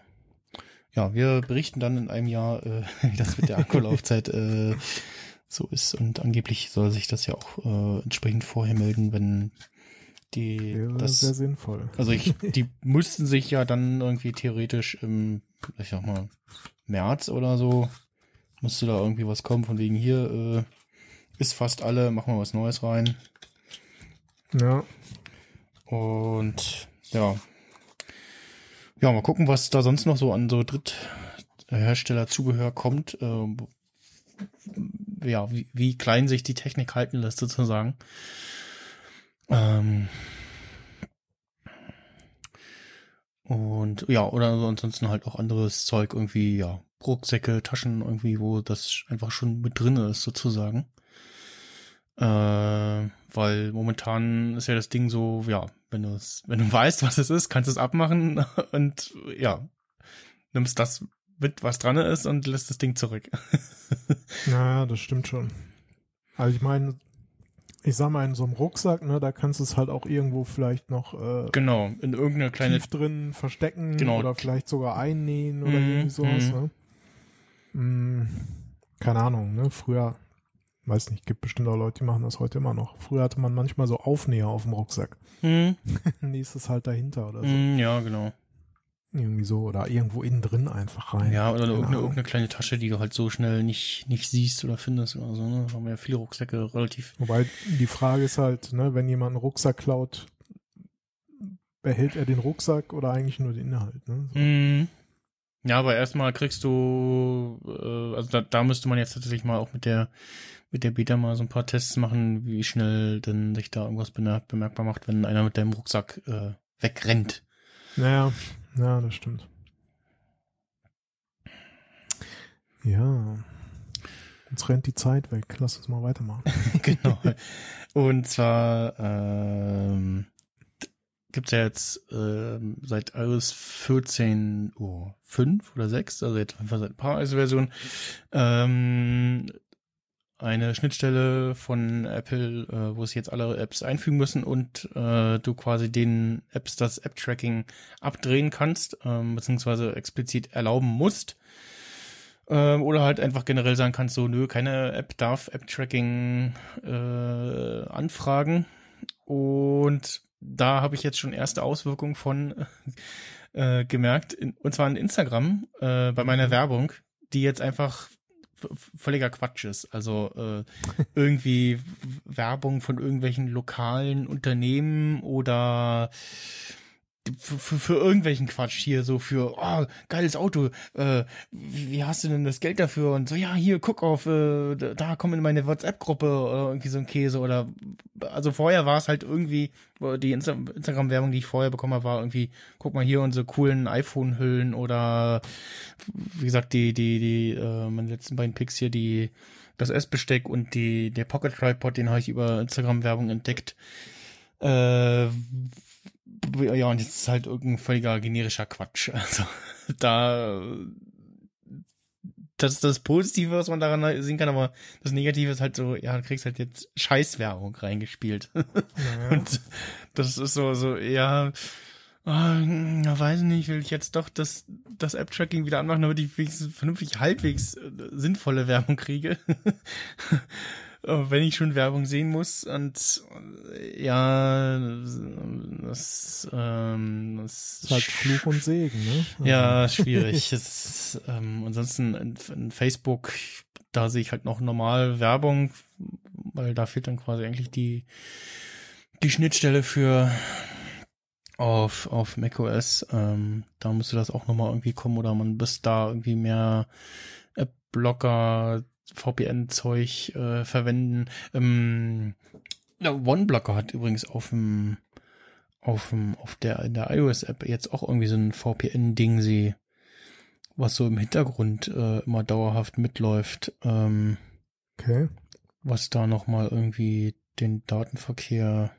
Ja, wir berichten dann in einem Jahr, äh, wie das mit der Akkulaufzeit äh, so ist. Und angeblich soll sich das ja auch äh, entsprechend vorher melden, wenn die wäre das. sehr sinnvoll. Also ich, die müssten sich ja dann irgendwie theoretisch im, ich sag mal, März oder so, müsste da irgendwie was kommen, von wegen hier, äh, ist fast alle, machen wir was Neues rein. Ja, Und ja. Ja, mal gucken, was da sonst noch so an so Drittherstellerzubehör kommt. Ähm, ja, wie, wie klein sich die Technik halten lässt, sozusagen. Ähm, und ja, oder so ansonsten halt auch anderes Zeug, irgendwie, ja, Rucksäcke, Taschen, irgendwie, wo das einfach schon mit drin ist, sozusagen. Äh, weil momentan ist ja das Ding so, ja, wenn du es, wenn du weißt, was es ist, kannst du es abmachen und ja, nimmst das mit, was dran ist und lässt das Ding zurück. naja, das stimmt schon. Also ich meine, ich sag mal, in so einem Rucksack, ne, da kannst du es halt auch irgendwo vielleicht noch äh, genau, in irgendeine kleine, tief drin verstecken Genau. oder vielleicht sogar einnähen oder Mhm, irgendwie sowas, mhm. ne? Mm, keine Ahnung, ne? Früher, weiß nicht, gibt bestimmt auch Leute, die machen das heute immer noch. Früher hatte man manchmal so Aufnäher auf dem Rucksack. hm, Nächstes halt dahinter oder so. hm, ja, genau. Irgendwie so. Oder irgendwo innen drin einfach rein. Ja, oder irgendeine, irgendeine kleine Tasche, die du halt so schnell nicht, nicht siehst oder findest oder so, ne? Da haben wir ja viele Rucksäcke relativ. Wobei die Frage ist halt, ne, wenn jemand einen Rucksack klaut, behält er den Rucksack oder eigentlich nur den Inhalt, ne? So. Mhm. Ja, aber erstmal kriegst du, äh, also da, da müsste man jetzt tatsächlich mal auch mit der mit der Beta mal so ein paar Tests machen, wie schnell denn sich da irgendwas bemerk bemerkbar macht, wenn einer mit deinem Rucksack äh, wegrennt. Naja, ja, das stimmt. Ja. Uns rennt die Zeit weg. Lass uns mal weitermachen. genau. Und zwar ähm, gibt's ja jetzt ähm, seit iOS 14 Uhr 5 oder 6, also jetzt einfach seit ein paar iOS-Versionen, ähm, eine Schnittstelle von Apple, äh, wo es jetzt alle Apps einfügen müssen und äh, du quasi den Apps das App-Tracking abdrehen kannst, ähm, beziehungsweise explizit erlauben musst. Ähm, oder halt einfach generell sagen kannst, so, nö, keine App darf App-Tracking äh, anfragen. Und da habe ich jetzt schon erste Auswirkungen von äh, gemerkt, in, und zwar in Instagram, äh, bei meiner Werbung, die jetzt einfach völliger Quatsch ist. Also äh, irgendwie Werbung von irgendwelchen lokalen Unternehmen oder für, für, irgendwelchen Quatsch hier so für oh, geiles Auto äh, wie, wie hast du denn das Geld dafür? Und so ja hier guck auf äh, da- komm in meine WhatsApp Gruppe oder irgendwie so ein Käse oder also vorher war es halt irgendwie die Insta Instagram Werbung die ich vorher bekommen habe war irgendwie guck mal hier unsere coolen iPhone Hüllen oder wie gesagt die die die äh, meine letzten beiden Picks hier die das Essbesteck und die der Pocket Tripod den habe ich über Instagram Werbung entdeckt. Äh, ja, und jetzt ist halt irgendein völliger generischer Quatsch. Also da das ist das Positive, was man daran sehen kann, aber das Negative ist halt so, ja, du kriegst halt jetzt Scheißwerbung reingespielt. Naja. Und das ist so, so, ja, ja, weiß nicht, will ich jetzt doch das, das App-Tracking wieder anmachen, damit ich wenigstens vernünftig halbwegs äh, sinnvolle Werbung kriege. Aber Wenn ich schon Werbung sehen muss und äh, ja, das, ähm, das Das ist halt Fluch und Segen, ne? Also, ja, schwierig. es, ist, ähm, ansonsten in, in Facebook, da sehe ich halt noch normal Werbung, weil da fehlt dann quasi eigentlich die, die Schnittstelle für auf, auf macOS. Ähm, da müsste das auch nochmal irgendwie kommen oder man bis da irgendwie mehr App-Blocker, VPN-Zeug äh, verwenden. Ähm, OneBlocker hat übrigens auf dem auf, dem, auf der, in der iOS-App jetzt auch irgendwie so ein VPN-Ding sehe, was so im Hintergrund äh, immer dauerhaft mitläuft. Ähm, Okay. was da nochmal irgendwie den Datenverkehr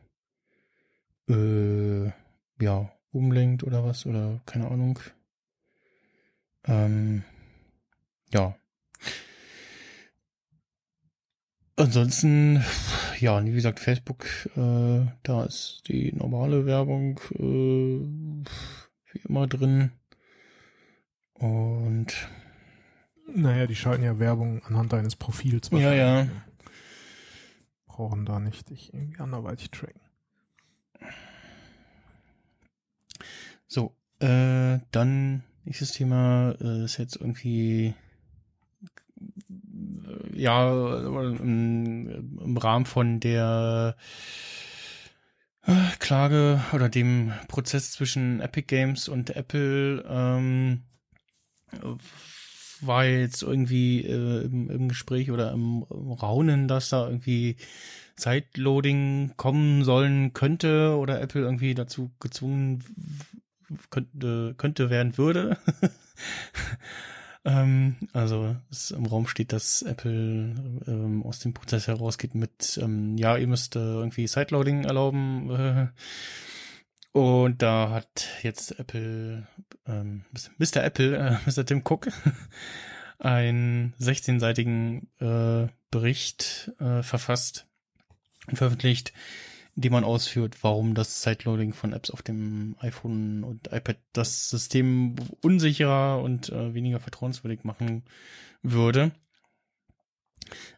äh, ja, umlenkt oder was, oder keine Ahnung. Ähm, ja. Ansonsten, ja, wie gesagt, Facebook, äh, da ist die normale Werbung äh, wie immer drin. Und Naja, die schalten ja Werbung anhand deines Profils. Ja, ja. Brauchen da nicht dich irgendwie anderweitig tracken. So, äh, dann nächstes Thema äh, ist jetzt irgendwie ja im, im Rahmen von der äh, Klage oder dem Prozess zwischen Epic Games und Apple ähm, war jetzt irgendwie äh, im, im Gespräch oder im, Raunen, dass da irgendwie Sideloading kommen sollen könnte oder Apple irgendwie dazu gezwungen könnte, könnte werden würde. ähm, also es im Raum steht, dass Apple ähm, aus dem Prozess herausgeht mit, ähm, ja, ihr müsst äh, irgendwie Sideloading erlauben. Äh, und da hat jetzt Apple, ähm, Mr. Apple, äh, Mr. Tim Cook, einen 16-seitigen äh, Bericht äh, verfasst und veröffentlicht, dem man ausführt, warum das Sideloading von Apps auf dem iPhone und iPad das System unsicherer und äh, weniger vertrauenswürdig machen würde.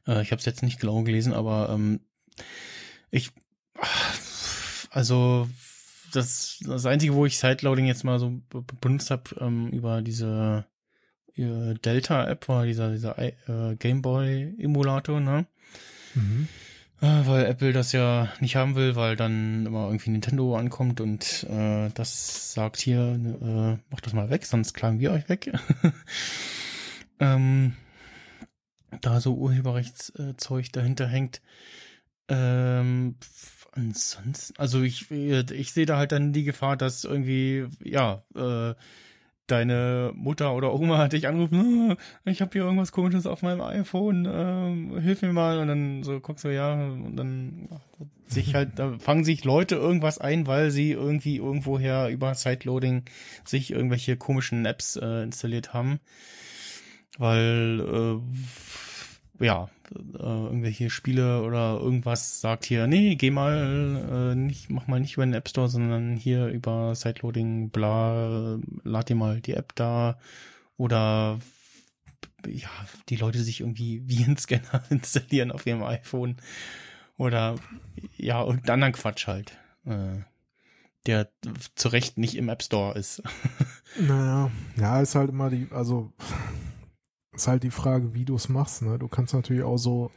Äh, ich habe es jetzt nicht genau gelesen, aber ähm, ich also das das einzige, wo ich Sideloading jetzt mal so benutzt habe ähm, über diese äh, Delta App war dieser dieser äh, Gameboy Emulator, ne? Mhm. Äh, weil Apple das ja nicht haben will, weil dann immer irgendwie Nintendo ankommt und äh, das sagt hier, äh, macht das mal weg, sonst klagen wir euch weg. ähm, da so Urheberrechtszeug dahinter hängt. Ähm, ansonsten, also ich, ich sehe da halt dann die Gefahr, dass irgendwie, ja, äh, deine Mutter oder Oma dich anrufen, ich habe hier irgendwas komisches auf meinem iPhone, äh, hilf mir mal. Und dann so guckst du ja und dann sich halt da fangen sich Leute irgendwas ein, weil sie irgendwie irgendwoher über Sideloading sich irgendwelche komischen Apps äh, installiert haben, weil äh, ja äh, irgendwelche Spiele oder irgendwas sagt hier, nee, geh mal äh, nicht, mach mal nicht über den App Store, sondern hier über Sideloading, bla, lad dir mal die App da oder ja, die Leute sich irgendwie Virenscanner installieren auf ihrem iPhone oder ja, irgendeinen anderen Quatsch halt, äh, der zu Recht nicht im App Store ist. Naja, ja, ist halt immer die, also ist halt die Frage, wie du es machst. Ne? Du kannst natürlich auch so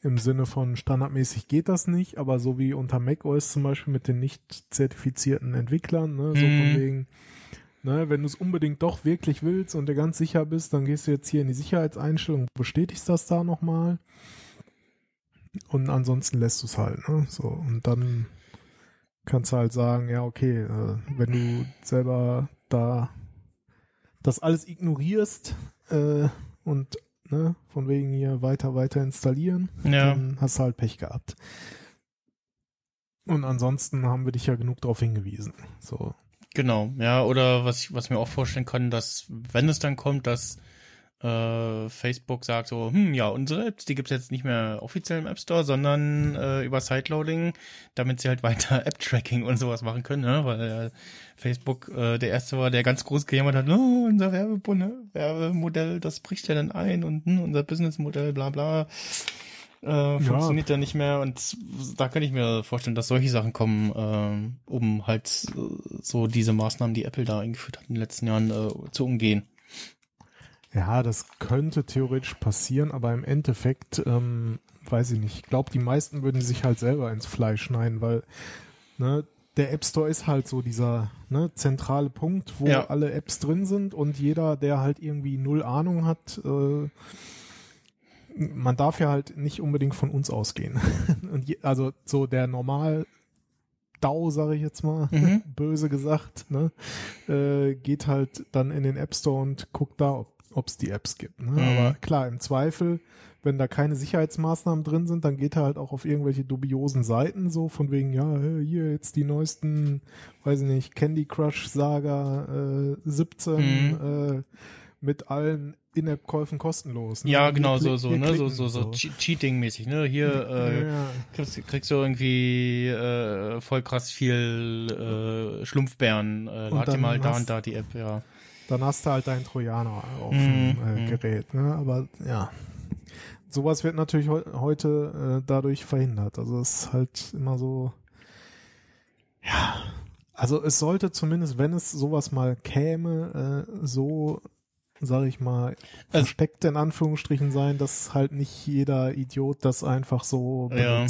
im Sinne von standardmäßig geht das nicht, aber so wie unter macOS zum Beispiel mit den nicht zertifizierten Entwicklern, ne? so Mhm. von wegen, ne, wenn du es unbedingt doch wirklich willst und dir ganz sicher bist, dann gehst du jetzt hier in die Sicherheitseinstellung, bestätigst das da nochmal und ansonsten lässt du es halt. Ne? So, und dann kannst du halt sagen, ja, okay, äh, wenn du selber da das alles ignorierst äh, und ne, von wegen hier weiter, weiter installieren, Ja. dann hast du halt Pech gehabt. Und ansonsten haben wir dich ja genug darauf hingewiesen. So. Genau, ja, oder was ich, was ich mir auch vorstellen kann, dass, wenn es dann kommt, dass äh, Facebook sagt so, hm, ja, unsere Apps, die gibt's jetzt nicht mehr offiziell im App Store, sondern äh, über Sideloading, damit sie halt weiter App-Tracking und sowas machen können, ne? weil äh, Facebook äh, der erste war, der ganz groß gejammert hat, oh, unser Werbebunde, Werbemodell, das bricht ja dann ein und hm, unser Businessmodell, bla bla. Äh, funktioniert ja nicht mehr und da kann ich mir vorstellen, dass solche Sachen kommen, ähm, um halt äh, so diese Maßnahmen, die Apple da eingeführt hat in den letzten Jahren, äh, zu umgehen. Ja, das könnte theoretisch passieren, aber im Endeffekt, ähm, weiß ich nicht. Ich glaube, die meisten würden sich halt selber ins Fleisch schneiden, weil ne, der App Store ist halt so dieser ne, zentrale Punkt, wo Ja. alle Apps drin sind und jeder, der halt irgendwie null Ahnung hat, äh, man darf ja halt nicht unbedingt von uns ausgehen. und je, also so der normal DAO, sage ich jetzt mal, Mhm. böse gesagt, ne, äh, geht halt dann in den App Store und guckt da, ob es die Apps gibt. Ne? Mhm. Aber klar, im Zweifel, wenn da keine Sicherheitsmaßnahmen drin sind, dann geht er halt auch auf irgendwelche dubiosen Seiten, so von wegen, ja, äh, hier jetzt die neuesten, weiß ich nicht, Candy Crush Saga äh, 17 äh, mit allen In-App-Käufen kostenlos. ne? Ja, genau, so, so, ne, so, so, so Che- Cheating-mäßig, ne, hier, äh, ja. kriegst, kriegst du irgendwie, äh, voll krass viel, äh, Schlumpfbären, äh, lad dir mal da und da die App, ja. Dann hast du halt deinen Trojaner auf Mhm, dem äh, mhm. Gerät. Ne? Aber ja, sowas wird natürlich heu heute äh, dadurch verhindert. Also es ist halt immer so, ja, also es sollte zumindest, wenn es sowas mal käme, äh, so, sag ich mal, Also- versteckt in Anführungsstrichen sein, dass halt nicht jeder Idiot das einfach so Ja.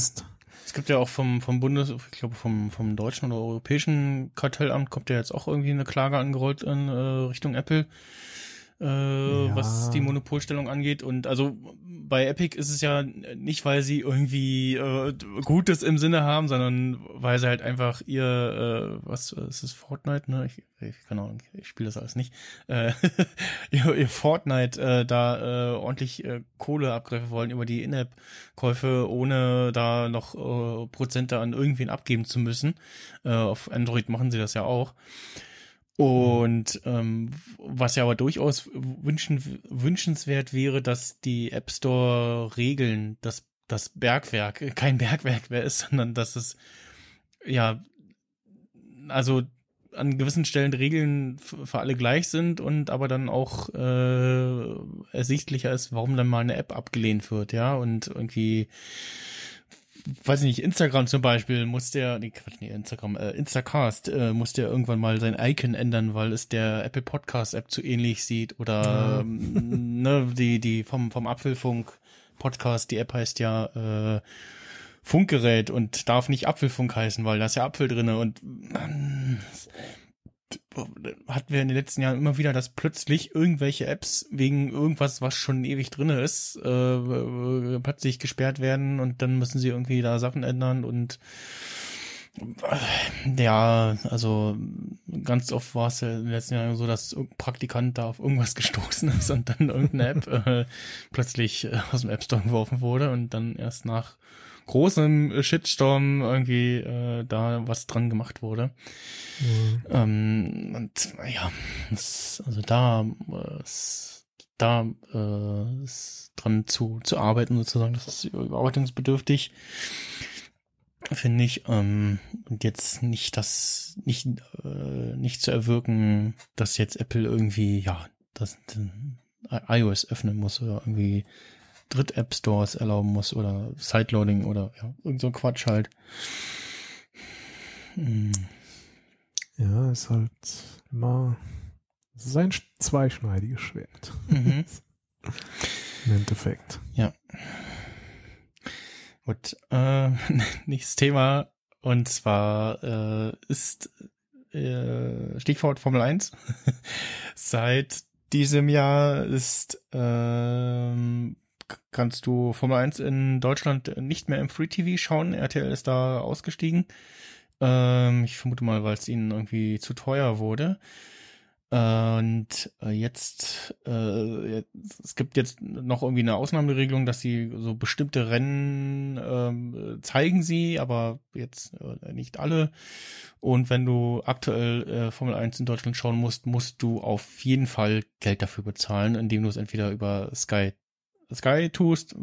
Es gibt ja auch vom, vom Bundes, ich glaube vom, vom deutschen oder europäischen Kartellamt kommt ja jetzt auch irgendwie eine Klage angerollt in äh, Richtung Apple, äh, was die Monopolstellung angeht. Und also bei Epic ist es ja nicht, weil sie irgendwie äh, Gutes im Sinne haben, sondern weil sie halt einfach ihr, äh, was ist es, Fortnite, ne? Ich, ich keine Ahnung, ich spiele das alles nicht. Äh, ihr, ihr Fortnite äh, da äh, ordentlich äh, Kohle abgreifen wollen über die In-App-Käufe, ohne da noch äh, Prozente an irgendwen abgeben zu müssen. Äh, auf Android machen sie das ja auch. Und ähm, was ja aber durchaus wünschen, wünschenswert wäre, dass die App Store Regeln, dass das Bergwerk kein Bergwerk mehr ist, sondern dass es ja also an gewissen Stellen Regeln für alle gleich sind und aber dann auch äh, ersichtlicher ist, warum dann mal eine App abgelehnt wird, ja. Und irgendwie weiß ich nicht, Instagram zum Beispiel muss der, nee, Quatsch, nee, Instagram, äh, Instacast äh, muss der irgendwann mal sein Icon ändern, weil es der Apple Podcast App zu ähnlich sieht oder Ja. ähm, ne, die, die vom, vom Apfelfunk Podcast, die App heißt ja äh, Funkgerät und darf nicht Apfelfunk heißen, weil da ist ja Apfel drinne und ähm, hatten wir in den letzten Jahren immer wieder, dass plötzlich irgendwelche Apps wegen irgendwas, was schon ewig drinne ist, äh, äh, plötzlich gesperrt werden und dann müssen sie irgendwie da Sachen ändern und äh, ja, also ganz oft war es ja in den letzten Jahren so, dass irgendein Praktikant da auf irgendwas gestoßen ist und dann irgendeine App äh, plötzlich äh, aus dem App Store geworfen wurde und dann erst nach großem Shitstorm irgendwie äh, da was dran gemacht wurde. Mhm. Ähm, und ja, es, also da äh, es, da äh, ist dran zu, zu arbeiten sozusagen, das ist überarbeitungsbedürftig, finde ich. Ähm, und jetzt nicht das, nicht, äh, nicht zu erwirken, dass jetzt Apple irgendwie, ja, das äh, iOS öffnen muss oder irgendwie Dritt-App-Stores erlauben muss oder Sideloading oder ja, irgend so Quatsch halt. Hm. Ja, ist halt immer, es ist ein sch- zweischneidiges Schwert. Mhm. Im Endeffekt. Gut, äh, nächstes Thema und zwar äh, ist äh, Stichwort Formel 1. Seit diesem Jahr ist ähm, kannst du Formel 1 in Deutschland nicht mehr im Free TV schauen. RTL ist da ausgestiegen. Ähm, ich vermute mal, weil es ihnen irgendwie zu teuer wurde. Und äh, jetzt, äh, es gibt jetzt noch irgendwie eine Ausnahmeregelung, dass sie so bestimmte Rennen ähm, zeigen sie, aber jetzt äh, nicht alle. Und wenn du aktuell äh, Formel 1 in Deutschland schauen musst, musst du auf jeden Fall Geld dafür bezahlen, indem du es entweder über Sky Sky tust,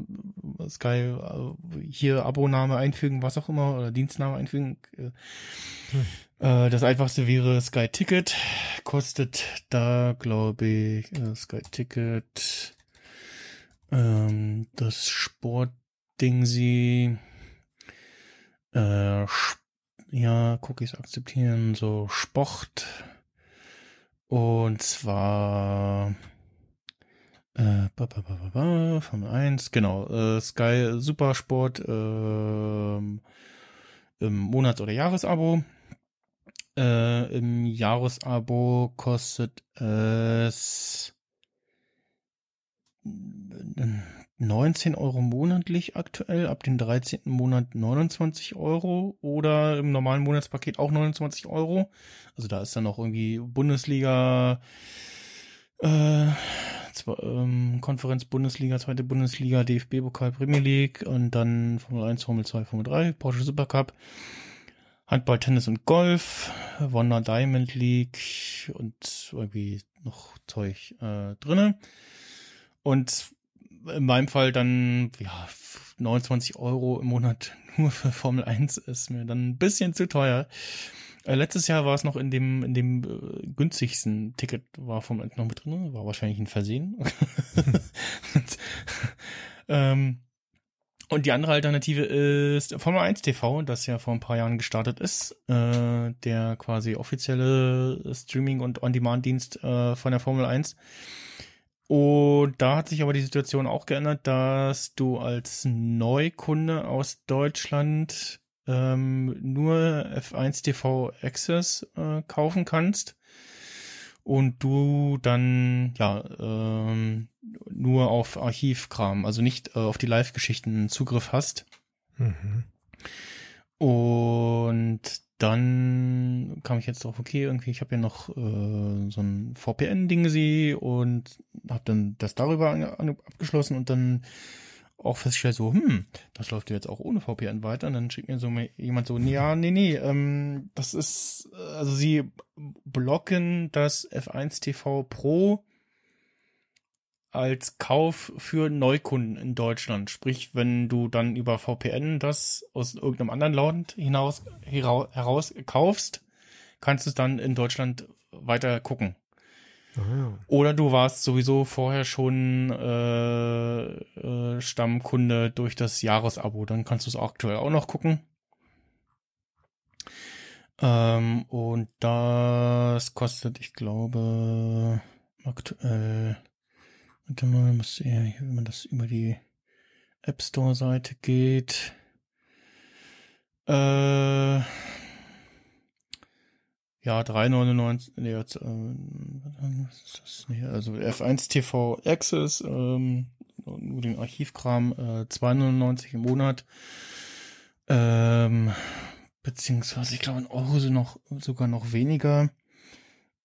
Sky äh, hier Aboname einfügen, was auch immer, oder Dienstname einfügen. Äh, äh, das einfachste wäre Sky Ticket. Kostet da, glaube ich, Sky Ticket ähm, das Sportding sie ja, Cookies akzeptieren, so Sport. Und zwar äh, ba, ba, ba, ba, ba, Formel 1, genau, äh, Sky Supersport ähm, im Monats- oder Jahresabo. Äh, Im Jahresabo kostet es 19 Euro monatlich aktuell, ab dem 13. Monat 29 Euro oder im normalen Monatspaket auch 29 Euro. Also da ist dann noch irgendwie Bundesliga, äh, zwar, ähm, Konferenz Bundesliga, zweite Bundesliga, DFB-Pokal, Premier League und dann Formel 1, Formel 2, Formel 3, Porsche Supercup, Handball, Tennis und Golf, Wonder Diamond League und irgendwie noch Zeug äh, drinnen. Und in meinem Fall dann, ja, 29 Euro im Monat nur für Formel 1 ist mir dann ein bisschen zu teuer. Äh, letztes Jahr war es noch in dem, in dem äh, günstigsten Ticket, war Formel 1 noch mit drin, war wahrscheinlich ein Versehen. und, ähm, und die andere Alternative ist Formel 1 TV, das ja vor ein paar Jahren gestartet ist, äh, der quasi offizielle Streaming- und On-Demand-Dienst äh, von der Formel 1. Und da hat sich aber die Situation auch geändert, dass du als Neukunde aus Deutschland ähm, nur F1 TV Access äh, kaufen kannst und du dann ja ähm, nur auf Archivkram, also nicht äh, auf die Live-Geschichten Zugriff hast. Mhm. Und dann kam ich jetzt drauf, okay, irgendwie, ich habe ja noch äh, so ein VPN-Ding sie und habe dann das darüber abgeschlossen und dann auch festgestellt, so, hm, das läuft jetzt auch ohne VPN weiter. Und dann schickt mir so jemand so, ja, nee, nee, ähm, das ist, also sie blocken das F1 TV Pro als Kauf für Neukunden in Deutschland. Sprich, wenn du dann über VPN das aus irgendeinem anderen Land hinaus heraus kaufst, kannst du es dann in Deutschland weiter gucken. Ah. Oder du warst sowieso vorher schon äh, äh, Stammkunde durch das Jahresabo, dann kannst du es aktuell auch noch gucken. Ähm, und das kostet, ich glaube, aktuell Warte mal, muss eher, wenn man das über die App Store Seite geht. Äh, ja, 3,99, nee, jetzt, äh, was ist das? Nee, also F1 TV Access, ähm, nur den Archivkram, äh, 2,99 im Monat. Ähm, beziehungsweise, ich glaube, in Euro sind noch, sogar noch weniger.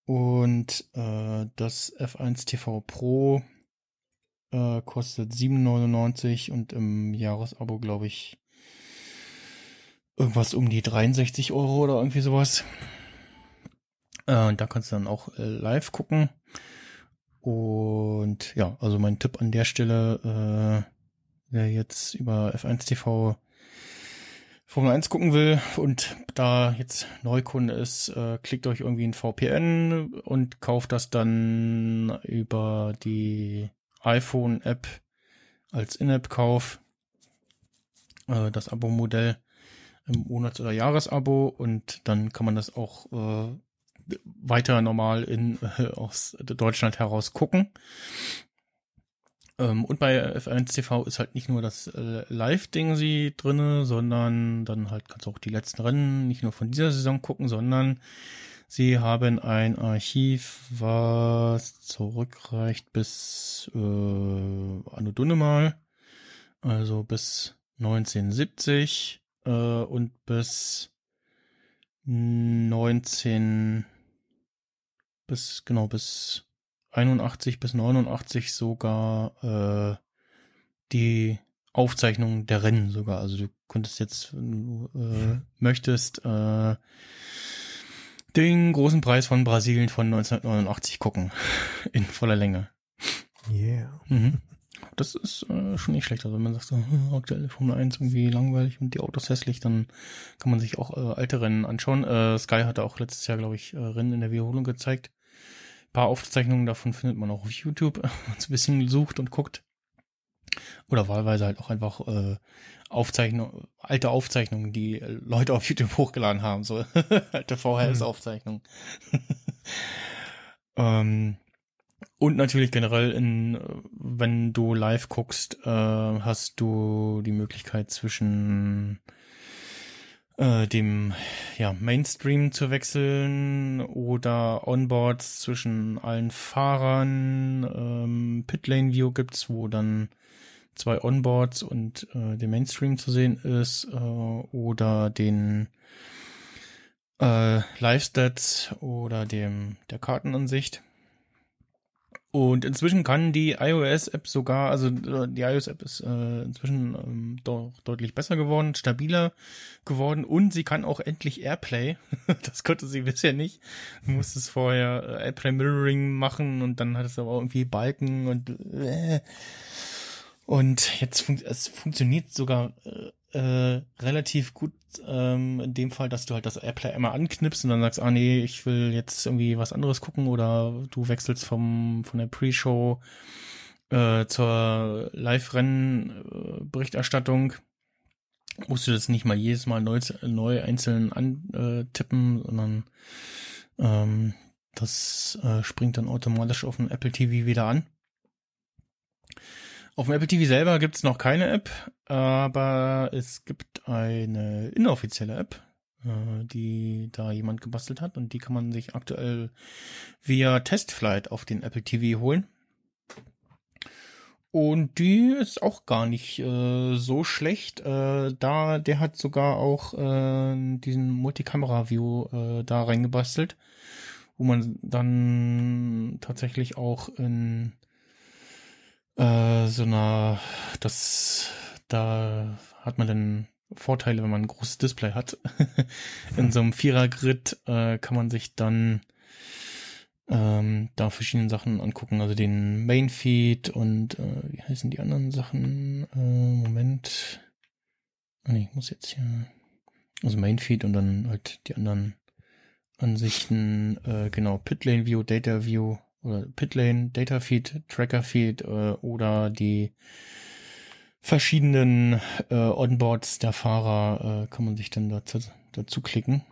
Und äh, das F1 TV Pro äh, kostet 7,99 und im Jahresabo, glaube ich, irgendwas um die 63 Euro oder irgendwie sowas. Äh, und da kannst du dann auch äh, live gucken. Und ja, also mein Tipp an der Stelle, äh, wer jetzt über F1 TV Formel 1 gucken will und da jetzt Neukunde ist, äh, klickt euch irgendwie ein VPN und kauft das dann über die iPhone-App als In-App-Kauf, äh, das Abo-Modell im Monats- oder Jahresabo und dann kann man das auch äh, weiter normal in äh, aus Deutschland heraus gucken. Ähm, und bei F1 TV ist halt nicht nur das äh, Live-Ding sie drinne, sondern dann halt kannst du auch die letzten Rennen nicht nur von dieser Saison gucken, sondern Sie haben ein Archiv, was zurückreicht bis äh, Anno Dunnemal, also bis 1970 äh, und bis 19 bis genau bis 81 bis 89 sogar äh, die Aufzeichnung der Rennen sogar. Also du könntest jetzt, wenn du äh, möchtest, äh, den großen Preis von Brasilien von 1989 gucken. In voller Länge. Yeah. Mhm. Das ist äh, schon nicht schlecht. Also wenn man sagt, so, hm, aktuelle Formel 1 irgendwie langweilig und die Autos hässlich, dann kann man sich auch äh, alte Rennen anschauen. Äh, Sky hatte auch letztes Jahr, glaube ich, äh, Rennen in der Wiederholung gezeigt. Paar Aufzeichnungen davon findet man auch auf YouTube, wenn man es ein bisschen sucht und guckt. Oder wahlweise halt auch einfach äh, Aufzeichnung, alte Aufzeichnungen, die Leute auf YouTube hochgeladen haben, so alte VHS-Aufzeichnungen. ähm, und natürlich generell in, wenn du live guckst, äh, hast du die Möglichkeit zwischen äh, dem ja, Mainstream zu wechseln oder Onboards zwischen allen Fahrern. Ähm, Pitlane View gibt's, wo dann zwei Onboards und äh, dem Mainstream zu sehen ist äh, oder den äh, Live-Stats oder dem der Kartenansicht. Und inzwischen kann die iOS-App sogar, also äh, die iOS-App ist äh, inzwischen ähm, doch deutlich besser geworden, stabiler geworden und sie kann auch endlich Airplay. das konnte sie bisher nicht. Du musstest vorher äh, Airplay Mirroring machen und dann hat es aber irgendwie Balken und äh, und jetzt fun es funktioniert sogar äh, äh, relativ gut ähm, in dem Fall, dass du halt das Airplay einmal anknipst und dann sagst, ah nee, ich will jetzt irgendwie was anderes gucken oder du wechselst vom von der Pre-Show äh, zur Live-Rennen-Berichterstattung. Musst du das nicht mal jedes Mal neu, neu einzeln antippen, sondern ähm, das äh, springt dann automatisch auf dem Apple TV wieder an. Auf dem Apple TV selber gibt es noch keine App, aber es gibt eine inoffizielle App, äh, die da jemand gebastelt hat und die kann man sich aktuell via Testflight auf den Apple TV holen. Und die ist auch gar nicht äh, so schlecht. Äh, da, der hat sogar auch äh, diesen Multikamera-View äh, da reingebastelt, wo man dann tatsächlich auch in äh, so einer, das, da hat man dann Vorteile, wenn man ein großes Display hat. In so einem Vierer-Grid äh, kann man sich dann ähm, da verschiedene Sachen angucken, also den Main-Feed und äh, wie heißen die anderen Sachen? Äh, Moment. Ah, nee, ich muss jetzt hier. Also Main-Feed und dann halt die anderen Ansichten, äh, genau, Pitlane View, Data View oder Pitlane, Data Feed, Tracker Feed äh, oder die verschiedenen äh, Onboards der Fahrer äh, kann man sich dann dazu, dazu klicken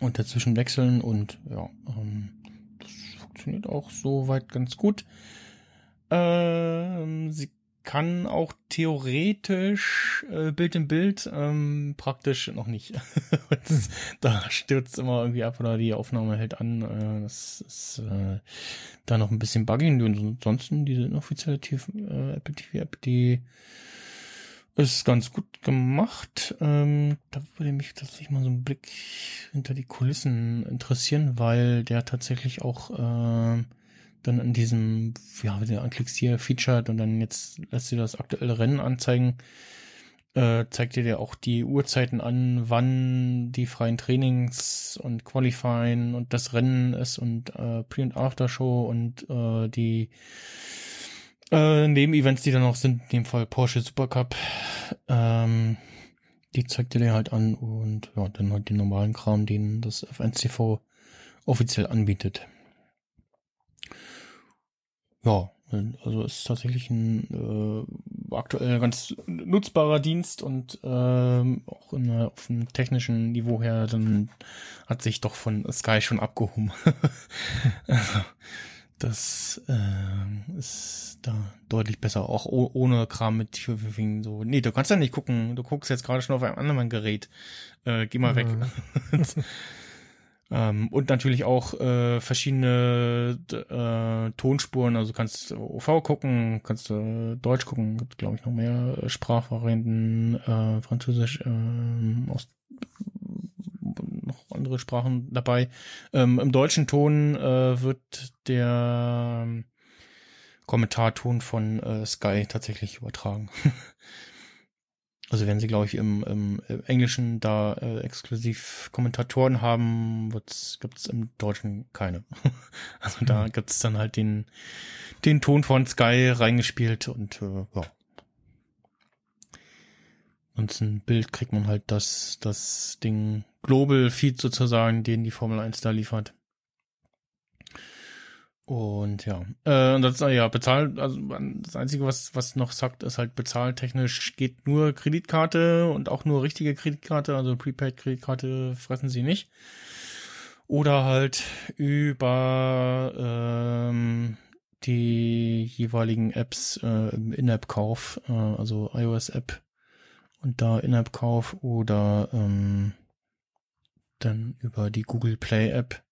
und dazwischen wechseln und ja, ähm, das funktioniert auch soweit ganz gut. Ähm, sie kann auch theoretisch äh, Bild in Bild, ähm, praktisch noch nicht. da stürzt immer irgendwie ab oder die Aufnahme hält an. Äh, das ist äh, da noch ein bisschen buggy. Und ansonsten diese inoffizielle äh, Apple TV App, die ist ganz gut gemacht. Ähm, da würde mich tatsächlich mal so ein Blick hinter die Kulissen interessieren, weil der tatsächlich auch äh, dann in diesem, ja, wenn du anklickst hier featured und dann jetzt lässt du das aktuelle Rennen anzeigen, äh, zeigt dir der auch die Uhrzeiten an, wann die freien Trainings und Qualifying und das Rennen ist und äh, Pre- und After-Show und äh, die äh, Nebenevents, die dann noch sind, in dem Fall Porsche Supercup, ähm, die zeigt dir halt an und ja, dann halt den normalen Kram, den das F1 offiziell anbietet. Ja, also ist tatsächlich ein äh, aktuell ganz nutzbarer Dienst und ähm, auch in, auf dem technischen Niveau her, dann hat sich doch von Sky schon abgehoben. also, das äh, ist da deutlich besser, auch ohne Kram mit so. Nee, du kannst ja nicht gucken, du guckst jetzt gerade schon auf einem anderen Gerät. Äh, geh mal mhm. weg. Ähm, und natürlich auch äh, verschiedene äh, Tonspuren, also kannst OV gucken, kannst äh, Deutsch gucken, gibt glaube ich noch mehr äh, Sprachvarianten, äh, Französisch, äh, aus noch andere Sprachen dabei. Ähm, Im deutschen Ton äh, wird der Kommentarton von äh, Sky tatsächlich übertragen. Also wenn sie, glaube ich, im, im, Englischen da äh, exklusiv Kommentatoren haben, gibt es im Deutschen keine. also da mhm. gibt es dann halt den, den Ton von Sky reingespielt und äh, ja. Und ein Bild kriegt man halt das, das Ding Global Feed sozusagen, den die Formel 1 da liefert. Und ja, äh, das ja bezahlt, also das Einzige, was was noch sagt, ist halt bezahltechnisch geht nur Kreditkarte und auch nur richtige Kreditkarte, also Prepaid-Kreditkarte fressen sie nicht. Oder halt über ähm, die jeweiligen Apps äh, im In-App-Kauf, äh, also iOS-App und da In-App-Kauf oder ähm, dann über die Google Play-App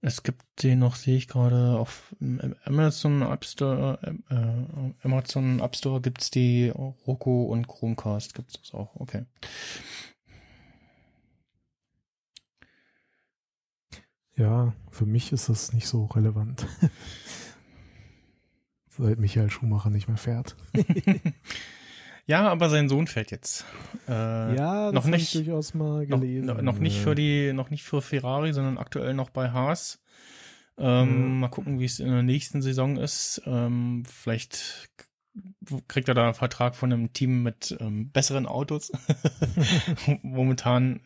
Es gibt den noch, sehe ich gerade, auf Amazon App Store, äh, Amazon App Store gibt's die Roku und Chromecast gibt's das auch, okay. Ja, für mich ist das nicht so relevant. Seit Michael Schumacher nicht mehr fährt. ja, aber sein Sohn fährt jetzt. Äh, ja, noch nicht durchaus mal gelesen. Noch, noch, nicht für die, noch nicht für Ferrari, sondern aktuell noch bei Haas. Ähm, mhm. Mal gucken, wie es in der nächsten Saison ist. Ähm, vielleicht kriegt er da einen Vertrag von einem Team mit ähm, besseren Autos. Momentan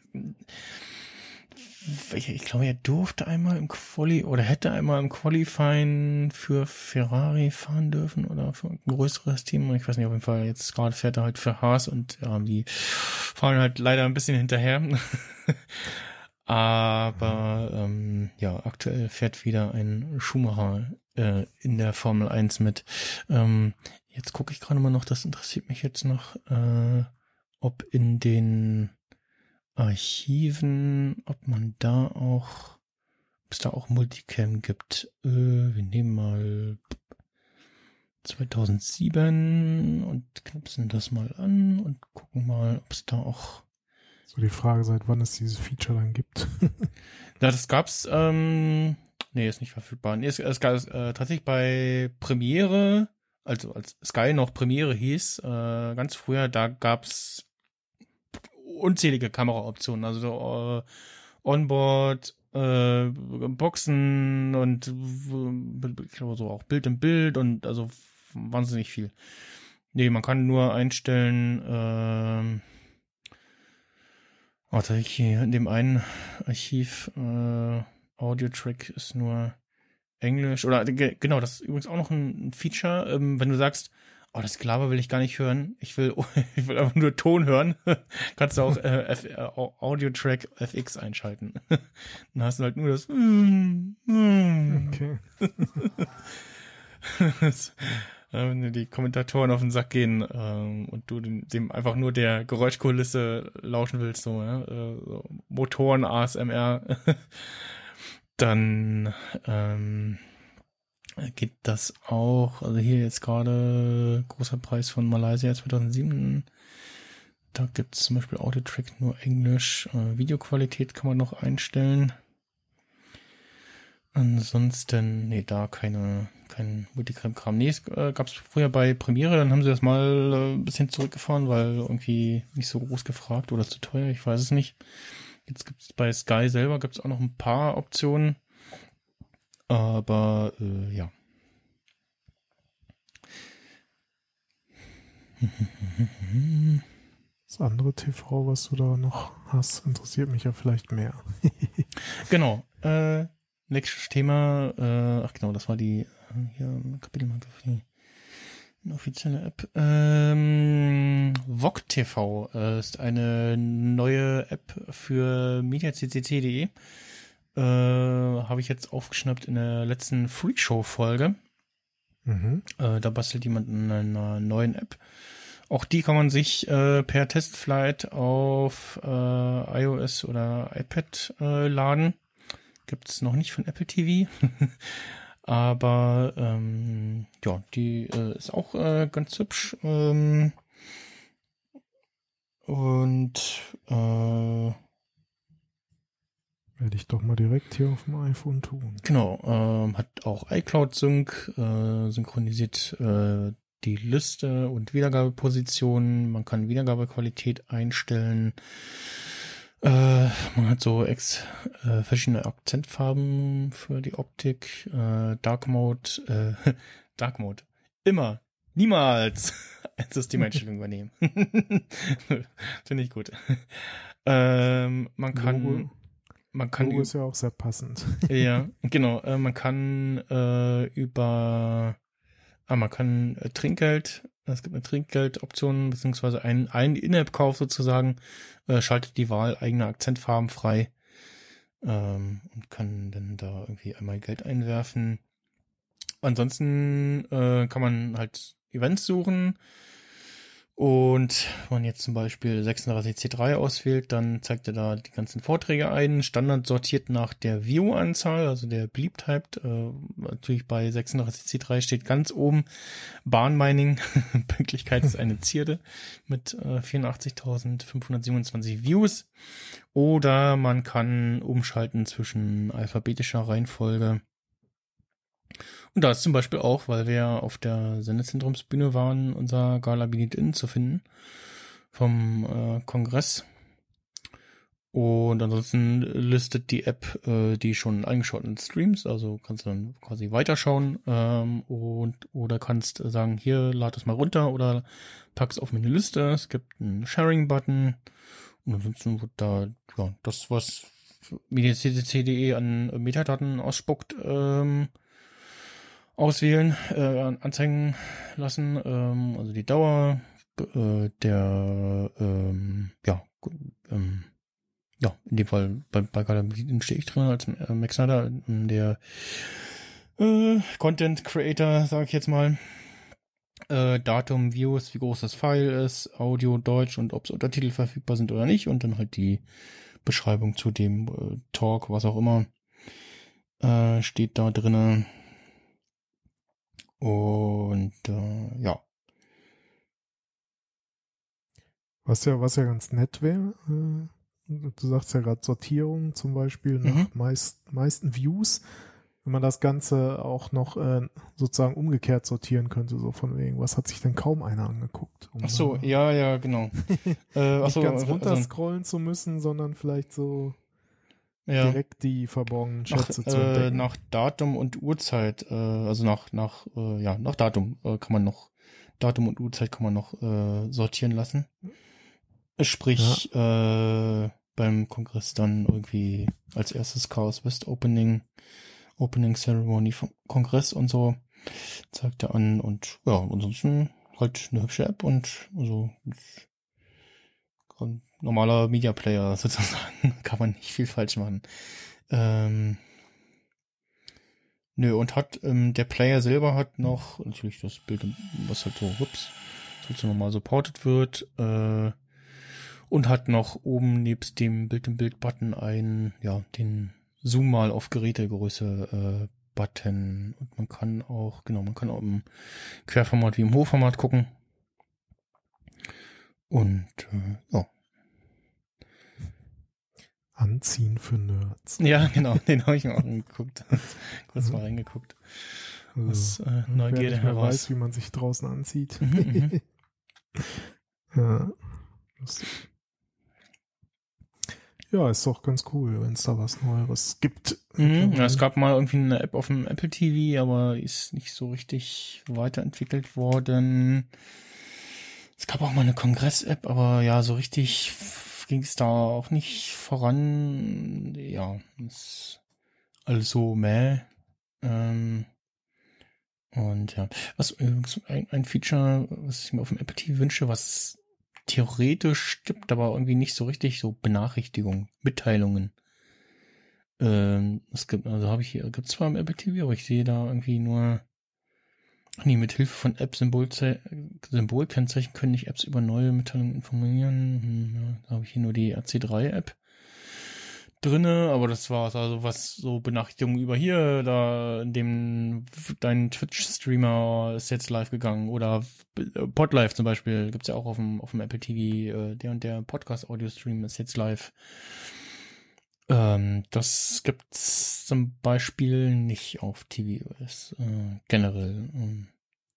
ich, ich glaube, er durfte einmal im Quali oder hätte einmal im Qualifying für Ferrari fahren dürfen oder für ein größeres Team. Ich weiß nicht, auf jeden Fall, jetzt gerade fährt er halt für Haas und ja, die fahren halt leider ein bisschen hinterher. Aber ähm, ja, aktuell fährt wieder ein Schumacher äh, in der Formel 1 mit. Ähm, jetzt gucke ich gerade mal noch, das interessiert mich jetzt noch, äh, ob in den Archiven, ob man da auch, ob es da auch Multicam gibt. Äh, wir nehmen mal 2007 und knipsen das mal an und gucken mal, ob es da auch so die Frage, seit wann es dieses Feature dann gibt. ja, das gab's, ähm, nee, ist nicht verfügbar. Nee, es, es gab äh, tatsächlich bei Premiere, also als Sky noch Premiere hieß, äh, ganz früher, da gab's unzählige Kameraoptionen, also äh, Onboard, äh, Boxen und ich glaube so auch Bild im Bild und also wahnsinnig viel. Nee, man kann nur einstellen, äh, warte, hier in dem einen Archiv, äh, Audio-Track ist nur Englisch oder genau, das ist übrigens auch noch ein Feature, ähm, wenn du sagst, Oh, das Gelaber will ich gar nicht hören. Ich will, ich will einfach nur Ton hören. Kannst du auch äh, F, äh, Audio-Track FX einschalten. Dann hast du halt nur das. Okay. wenn dir die Kommentatoren auf den Sack gehen ähm, und du dem, dem, einfach nur der Geräuschkulisse lauschen willst, so, ja? äh, so Motoren, ASMR, dann ähm, geht das auch. Also hier jetzt gerade großer Preis von Malaysia 2007. Da gibt es zum Beispiel Audio-Track nur Englisch. Äh, Videoqualität kann man noch einstellen. Ansonsten, nee, da keine, kein Multicam-Kram. Nee, es äh, gab es früher bei Premiere, dann haben sie das mal äh, ein bisschen zurückgefahren, weil irgendwie nicht so groß gefragt oder zu teuer, ich weiß es nicht. Jetzt gibt es bei Sky selber gibt's auch noch ein paar Optionen. Aber äh, ja. Das andere TV, was du da noch hast, interessiert mich ja vielleicht mehr. genau. Äh, nächstes Thema, äh, ach genau, das war die äh, hier Kapitelmarke für die offizielle App. Ähm, VOG TV äh, ist eine neue App für mediaccc.de äh, habe ich jetzt aufgeschnappt in der letzten Freakshow-Folge. Mhm. Äh, da bastelt jemand in einer neuen App. Auch die kann man sich äh, per Testflight auf äh, iOS oder iPad äh, laden. Gibt's noch nicht von Apple TV. Aber ähm, ja, die äh, ist auch äh, ganz hübsch. Ähm, und äh, werde ich doch mal direkt hier auf dem iPhone tun. Genau, ähm, hat auch iCloud Sync, äh, synchronisiert äh, die Liste und Wiedergabeposition. Man kann Wiedergabequalität einstellen. Äh, man hat so ex, äh, verschiedene Akzentfarben für die Optik. Äh, Dark Mode, äh, Dark Mode. Immer, niemals ein Systemeinstellung übernehmen. Finde ich gut. Ähm, man kann. Logo man kann Logo ist ja auch sehr passend. Ja, genau. Äh, man kann äh, über, ah, man kann äh, Trinkgeld, es gibt eine Trinkgeldoption, beziehungsweise ein, ein In-App-Kauf sozusagen, äh, schaltet die Wahl eigener Akzentfarben frei ähm, und kann dann da irgendwie einmal Geld einwerfen. Ansonsten äh, kann man halt Events suchen Und wenn man jetzt zum Beispiel 36C3 auswählt, dann zeigt er da die ganzen Vorträge ein, standard sortiert nach der View-Anzahl, also der Bleep-Typed. Äh, natürlich bei 36C3 steht ganz oben Bahnmining, Pünktlichkeit ist eine Zierde mit äh, 84.527 Views. Oder man kann umschalten zwischen alphabetischer Reihenfolge und da ist zum Beispiel auch, weil wir auf der Sendezentrumsbühne waren, unser Gala Binit In zu finden vom äh, Kongress. Und ansonsten listet die App äh, die schon eingeschauten Streams, also kannst du dann quasi weiterschauen ähm, und oder kannst sagen, hier lad es mal runter oder pack's auf meine Liste. Es gibt einen Sharing-Button und ansonsten wird da ja das, was medienccc.de an Metadaten ausspuckt, ähm, auswählen, äh, anzeigen lassen. Ähm, also die Dauer äh, der, ähm, ja, ähm, ja, in dem Fall bei, bei Galaxien stehe ich drin als äh, Max Snyder, der äh, Content Creator, sage ich jetzt mal. Äh, Datum, Views, wie groß das File ist, Audio, Deutsch und ob es Untertitel verfügbar sind oder nicht und dann halt die Beschreibung zu dem äh, Talk, was auch immer, äh, steht da drinnen. Und äh, ja. Was ja, was ja ganz nett wäre, äh, du sagst ja gerade Sortierung zum Beispiel nach Mhm. meist, meisten Views, wenn man das Ganze auch noch äh, sozusagen umgekehrt sortieren könnte, so von wegen, was hat sich denn kaum einer angeguckt? Um Ach so, ja, ja, genau. äh, ach nicht ganz also, runterscrollen zu müssen, sondern vielleicht so ja. direkt die verborgenen Nach, Schätze zu äh, entdecken. nach Datum und Uhrzeit, äh, also nach, nach, äh, ja, nach Datum äh, kann man noch, Datum und Uhrzeit kann man noch äh, sortieren lassen. Sprich, äh, beim Kongress dann irgendwie als erstes Chaos West Opening, Opening Ceremony vom Kongress und so zeigt er an und ja, ansonsten halt eine hübsche App und also ein normaler Media Player sozusagen. Kann man nicht viel falsch machen. Ähm, nö, und hat, ähm, der Player selber hat noch, natürlich das Bild, was halt so, ups, halt so normal supported wird, äh, und hat noch oben nebst dem Bild-in-Bild-Button ein, ja, den Zoom mal auf Gerätegröße, äh, Button. Und man kann auch, genau, man kann auch im Querformat wie im Hochformat gucken. Und, äh, ja. Anziehen für Nerds. Ja, genau, den habe ich mir auch angeguckt. Kurz mal reingeguckt. Also, Aus äh, wer Neugierde heraus. weiß, wie man sich draußen anzieht. Mhm, mhm. ja. lustig. Ja, ist doch ganz cool, wenn es da was Neueres gibt. Mhm, ja, es gab mal irgendwie eine App auf dem Apple TV, aber die ist nicht so richtig weiterentwickelt worden. Es gab auch mal eine Kongress-App, aber ja, so richtig ging es da auch nicht voran. Ja, ist alles so mäh. Ähm, und ja, was übrigens ein, ein Feature, was ich mir auf dem Apple TV wünsche, was theoretisch gibt, aber irgendwie nicht so richtig, so Benachrichtigungen, Mitteilungen. Ähm, es gibt, also habe ich hier, gibt zwar im Apple TV, aber ich sehe da irgendwie nur, nee, mit Hilfe von App-Symbolkennzeichen Symbolkennzeichen können nicht Apps über neue Mitteilungen informieren. Hm, ja, da habe ich hier nur die AC3-App drinne, aber das war's. Also was so Benachrichtigungen über hier, da in dem dein Twitch-Streamer ist jetzt live gegangen oder äh, Podlive zum Beispiel gibt's ja auch auf dem auf dem Apple TV. Äh, der und der Podcast-Audio-Stream ist jetzt live. Ähm, das gibt's zum Beispiel nicht auf tvOS äh, generell. Ähm,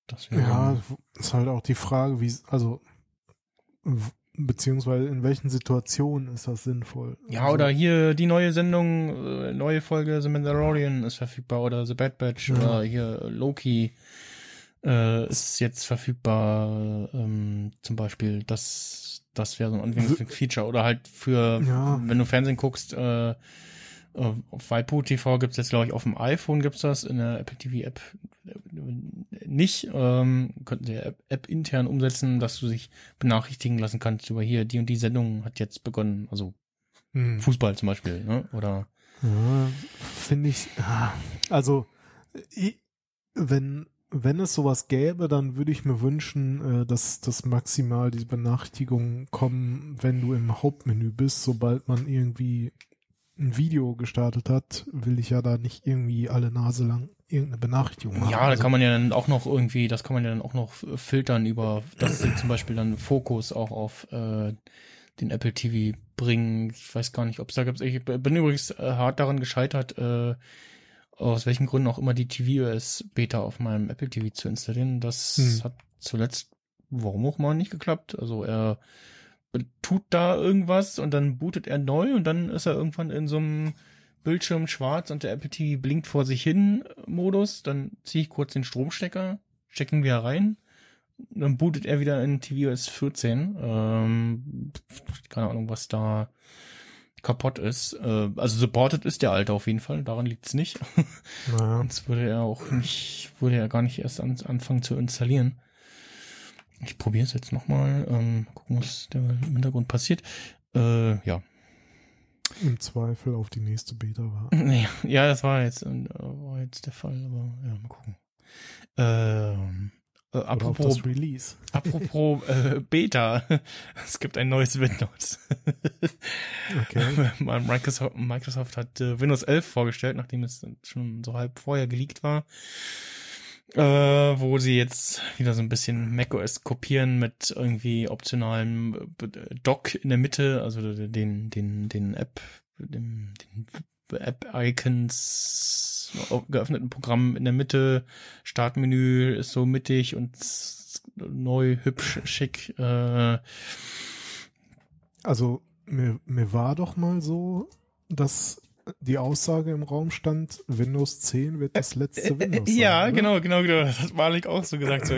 das Ja, ist halt auch die Frage, wie, also, beziehungsweise in welchen Situationen ist das sinnvoll? Ja, also, oder hier die neue Sendung, äh, neue Folge The Mandalorian ist verfügbar oder The Bad Batch Ja. oder hier Loki äh, ist jetzt verfügbar. Ähm, zum Beispiel, das, das wäre so ein Anwendungsfeature oder halt für, Ja. wenn du Fernsehen guckst, äh, äh, auf Waipu TV gibt's jetzt, glaube ich, auf dem iPhone gibt's das, in der Apple TV App nicht. Ähm, könnten sie App, App intern umsetzen, dass du dich benachrichtigen lassen kannst über hier, die und die Sendung hat jetzt begonnen. Also Hm. Fußball zum Beispiel, ne? Oder Ja, finde ich, ah, also, wenn wenn es sowas gäbe, dann würde ich mir wünschen, äh, dass, dass maximal diese Benachrichtigungen kommen, wenn du im Hauptmenü bist. Sobald man irgendwie ein Video gestartet hat, will ich ja da nicht irgendwie alle Nase lang irgendeine Benachrichtigung haben. Ja, da kann man ja dann auch noch irgendwie, das kann man ja dann auch noch filtern über, dass sie zum Beispiel dann Fokus auch auf äh, den Apple TV bringen. Ich weiß gar nicht, ob es da gibt. Ich bin übrigens äh, hart daran gescheitert, äh, aus welchen Gründen auch immer die tvOS Beta auf meinem Apple TV zu installieren. Das Hm. hat zuletzt, warum auch mal, nicht geklappt. Also er tut da irgendwas und dann bootet er neu und dann ist er irgendwann in so einem Bildschirm schwarz und der Apple TV blinkt vor sich hin Modus. Dann ziehe ich kurz den Stromstecker, stecken wir rein. Dann bootet er wieder in tvOS 14. Ähm, keine Ahnung, was da kaputt ist. Äh, also supported ist der alte auf jeden Fall, daran liegt's nicht. naja. Sonst würde er auch nicht, würde er gar nicht erst an, anfangen zu installieren. Ich probiere es jetzt nochmal, ähm, gucken, was da im Hintergrund passiert. Äh, ja. Im Zweifel auf die nächste Beta war. Ja, das war jetzt, äh, war jetzt der Fall, aber ja, mal gucken. Ähm, äh, apropos, Release. apropos äh, Beta, es gibt ein neues Windows. Okay. Microsoft, Microsoft hat äh, Windows 11 vorgestellt, nachdem es schon so halb vorher geleakt war. Äh, wo sie jetzt wieder so ein bisschen macOS kopieren mit irgendwie optionalem äh, Dock in der Mitte, also den, den, den App, den, den App-Icons, geöffneten Programm in der Mitte, Startmenü ist so mittig und neu, hübsch, schick. Äh, Also mir, mir war doch mal so, dass die Aussage im Raum stand, Windows 10 wird das letzte Windows sein. ja, oder? genau, genau, genau. Das hat Malik auch so gesagt. So,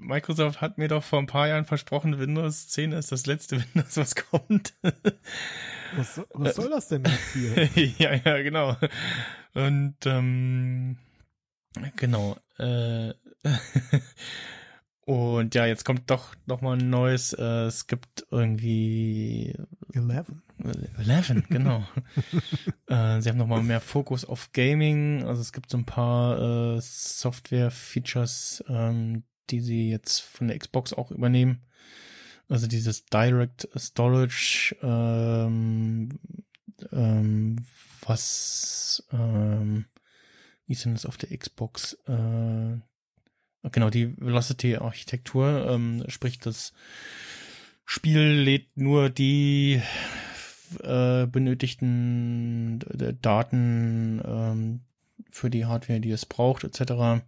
Microsoft hat mir doch vor ein paar Jahren versprochen, Windows 10 ist das letzte Windows, was kommt. Was, so- was soll das denn jetzt hier? ja, ja, genau. Und ähm, genau. Äh, und ja, jetzt kommt doch noch mal ein neues. Äh, es gibt irgendwie 11? 11, genau. äh, sie haben noch mal mehr Fokus auf Gaming. Also es gibt so ein paar äh, Software-Features, ähm, die sie jetzt von der Xbox auch übernehmen. Also dieses Direct Storage, ähm, ähm, was, ähm, wie ist denn das auf der Xbox? Äh, genau, die Velocity-Architektur, ähm, sprich das Spiel lädt nur die äh, benötigten Daten ähm, für die Hardware, die es braucht, etc.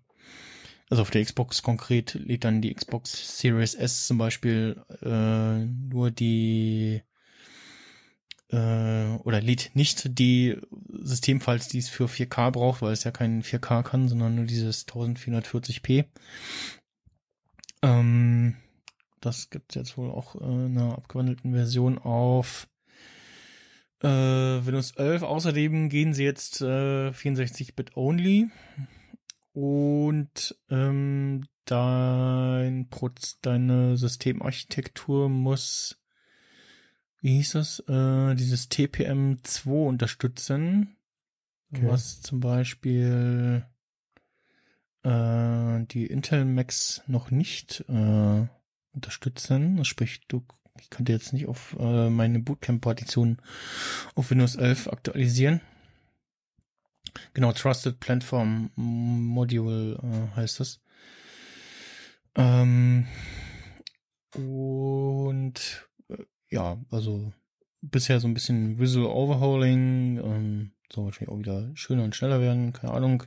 Also auf der Xbox konkret lädt dann die Xbox Series S zum Beispiel äh, nur die äh, oder lädt nicht die Systemfiles, die es für 4K braucht, weil es ja kein 4K kann, sondern nur dieses 1440p. Ähm, das gibt jetzt wohl auch äh, in einer abgewandelten Version auf äh, Windows 11. Außerdem gehen sie jetzt äh, 64-Bit only und ähm, dein Proz deine Systemarchitektur muss wie hieß das, äh, dieses TPM2 unterstützen, Okay. was zum Beispiel äh, die Intel Macs noch nicht äh, unterstützen. Sprich, du, ich könnte jetzt nicht auf äh, meine Bootcamp-Partition auf Windows 11 aktualisieren. Genau, Trusted Platform Module äh, heißt das. Ähm, und äh, ja, also bisher so ein bisschen Visual Overhauling, ähm, soll wahrscheinlich auch wieder schöner und schneller werden, keine Ahnung.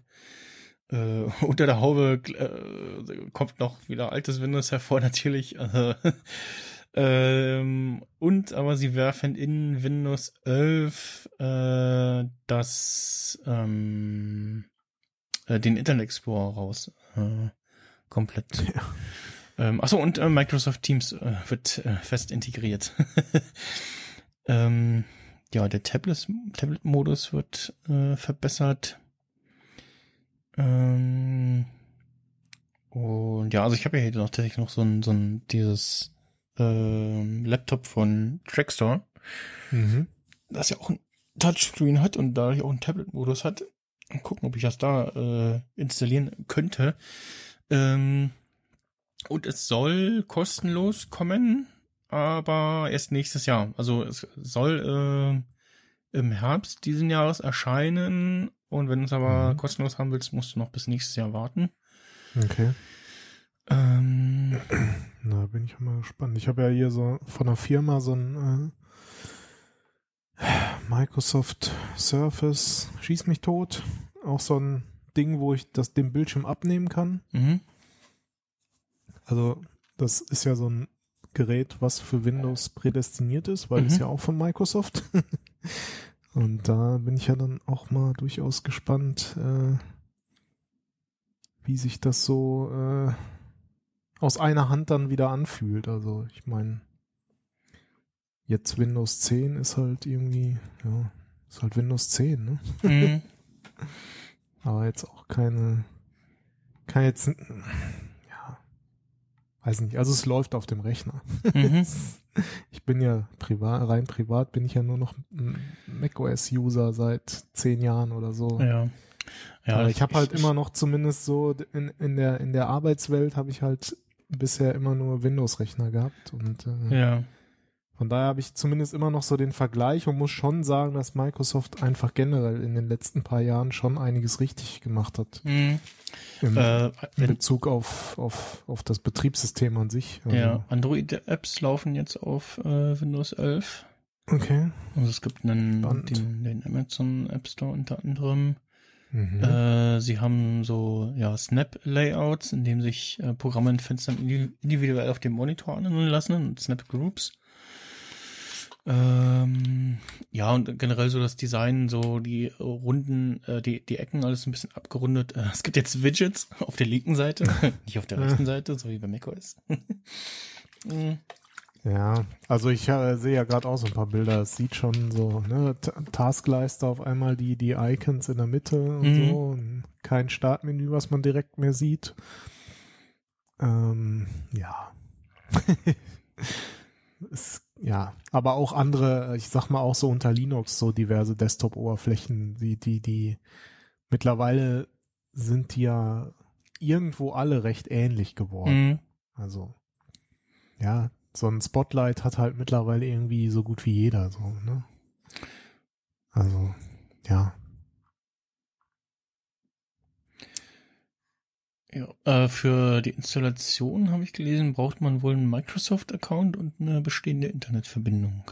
Äh, unter der Haube äh, kommt noch wieder altes Windows hervor, natürlich. Also, ähm, und aber sie werfen in Windows 11 äh, das ähm, äh, den Internet Explorer raus. Äh, komplett. Ja. Ähm, achso, und äh, Microsoft Teams äh, wird äh, fest integriert. ähm, ja, der Tablet- Tablet-Modus wird äh, verbessert. Ähm, und ja, also ich habe ja hier noch tatsächlich noch so ein, so ein dieses ähm, Laptop von Trackstore, Mhm. das ja auch ein Touchscreen hat und dadurch auch einen Tablet-Modus hat. Mal gucken, ob ich das da äh, installieren könnte. Ähm, und es soll kostenlos kommen, aber erst nächstes Jahr. Also es soll äh, im Herbst diesen Jahres erscheinen. Und wenn du es aber Mhm. kostenlos haben willst, musst du noch bis nächstes Jahr warten. Okay. Ähm, Na, bin ich mal gespannt. Ich habe ja hier so von der Firma so ein äh, Microsoft Surface Schieß mich tot. Auch so ein Ding, wo ich das den Bildschirm abnehmen kann. mhm. Also, das ist ja so ein Gerät, was für Windows prädestiniert ist, weil es Mhm. ja auch von Microsoft. Und da bin ich ja dann auch mal durchaus gespannt, äh, wie sich das so äh, aus einer Hand dann wieder anfühlt. Also, ich meine, jetzt Windows 10 ist halt irgendwie, ja, ist halt Windows 10, ne? Mhm. Aber jetzt auch keine, kann jetzt, ja, weiß nicht. Also es läuft auf dem Rechner. Mhm. Ich bin ja privat, rein privat bin ich ja nur noch ein macOS-User seit zehn Jahren oder so. Ja. Ja, Aber ich habe halt immer noch zumindest so in, in der in der Arbeitswelt habe ich halt bisher immer nur Windows-Rechner gehabt und äh, Ja. von daher habe ich zumindest immer noch so den Vergleich und muss schon sagen, dass Microsoft einfach generell in den letzten paar Jahren schon einiges richtig gemacht hat. Mhm. Im, Äh, in Bezug auf, auf, auf das Betriebssystem an sich. Also, ja, Android-Apps laufen jetzt auf äh, Windows 11. Okay. Also es gibt einen, den, den Amazon App Store unter anderem. Mhm. Äh, sie haben so ja Snap-Layouts, in dem sich äh, Programme in Fenstern indi- individuell auf dem Monitor anordnen lassen und Snap-Groups. Ähm, ja, und generell so das Design, so die Runden, äh, die, die Ecken, alles ein bisschen abgerundet. Äh, es gibt jetzt Widgets auf der linken Seite, nicht auf der rechten Seite, so wie bei macOS. Ja, also ich äh, sehe ja gerade auch so ein paar Bilder. Es sieht schon so, ne, Ta- Taskleiste auf einmal die, die Icons in der Mitte und Mhm. so. Und kein Startmenü, was man direkt mehr sieht. Ähm, ja. es, ja, aber auch andere, ich sag mal auch so unter Linux so diverse Desktop-Oberflächen, die, die, die mittlerweile sind die ja irgendwo alle recht ähnlich geworden. mm, Also, ja, so ein Spotlight hat halt mittlerweile irgendwie so gut wie jeder, so, ne? Also, ja. Ja, äh, für die Installation habe ich gelesen, braucht man wohl einen Microsoft-Account und eine bestehende Internetverbindung.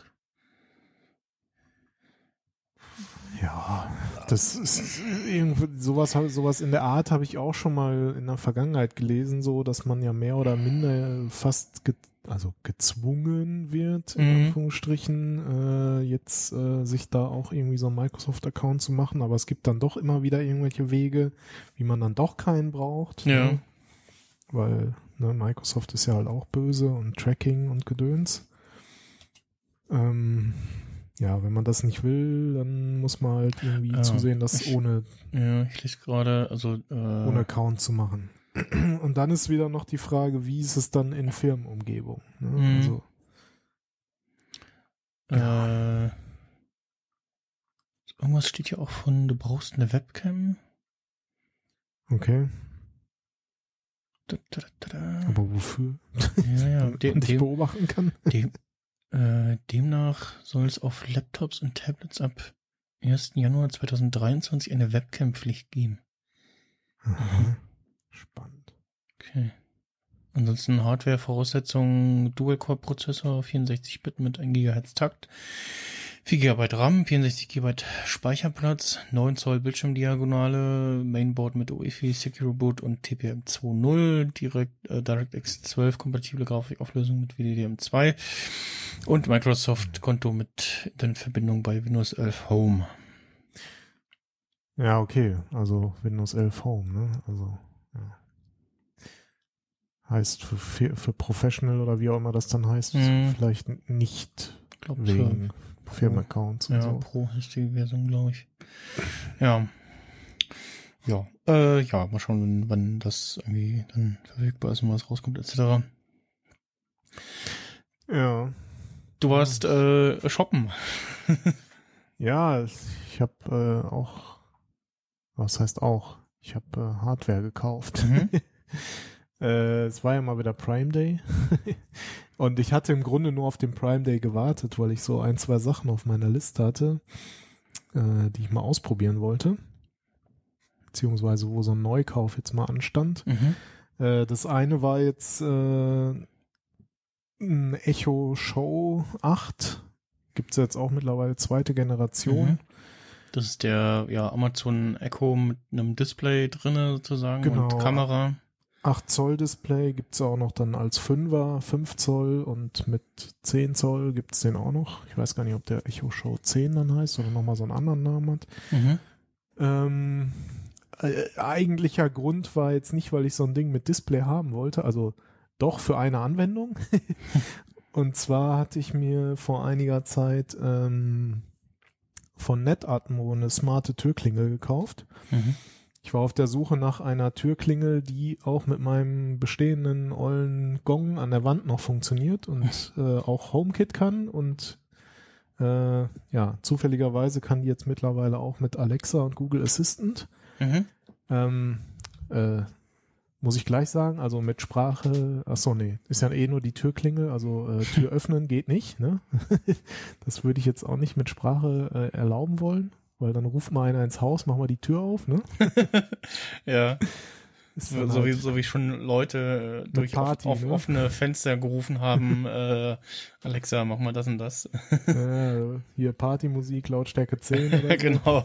Ja, das ist irgendwie sowas, sowas in der Art habe ich auch schon mal in der Vergangenheit gelesen, so dass man ja mehr oder minder fast ge also gezwungen wird, in Mhm. Anführungsstrichen, äh, jetzt äh, sich da auch irgendwie so einen Microsoft-Account zu machen, aber es gibt dann doch immer wieder irgendwelche Wege, wie man dann doch keinen braucht. Ja. Ne? Weil ne, Microsoft ist ja halt auch böse und Tracking und Gedöns. Ähm, ja, wenn man das nicht will, dann muss man halt irgendwie Ja, zusehen, das ich- ohne, Ja, ich lese gerade, also äh, ohne Account zu machen. Und dann ist wieder noch die Frage, wie ist es dann in Firmenumgebung? Ne? Mhm. Also, äh, irgendwas steht hier auch von, du brauchst eine Webcam. okay, Da, da, da, aber wofür? Ja, ja, man dich dem, beobachten kann? dem, äh, demnach soll es auf Laptops und Tablets ab 1. Januar 2023 eine Webcam-Pflicht geben. Aha. Spannend. Okay. Ansonsten Hardware-Voraussetzungen, Dual-Core-Prozessor, 64-Bit mit 1 GHz Takt, 4 GB RAM, 64 GB Speicherplatz, 9 Zoll Bildschirmdiagonale, Mainboard mit UEFI, Secure Boot und TPM 2.0, direkt, äh, DirectX 12 kompatible Grafikauflösung mit WDDM2 und Microsoft-Konto mit Internetverbindung bei Windows 11 Home. Ja, okay, also Windows 11 Home, ne? Also, ja. Heißt für, für, für Professional oder wie auch immer das dann heißt, Mhm. vielleicht nicht Ich glaube, wegen Firmenaccounts und Ja, so. Pro ist die Version, glaube ich. Ja. Ja, äh, ja, mal schauen, wann, wann das irgendwie dann verfügbar ist und was rauskommt, etc. Ja. Du warst äh, shoppen. Ja, ich habe äh, auch, was heißt auch, ich habe äh, Hardware gekauft. Mhm. äh, es war ja mal wieder Prime Day. Und ich hatte im Grunde nur auf den Prime Day gewartet, weil ich so ein, zwei Sachen auf meiner Liste hatte, äh, die ich mal ausprobieren wollte. Beziehungsweise wo so ein Neukauf jetzt mal anstand. Mhm. Äh, das eine war jetzt äh, ein Echo Show 8. Gibt es jetzt auch mittlerweile zweite Generation. Mhm. Das ist der ja, Amazon Echo mit einem Display drinne sozusagen Genau. und Kamera. 8 Zoll Display gibt es auch noch dann als 5er, 5 Zoll und mit 10 Zoll gibt es den auch noch. Ich weiß gar nicht, ob der Echo Show 10 dann heißt oder nochmal so einen anderen Namen hat. Mhm. Ähm, äh, eigentlicher Grund war jetzt nicht, weil ich so ein Ding mit Display haben wollte, also doch für eine Anwendung. Und zwar hatte ich mir vor einiger Zeit ähm, von Netatmo eine smarte Türklingel gekauft. Mhm. Ich war auf der Suche nach einer Türklingel, die auch mit meinem bestehenden ollen Gong an der Wand noch funktioniert und äh, auch HomeKit kann und äh, ja, zufälligerweise kann die jetzt mittlerweile auch mit Alexa und Google Assistant. Mhm. Ähm, äh, muss ich gleich sagen, also mit Sprache, ach so, nee, ist ja eh nur die Türklingel, also äh, Tür öffnen geht nicht, ne? das würde ich jetzt auch nicht mit Sprache äh, erlauben wollen, weil dann ruft mal einer ins Haus, mach mal die Tür auf, ne? Ja, so, dann so, wie, halt- so wie schon Leute äh, durch Party, auf, auf ne? offene Fenster gerufen haben, äh, Alexa, mach mal das und das. äh, hier Partymusik, Lautstärke 10 oder so. genau.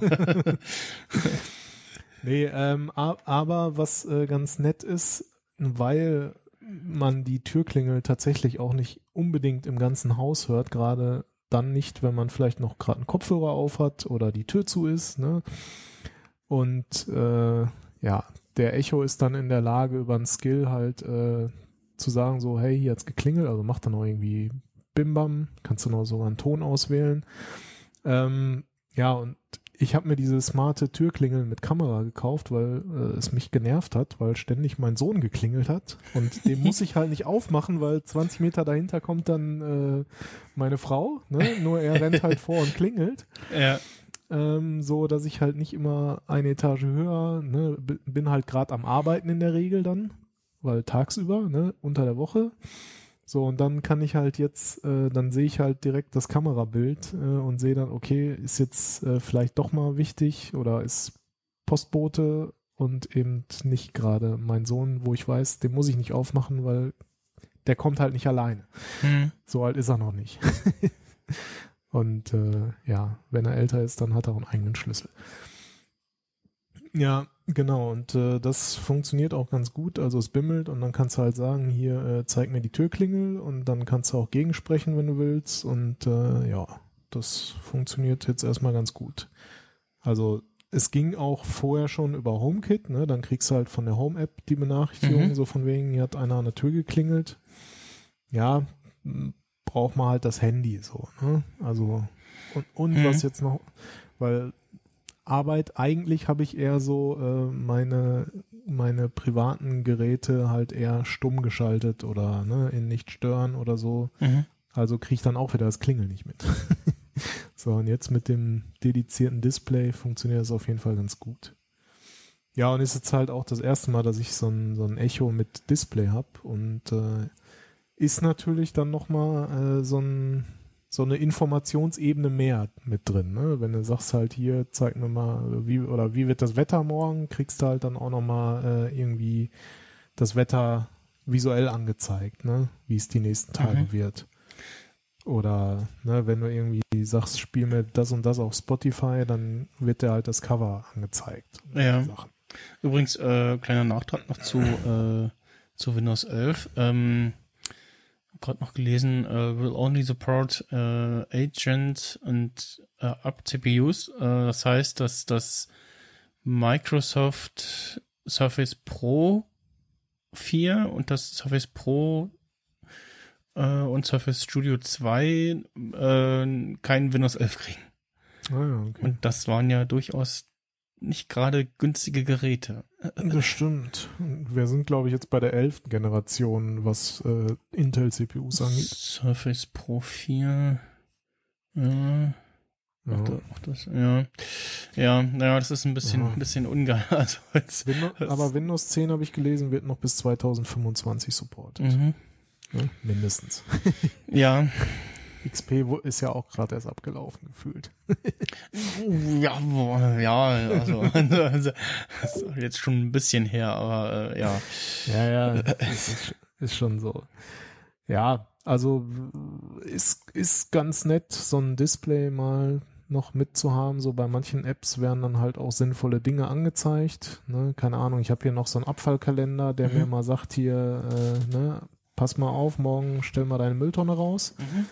Nee, ähm, aber was äh, ganz nett ist, weil man die Türklingel tatsächlich auch nicht unbedingt im ganzen Haus hört, gerade dann nicht, wenn man vielleicht noch gerade einen Kopfhörer auf hat oder die Tür zu ist, ne? Und äh, ja, der Echo ist dann in der Lage, über einen Skill halt äh, zu sagen, so, hey, hier hat's geklingelt, also macht dann auch irgendwie Bimbam, kannst du noch sogar einen Ton auswählen. Ähm, ja, und ich habe mir diese smarte Türklingel mit Kamera gekauft, weil äh, es mich genervt hat, weil ständig mein Sohn geklingelt hat. Und den muss ich halt nicht aufmachen, weil 20 Meter dahinter kommt dann äh, meine Frau. Ne? Nur er rennt halt vor und klingelt. ja. Ähm, so, dass ich halt nicht immer eine Etage höher, ne? bin halt gerade am Arbeiten in der Regel dann, weil tagsüber, ne, unter der Woche. So, und dann kann ich halt jetzt, äh, dann sehe ich halt direkt das Kamerabild äh, und sehe dann, okay, ist jetzt äh, vielleicht doch mal wichtig oder ist Postbote und eben nicht gerade mein Sohn, wo ich weiß, den muss ich nicht aufmachen, weil der kommt halt nicht alleine. Hm. So alt ist er noch nicht. Und äh, ja, wenn er älter ist, dann hat er auch einen eigenen Schlüssel. Ja, genau. Und äh, das funktioniert auch ganz gut. Also es bimmelt und dann kannst du halt sagen, hier äh, zeig mir die Türklingel und dann kannst du auch gegensprechen, wenn du willst. Und äh, ja, das funktioniert jetzt erstmal ganz gut. Also es ging auch vorher schon über HomeKit, ne? Dann kriegst du halt von der Home-App die Benachrichtigung, Mhm. so von wegen, hier hat einer an der Tür geklingelt. Ja, braucht man halt das Handy so, ne? Also und, und Mhm. was jetzt noch, weil Arbeit, eigentlich habe ich eher so äh, meine, meine privaten Geräte halt eher stumm geschaltet oder ne, in nicht stören oder so. Mhm. Also kriege ich dann auch wieder das Klingeln nicht mit. so, und jetzt mit dem dedizierten Display funktioniert das auf jeden Fall ganz gut. Ja, und ist jetzt halt auch das erste Mal, dass ich so ein, so ein Echo mit Display habe und äh, ist natürlich dann nochmal äh, so, ein, so eine Informationsebene mehr mit drin. Ne? Wenn du sagst halt hier, zeig mir mal, wie oder wie wird das Wetter morgen, kriegst du halt dann auch nochmal äh, irgendwie das Wetter visuell angezeigt, ne? wie es die nächsten Tage Mhm. wird. Oder ne, wenn du irgendwie sagst, spiel mir das und das auf Spotify, dann wird dir halt das Cover angezeigt. Ja. Übrigens, äh, kleiner Nachtrag noch zu, äh, zu Windows 11. Ähm, gerade noch gelesen, äh, will only support äh, Agent und äh, Up CPUs. Äh, das heißt, dass das Microsoft Surface Pro 4 und das Surface Pro und Surface Studio 2 äh, kein Windows 11 kriegen. Ja, okay. Und das waren ja durchaus nicht gerade günstige Geräte. Das stimmt. Wir sind, glaube ich, jetzt bei der elften Generation, was äh, Intel-CPUs angeht. Surface Pro 4. Ja, da, auch das, ja. Ja, naja, das ist ein bisschen, Ja. ein bisschen ungeil. Also jetzt, Windows, aber Windows 10 habe ich gelesen, wird noch bis 2025 supportet. mhm. Ne? Mindestens. Ja, XP ist ja auch gerade erst abgelaufen gefühlt. ja, ja, also, also ist jetzt schon ein bisschen her, aber äh, ja. Ja, ja, ist, ist schon so. Ja, also ist, ist ganz nett, so ein Display mal noch mitzuhaben. So bei manchen Apps werden dann halt auch sinnvolle Dinge angezeigt. Ne? Keine Ahnung, ich habe hier noch so einen Abfallkalender, der Mhm. mir mal sagt hier, äh, ne, pass mal auf, morgen stell mal deine Mülltonne raus. Mhm.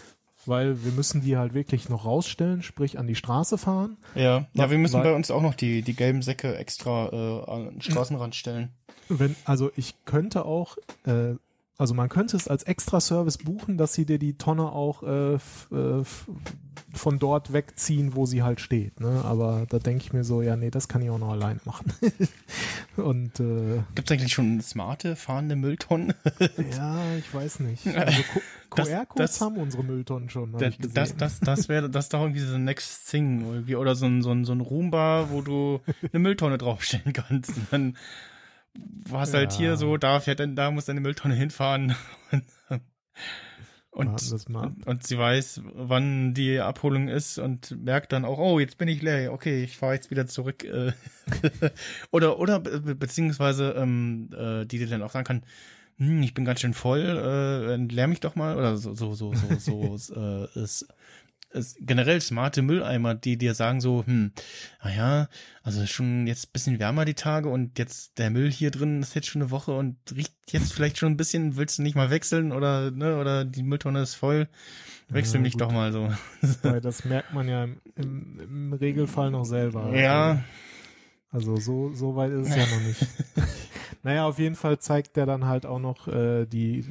Weil wir müssen die halt wirklich noch rausstellen, sprich an die Straße fahren. Ja, ja, wir müssen Weil- bei uns auch noch die, die gelben Säcke extra äh, an den Straßenrand stellen. Wenn, also ich könnte auch, äh, also man könnte es als Extra-Service buchen, dass sie dir die Tonne auch äh, äh, von dort wegziehen, wo sie halt steht. Ne? Aber da denke ich mir so, ja, nee, das kann ich auch noch alleine machen. Und äh, Gibt es eigentlich schon smarte fahrende Mülltonnen? ja, ich weiß nicht. Also Das- QR-Codes das- haben unsere Mülltonnen schon, Das, das, das, das wäre das ist doch irgendwie so ein Next Thing irgendwie oder so ein, so ein, so ein Roomba, wo du eine Mülltonne draufstellen kannst. Und dann hast du halt Ja. hier so, da fährt da muss deine Mülltonne hinfahren. Und, und, und sie weiß, wann die Abholung ist und merkt dann auch, oh, jetzt bin ich leer, okay, ich fahre jetzt wieder zurück. äh. oder oder be be- beziehungsweise ähm, äh, die dir dann auch sagen kann, hm, ich bin ganz schön voll, äh, leer mich doch mal oder so so so so so äh, ist, ist generell smarte Mülleimer, die dir sagen so, hm, naja, also schon jetzt ein bisschen wärmer die Tage und jetzt der Müll hier drin ist jetzt schon eine Woche und riecht jetzt vielleicht schon ein bisschen, willst du nicht mal wechseln oder ne oder die Mülltonne ist voll, wechsel Ja, mich gut. doch mal so. Weil das merkt man ja im, im, im Regelfall noch selber. Ja, Also so, so weit ist es ja noch nicht. naja, auf jeden Fall zeigt der dann halt auch noch äh, die,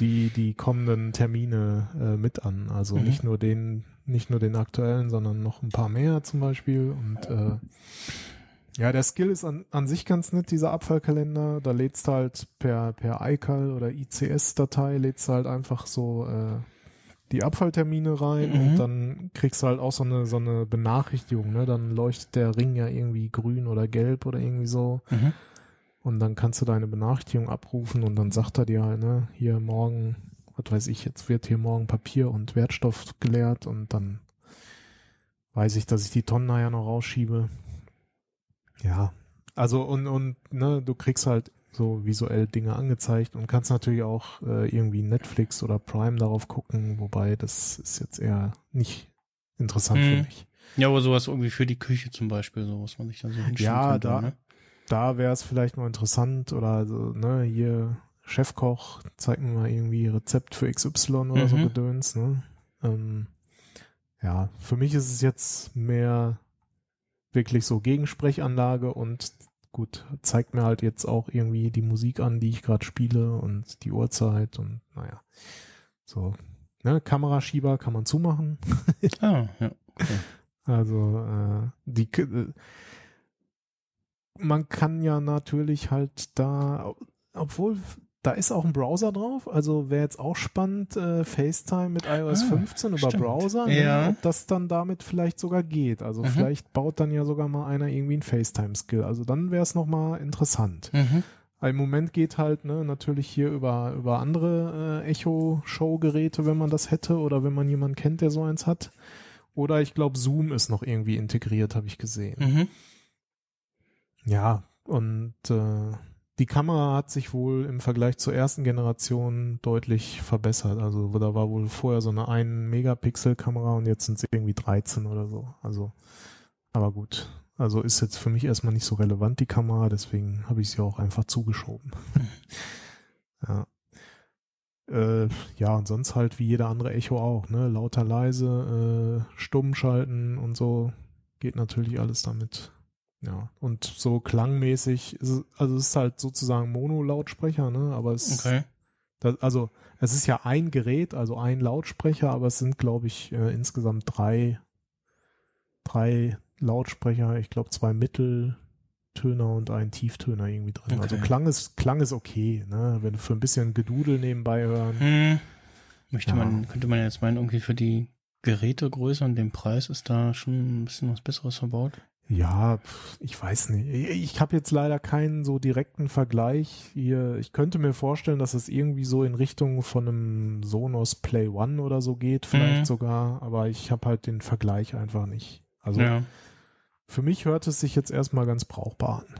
die, die kommenden Termine äh, mit an. Also Mhm. nicht nur den, nicht nur den aktuellen, sondern noch ein paar mehr zum Beispiel. Und äh, ja, der Skill ist an, an sich ganz nett, dieser Abfallkalender. Da lädst du halt per, per iCal oder ICS-Datei, lädst du halt einfach so äh, die Abfalltermine rein Mhm. und dann kriegst du halt auch so eine, so eine Benachrichtigung, ne? Dann leuchtet der Ring ja irgendwie grün oder gelb oder irgendwie so. mhm. Und dann kannst du deine Benachrichtigung abrufen und dann sagt er dir halt, ne, hier morgen, was weiß ich, jetzt wird hier morgen Papier und Wertstoff geleert und dann weiß ich, dass ich die Tonnen nachher noch rausschiebe. Ja, also und, und, ne, du kriegst halt so visuell Dinge angezeigt und kannst natürlich auch äh, irgendwie Netflix oder Prime darauf gucken, wobei das ist jetzt eher nicht interessant für Hm. mich. Ja, aber sowas irgendwie für die Küche zum Beispiel, so was man sich dann so hinschieben Ja, könnte, da- ne? Da wäre es vielleicht mal interessant oder so, ne, hier Chefkoch, zeig mir mal irgendwie Rezept für XY oder so Mhm. Gedöns, ne? Ähm, ja, für mich ist es jetzt mehr wirklich so Gegensprechanlage und gut, zeigt mir halt jetzt auch irgendwie die Musik an, die ich gerade spiele und die Uhrzeit und naja, so, ne, Kameraschieber kann man zumachen. Ah, ja. Also äh, die äh, man kann ja natürlich halt da, obwohl da ist auch ein Browser drauf, also wäre jetzt auch spannend, äh, FaceTime mit iOS Ah, 15 über stimmt. Browser, ne, Ja. ob das dann damit vielleicht sogar geht. Also Mhm. vielleicht baut dann ja sogar mal einer irgendwie einen FaceTime-Skill. Also dann wäre es nochmal interessant. Mhm. Im Moment geht halt ne, natürlich hier über, über andere äh, Echo-Show-Geräte, wenn man das hätte oder wenn man jemanden kennt, der so eins hat. Oder ich glaube, Zoom ist noch irgendwie integriert, habe ich gesehen. Mhm. Ja, und äh, die Kamera hat sich wohl im Vergleich zur ersten Generation deutlich verbessert. Also da war wohl vorher so eine 1 Megapixel Kamera und jetzt sind es irgendwie 13 oder so. Also, aber gut. Also ist jetzt für mich erstmal nicht so relevant, die Kamera, deswegen habe ich sie auch einfach zugeschoben. ja. Äh, ja, und sonst halt wie jeder andere Echo auch, ne? Lauter, leise, äh, stumm schalten und so geht natürlich alles damit. Ja, und so klangmäßig, es, also es ist halt sozusagen Mono-Lautsprecher, ne? Aber es, Okay. das, also es ist ja ein Gerät, also ein Lautsprecher, aber es sind, glaube ich, äh, insgesamt drei, drei Lautsprecher, ich glaube zwei Mitteltöner und ein Tieftöner irgendwie drin. Also Okay. Klang ist, Klang ist okay, ne? Wenn du für ein bisschen Gedudel nebenbei hören. Hm. Möchte Ja. man, könnte man jetzt meinen, irgendwie für die Gerätegröße und dem Preis ist da schon ein bisschen was Besseres verbaut? Ja, ich weiß nicht. Ich habe jetzt leider keinen so direkten Vergleich hier. Ich könnte mir vorstellen, dass es irgendwie so in Richtung von einem Sonos Play One oder so geht, vielleicht mhm. sogar. Aber ich habe halt den Vergleich einfach nicht. Also ja. für mich hört es sich jetzt erstmal ganz brauchbar an.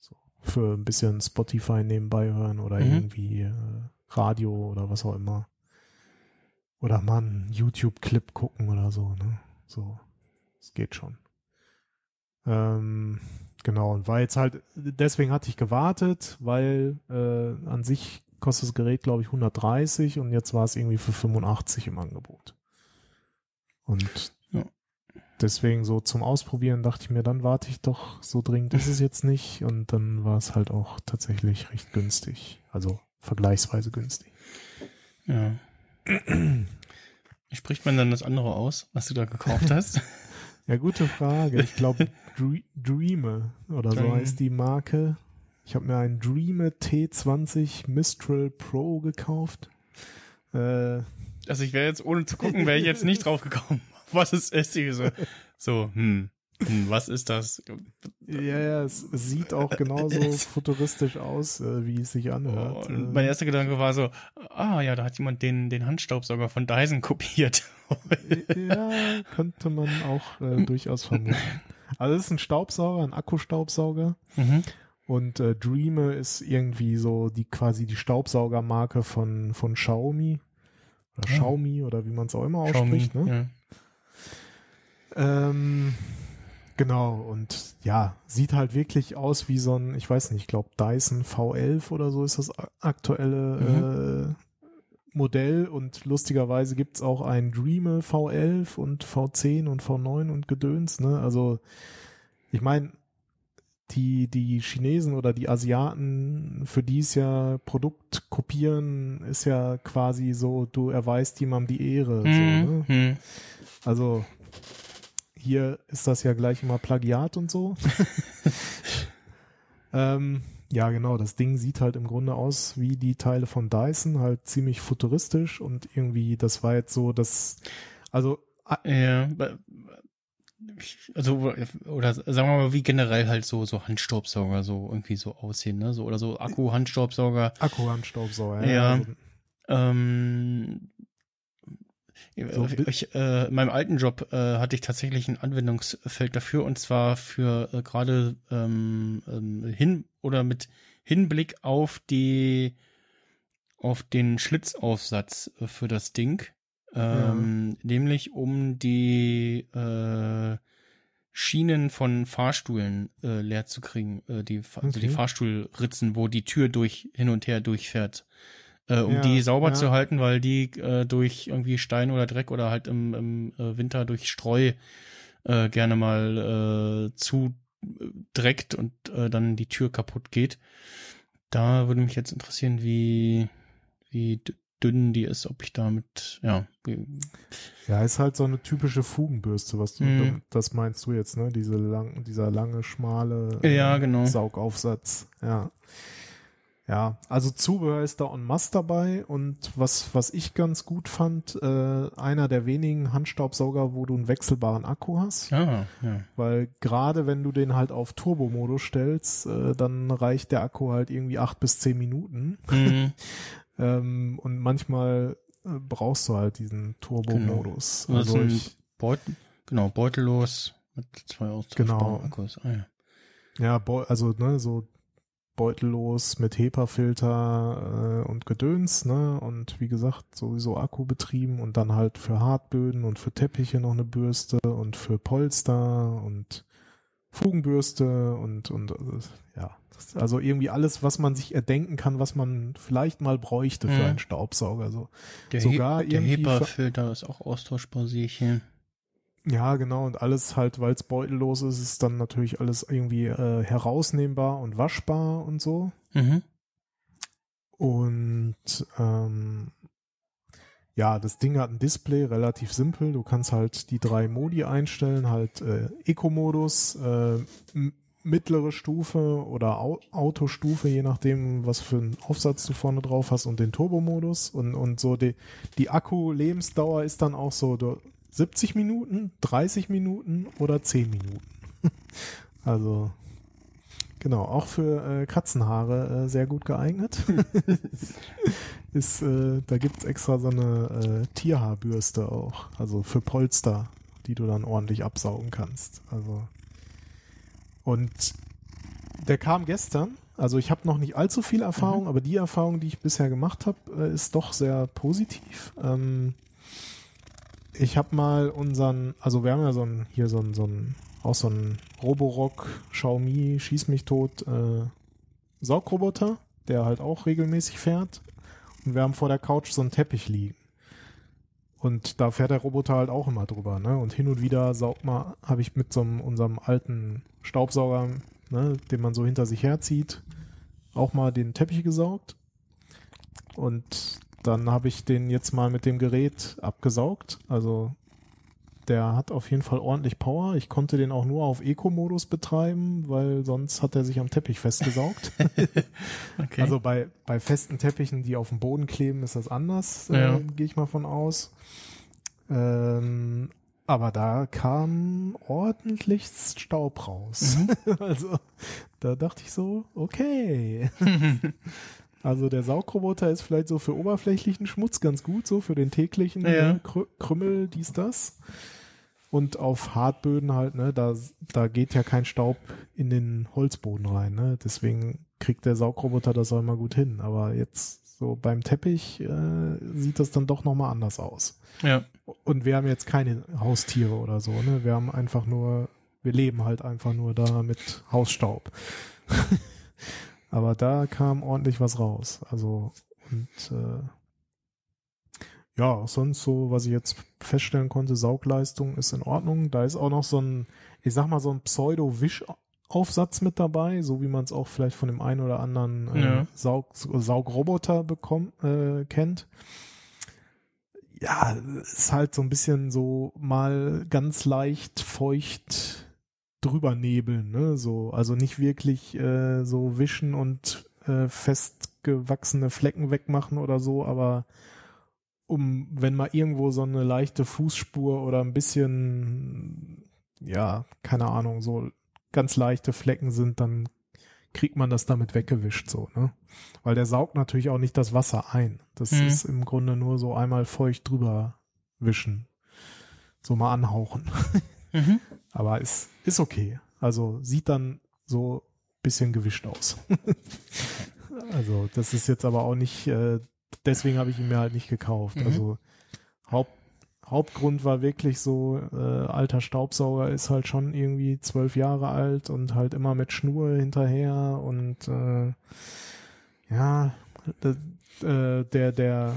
So, für ein bisschen Spotify nebenbei hören oder mhm. irgendwie äh, Radio oder was auch immer. Oder mal einen YouTube-Clip gucken oder so. Ne? So, es geht schon. Ähm, genau, und war jetzt halt, deswegen hatte ich gewartet, weil äh, an sich kostet das Gerät, glaube ich, 130 und jetzt war es irgendwie für 85 im Angebot. Und ja. deswegen so zum Ausprobieren dachte ich mir, dann warte ich doch, so dringend ist es jetzt nicht. Und dann war es halt auch tatsächlich recht günstig. Also vergleichsweise günstig. Ja. Wie spricht man dann das andere aus, was du da gekauft hast? Ja, gute Frage. Ich glaube, Dreame oder so heißt die Marke. Ich habe mir einen Dreame T20 Mistral Pro gekauft. Äh, also ich wäre jetzt, ohne zu gucken, wäre ich jetzt nicht drauf gekommen. Was ist es? So, so hm. Hm, was ist das? Ja, ja, es, sieht auch genauso futuristisch aus, äh, wie es sich anhört. Und mein erster Gedanke war so, ah ja, da hat jemand den, den Handstaubsauger von Dyson kopiert. ja, könnte man auch äh, durchaus vermuten. Also es ist ein Staubsauger, ein Akkustaubsauger. Mhm. Und äh, Dreame ist irgendwie so die quasi die Staubsaugermarke von, von Xiaomi. Oder ja. Xiaomi oder wie man es auch immer ausspricht. Xiaomi, ne? Ja. Ähm, Genau, und ja, sieht halt wirklich aus wie so ein, ich weiß nicht, ich glaube Dyson V11 oder so ist das aktuelle mhm. äh, Modell und lustigerweise gibt's auch ein Dreame V11 und V10 und V9 und Gedöns, ne? Also ich meine, die, die Chinesen oder die Asiaten, für die ist ja Produkt kopieren, ist ja quasi so, du erweist jemandem die Ehre. Mhm. So, ne? Mhm. Also hier ist das ja gleich immer Plagiat und so. ähm, ja, genau, das Ding sieht halt im Grunde aus wie die Teile von Dyson, halt ziemlich futuristisch und irgendwie, das war jetzt so, dass, also. Ja, also, oder sagen wir mal, wie generell halt so, so Handstaubsauger so irgendwie so aussehen, ne, so, oder so Akku-Handstaubsauger. Akku-Handstaubsauger, ja. Ja, also, ähm, so, ich, äh, in meinem alten Job äh, hatte ich tatsächlich ein Anwendungsfeld dafür und zwar für äh, gerade ähm, ähm, hin oder mit Hinblick auf die auf den Schlitzaufsatz äh, für das Ding, ähm, ja. nämlich um die äh, Schienen von Fahrstühlen äh, leer zu kriegen, äh, die okay. also die Fahrstuhlritzen, wo die Tür durch hin und her durchfährt äh, um ja, die sauber ja. zu halten, weil die äh, durch irgendwie Stein oder Dreck oder halt im, im äh, Winter durch Streu äh, gerne mal äh, zu äh, dreckt und äh, dann die Tür kaputt geht. Da würde mich jetzt interessieren, wie, wie dünn die ist, ob ich damit, ja. Ja, ist halt so eine typische Fugenbürste, was du, mm. das meinst du jetzt, ne? Diese lang, dieser lange, schmale ja, genau. Saugaufsatz, ja. Ja, also Zubehör ist da en masse dabei und was, was ich ganz gut fand, äh, einer der wenigen Handstaubsauger, wo du einen wechselbaren Akku hast. Ah, ja. Weil gerade wenn du den halt auf Turbo-Modus stellst, äh, dann reicht der Akku halt irgendwie acht bis zehn Minuten. Mhm. ähm, und manchmal äh, brauchst du halt diesen Turbo-Modus. Genau. Also, also ich, Beutel, genau, beutellos mit zwei austauschbaren genau. Akkus. Ah, ja. Ja, also ne, so beutellos mit HEPA-Filter äh, und Gedöns, ne? Und wie gesagt, sowieso Akku betrieben und dann halt für Hartböden und für Teppiche noch eine Bürste und für Polster und Fugenbürste und, und äh, ja. Also irgendwie alles, was man sich erdenken kann, was man vielleicht mal bräuchte für mhm. einen Staubsauger. So. Der Sogar He der HEPA-Filter ist auch austauschbar, sehe ich hier. Ja, genau. Und alles halt, weil es beutellos ist, ist dann natürlich alles irgendwie äh, herausnehmbar und waschbar und so. Mhm. Und ähm, ja, das Ding hat ein Display, relativ simpel. Du kannst halt die drei Modi einstellen, halt äh, Eco-Modus, äh, mittlere Stufe oder Au Autostufe, je nachdem, was für einen Aufsatz du vorne drauf hast und den Turbo-Modus und, und so die, die Akku-Lebensdauer ist dann auch so, du, 70 Minuten, 30 Minuten oder 10 Minuten. also genau, auch für äh, Katzenhaare äh, sehr gut geeignet. Ist, äh, da gibt's extra so eine äh, Tierhaarbürste auch, also für Polster, die du dann ordentlich absaugen kannst. Also und der kam gestern. Also ich habe noch nicht allzu viel Erfahrung, Mhm. aber die Erfahrung, die ich bisher gemacht habe, äh, ist doch sehr positiv. Ähm, ich habe mal unseren, also wir haben ja so ein, hier so ein, so ein, auch so ein Roborock Xiaomi Schieß mich tot äh, Saugroboter, der halt auch regelmäßig fährt. Und wir haben vor der Couch so einen Teppich liegen. Und da fährt der Roboter halt auch immer drüber, ne? Und hin und wieder saugt mal, habe ich mit so einem, unserem alten Staubsauger, ne, den man so hinter sich herzieht, auch mal den Teppich gesaugt. Und dann habe ich den jetzt mal mit dem Gerät abgesaugt. Also der hat auf jeden Fall ordentlich Power. Ich konnte den auch nur auf Eco-Modus betreiben, weil sonst hat er sich am Teppich festgesaugt. Okay. Also bei, bei festen Teppichen, die auf dem Boden kleben, ist das anders, Ja. äh, gehe ich mal von aus. Ähm, aber da kam ordentlich Staub raus. Mhm. Also da dachte ich so, okay. Also der Saugroboter ist vielleicht so für oberflächlichen Schmutz ganz gut, so für den täglichen Ja. ne, Krü Krümmel, dies, das. Und auf Hartböden halt, ne, da, da geht ja kein Staub in den Holzboden rein, ne? Deswegen kriegt der Saugroboter das auch immer gut hin. Aber jetzt so beim Teppich äh, sieht das dann doch nochmal anders aus. ja. Und wir haben jetzt keine Haustiere oder so, ne? Wir haben einfach nur, wir leben halt einfach nur da mit Hausstaub. Aber da kam ordentlich was raus. Also, und äh, ja, sonst so, was ich jetzt feststellen konnte, Saugleistung ist in Ordnung. Da ist auch noch so ein, ich sag mal, so ein Pseudo-Wischaufsatz mit dabei, so wie man es auch vielleicht von dem einen oder anderen äh, Ja. Saug Saugroboter bekommt, äh, kennt ja, ist halt so ein bisschen so mal ganz leicht feucht drüber nebeln, ne? So, also nicht wirklich äh, so wischen und äh, festgewachsene Flecken wegmachen oder so, aber um, wenn mal irgendwo so eine leichte Fußspur oder ein bisschen, ja, keine Ahnung, so ganz leichte Flecken sind, dann kriegt man das damit weggewischt, so, ne? Weil der saugt natürlich auch nicht das Wasser ein. Das Mhm. ist im Grunde nur so einmal feucht drüber wischen. So mal anhauchen. Mhm. Aber ist, ist okay. Also sieht dann so bisschen gewischt aus. also das ist jetzt aber auch nicht, äh, deswegen habe ich ihn mir halt nicht gekauft. Mhm. Also Haupt, Hauptgrund war wirklich so, äh, alter Staubsauger ist halt schon irgendwie zwölf Jahre alt und halt immer mit Schnur hinterher und äh, ja, äh, der, der,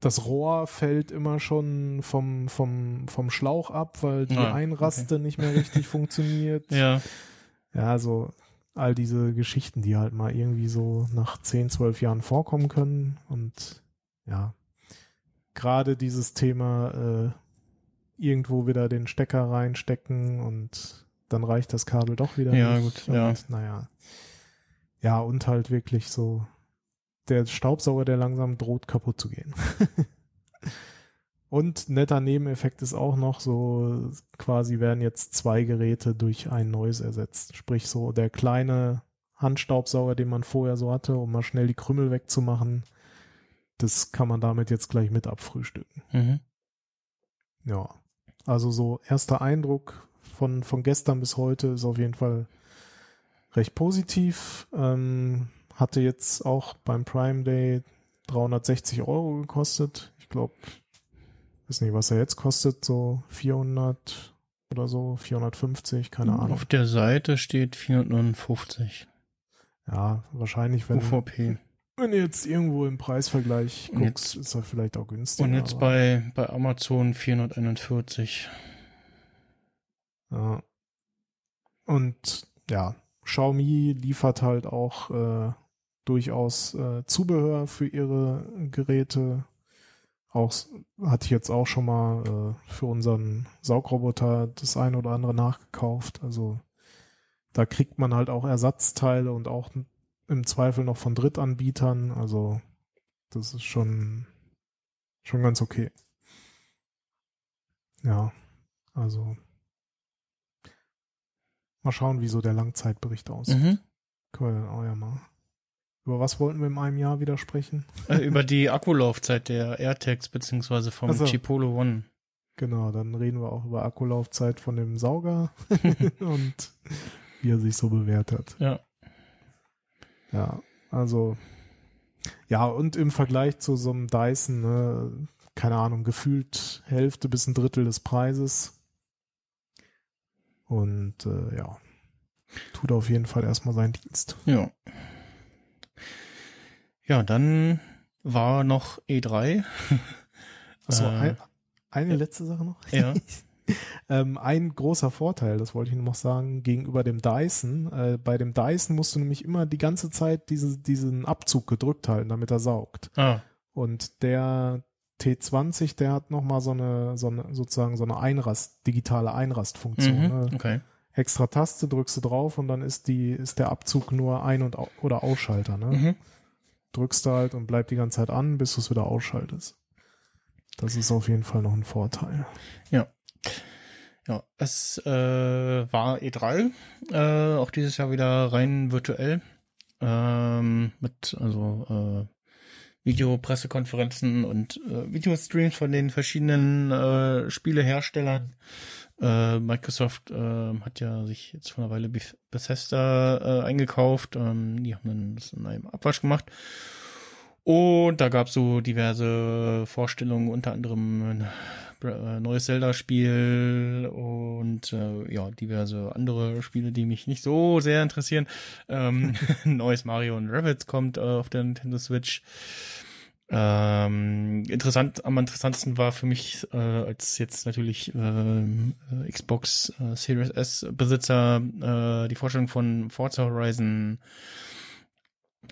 das Rohr fällt immer schon vom, vom, vom Schlauch ab, weil die Ah, Einraste nicht mehr richtig funktioniert. Ja. Ja, so all diese Geschichten, die halt mal irgendwie so nach 10, 12 Jahren vorkommen können. Und ja, gerade dieses Thema äh, irgendwo wieder den Stecker reinstecken und dann reicht das Kabel doch wieder Ja, nicht. gut, ja. Und, naja. Ja, und halt wirklich so der Staubsauger, der langsam droht kaputt zu gehen. Und netter Nebeneffekt ist auch noch so, quasi werden jetzt zwei Geräte durch ein neues ersetzt. Sprich so der kleine Handstaubsauger, den man vorher so hatte, um mal schnell die Krümmel wegzumachen, das kann man damit jetzt gleich mit abfrühstücken. Mhm. Ja. Also so erster Eindruck von, von gestern bis heute ist auf jeden Fall recht positiv. Ähm, hatte jetzt auch beim Prime Day 360 Euro gekostet. Ich glaube, weiß nicht, was er jetzt kostet, so 400 oder so, 450, keine Ahnung. Auf der Seite steht 459 Ja, wahrscheinlich, wenn, UVP. wenn du jetzt irgendwo im Preisvergleich Und guckst, jetzt- ist er vielleicht auch günstiger. Und jetzt bei, bei Amazon 441. Ja. Und ja, Xiaomi liefert halt auch äh, durchaus äh, Zubehör für ihre Geräte. Auch hatte ich jetzt auch schon mal äh, für unseren Saugroboter das ein oder andere nachgekauft. Also da kriegt man halt auch Ersatzteile und auch im Zweifel noch von Drittanbietern. Also das ist schon schon ganz okay. ja, also mal schauen, wie so der Langzeitbericht aussieht. Mhm. Können wir dann auch ja mal. Über was wollten wir in einem Jahr wieder sprechen? Äh, über die Akkulaufzeit der AirTags beziehungsweise vom Ach so. Chipolo One. Genau, dann reden wir auch über Akkulaufzeit von dem Sauger und wie er sich so bewährt hat. Ja. Ja, also ja, und im Vergleich zu so einem Dyson, ne, keine Ahnung, gefühlt Hälfte bis ein Drittel des Preises. Und äh, ja, tut auf jeden Fall erstmal seinen Dienst. Ja. Ja, dann war noch E3. Achso, Äh, ein, eine letzte Sache noch. Ja. ähm, ein großer Vorteil, das wollte ich noch sagen, gegenüber dem Dyson. Äh, bei dem Dyson musst du nämlich immer die ganze Zeit diese, diesen Abzug gedrückt halten, damit er saugt. Ah, Und der T20, der hat nochmal so eine, so eine, sozusagen so eine Einrast, digitale Einrastfunktion. mhm. Ne? okay. Extra Taste drückst du drauf und dann ist die, ist der Abzug nur Ein- und oder Ausschalter. Ne? Mhm. Drückst du halt und bleibt die ganze Zeit an, bis du es wieder ausschaltest. Das ist auf jeden Fall noch ein Vorteil. Ja, es äh, war E3, äh, auch dieses Jahr wieder rein virtuell, ähm, mit also äh, Videopressekonferenzen und äh, Videostreams von den verschiedenen äh, Spieleherstellern. Äh, Microsoft äh, hat ja sich jetzt vor einer Weile Beth- Bethesda äh, eingekauft. Ähm, die haben dann das in einem Abwasch gemacht. Und da gab es so diverse Vorstellungen, unter anderem ein äh, neues Zelda-Spiel und äh, ja, diverse andere Spiele, die mich nicht so sehr interessieren. Ähm, neues Mario und Rabbids kommt äh, auf der Nintendo Switch. Ähm, interessant, am interessantesten war für mich äh, als jetzt natürlich ähm, äh, Xbox äh, Series S Besitzer äh, die Vorstellung von Forza Horizon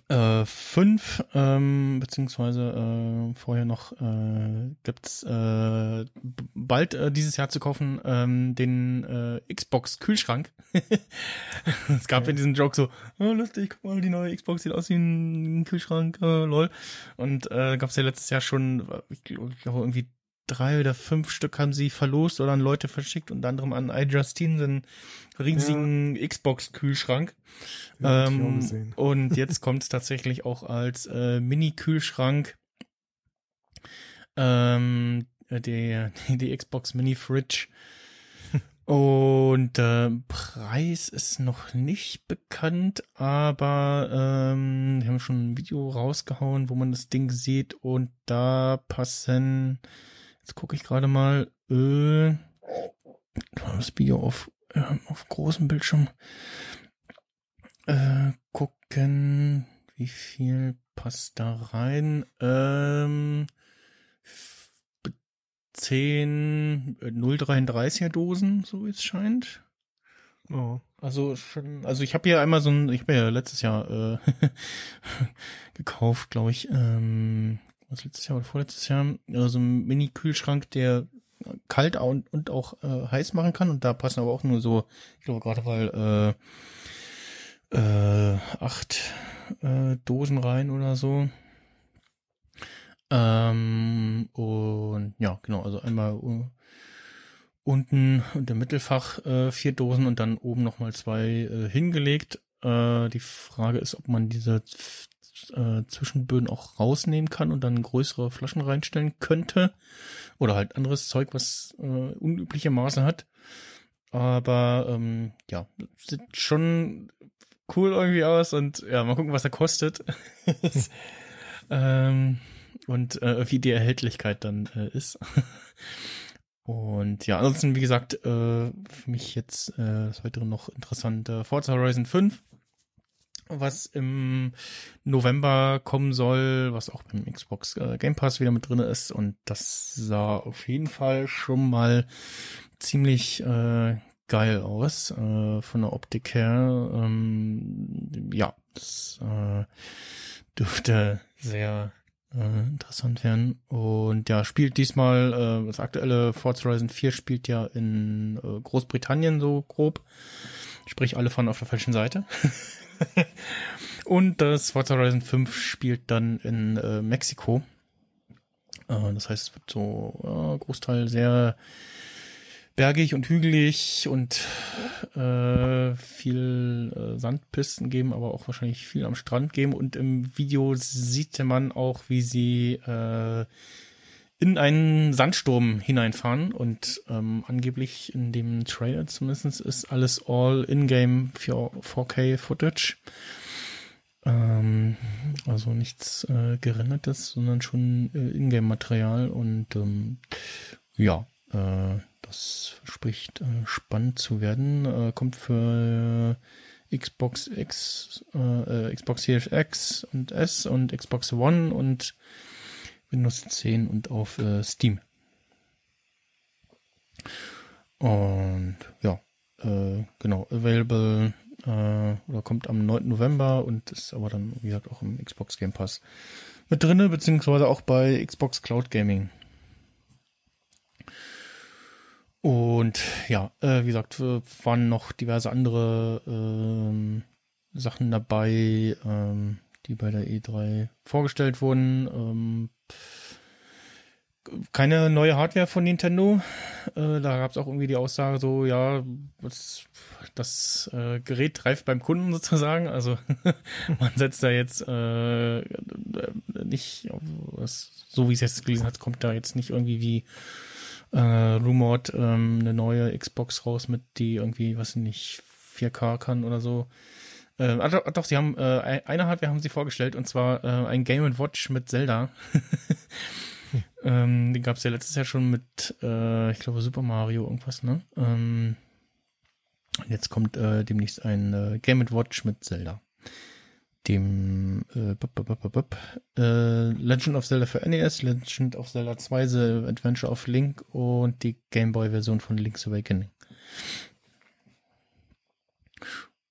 äh, 5, ähm, beziehungsweise äh, vorher noch äh, gibt's äh, bald äh, dieses Jahr zu kaufen ähm, den äh, Xbox Kühlschrank. es gab Okay. ja diesen Joke so, oh, lustig, guck mal, die neue Xbox sieht aus wie ein Kühlschrank, äh, lol. Und äh, gab's ja letztes Jahr schon, äh, ich glaube irgendwie drei oder fünf Stück haben sie verlost oder an Leute verschickt, unter anderem an iJustine, so einen riesigen Xbox-Kühlschrank. Ja, ich auch Ähm, und jetzt kommt es tatsächlich auch als äh, Mini-Kühlschrank. Ähm, äh, die, die Xbox Mini Fridge. Und äh, Preis ist noch nicht bekannt, aber ähm, wir haben schon ein Video rausgehauen, wo man das Ding sieht und da passen, jetzt gucke ich gerade mal, äh, das Video auf, äh, auf großem Bildschirm äh, gucken, wie viel passt da rein. Ähm, f- be- 10 äh, 0,33er Dosen, so wie es scheint. Oh. Also schon, also ich habe hier einmal so ein, ich habe ja letztes Jahr äh, gekauft, glaube ich, ähm, was letztes Jahr oder vorletztes Jahr, äh, so ein Mini-Kühlschrank, der kalt und, und auch äh, heiß machen kann und da passen aber auch nur so, ich glaube gerade weil äh, äh, acht äh, Dosen rein oder so. Ähm, und ja, genau, also einmal uh, unten und im Mittelfach äh, vier Dosen und dann oben nochmal zwei äh, hingelegt. Äh, die Frage ist, ob man diese äh, Zwischenböden auch rausnehmen kann und dann größere Flaschen reinstellen könnte. Oder halt anderes Zeug, was äh, unübliche Maße hat. Aber ähm, ja, sieht schon cool irgendwie aus und ja, mal gucken, was er kostet. ähm, und äh, wie die Erhältlichkeit dann äh, ist. Und ja, ansonsten, wie gesagt, äh, für mich jetzt äh, das weitere noch interessant äh, Forza Horizon 5, was im November kommen soll, was auch beim Xbox äh, Game Pass wieder mit drin ist. Und das sah auf jeden Fall schon mal ziemlich äh, geil aus, äh, von der Optik her. Ähm, ja, das äh, dürfte sehr äh, interessant werden. Und ja, spielt diesmal, äh, das aktuelle Forza Horizon 4 spielt ja in äh, Großbritannien so grob. Sprich, alle fahren auf der falschen Seite. Und das Forza Horizon 5 spielt dann in äh, Mexiko. Äh, das heißt, es wird so äh, Großteil sehr bergig und hügelig und äh, viel äh, Sandpisten geben, aber auch wahrscheinlich viel am Strand geben. Und im Video sieht man auch, wie sie äh, in einen Sandsturm hineinfahren und ähm, angeblich in dem Trailer zumindest ist alles all in-game 4K Footage. Ähm, also nichts äh, gerendertes, sondern schon äh, Ingame-Material und ähm, ja, äh, das verspricht äh, spannend zu werden. Äh, kommt für Xbox X, äh, Xbox Series X und S und Xbox One und Windows 10 und auf äh, Steam. Und ja, äh, genau, available äh, oder kommt am 9. November und ist aber dann, wie gesagt, auch im Xbox Game Pass mit drinne, beziehungsweise auch bei Xbox Cloud Gaming. Und ja, äh, wie gesagt, waren noch diverse andere ähm, Sachen dabei, ähm, die bei der E3 vorgestellt wurden. Ähm, keine neue Hardware von Nintendo. Äh, da gab es auch irgendwie die Aussage so, ja, das, das äh, Gerät reift beim Kunden sozusagen. Also man setzt da jetzt äh, nicht, so wie es jetzt gelesen hat, kommt da jetzt nicht irgendwie wie äh, rumored ähm, eine neue Xbox raus mit die irgendwie, was nicht 4K kann oder so. Äh, doch, doch, sie haben äh, eine Hardware haben sie vorgestellt und zwar äh, ein Game Watch mit Zelda. ähm, den gab es ja letztes Jahr schon mit, äh, ich glaube, Super Mario irgendwas, ne? Ähm, jetzt kommt äh, demnächst ein äh, Game Watch mit Zelda. Dem äh, bup, bup, bup, äh, Legend of Zelda für NES, Legend of Zelda 2, The Adventure of Link und die Game Boy Version von Link's Awakening.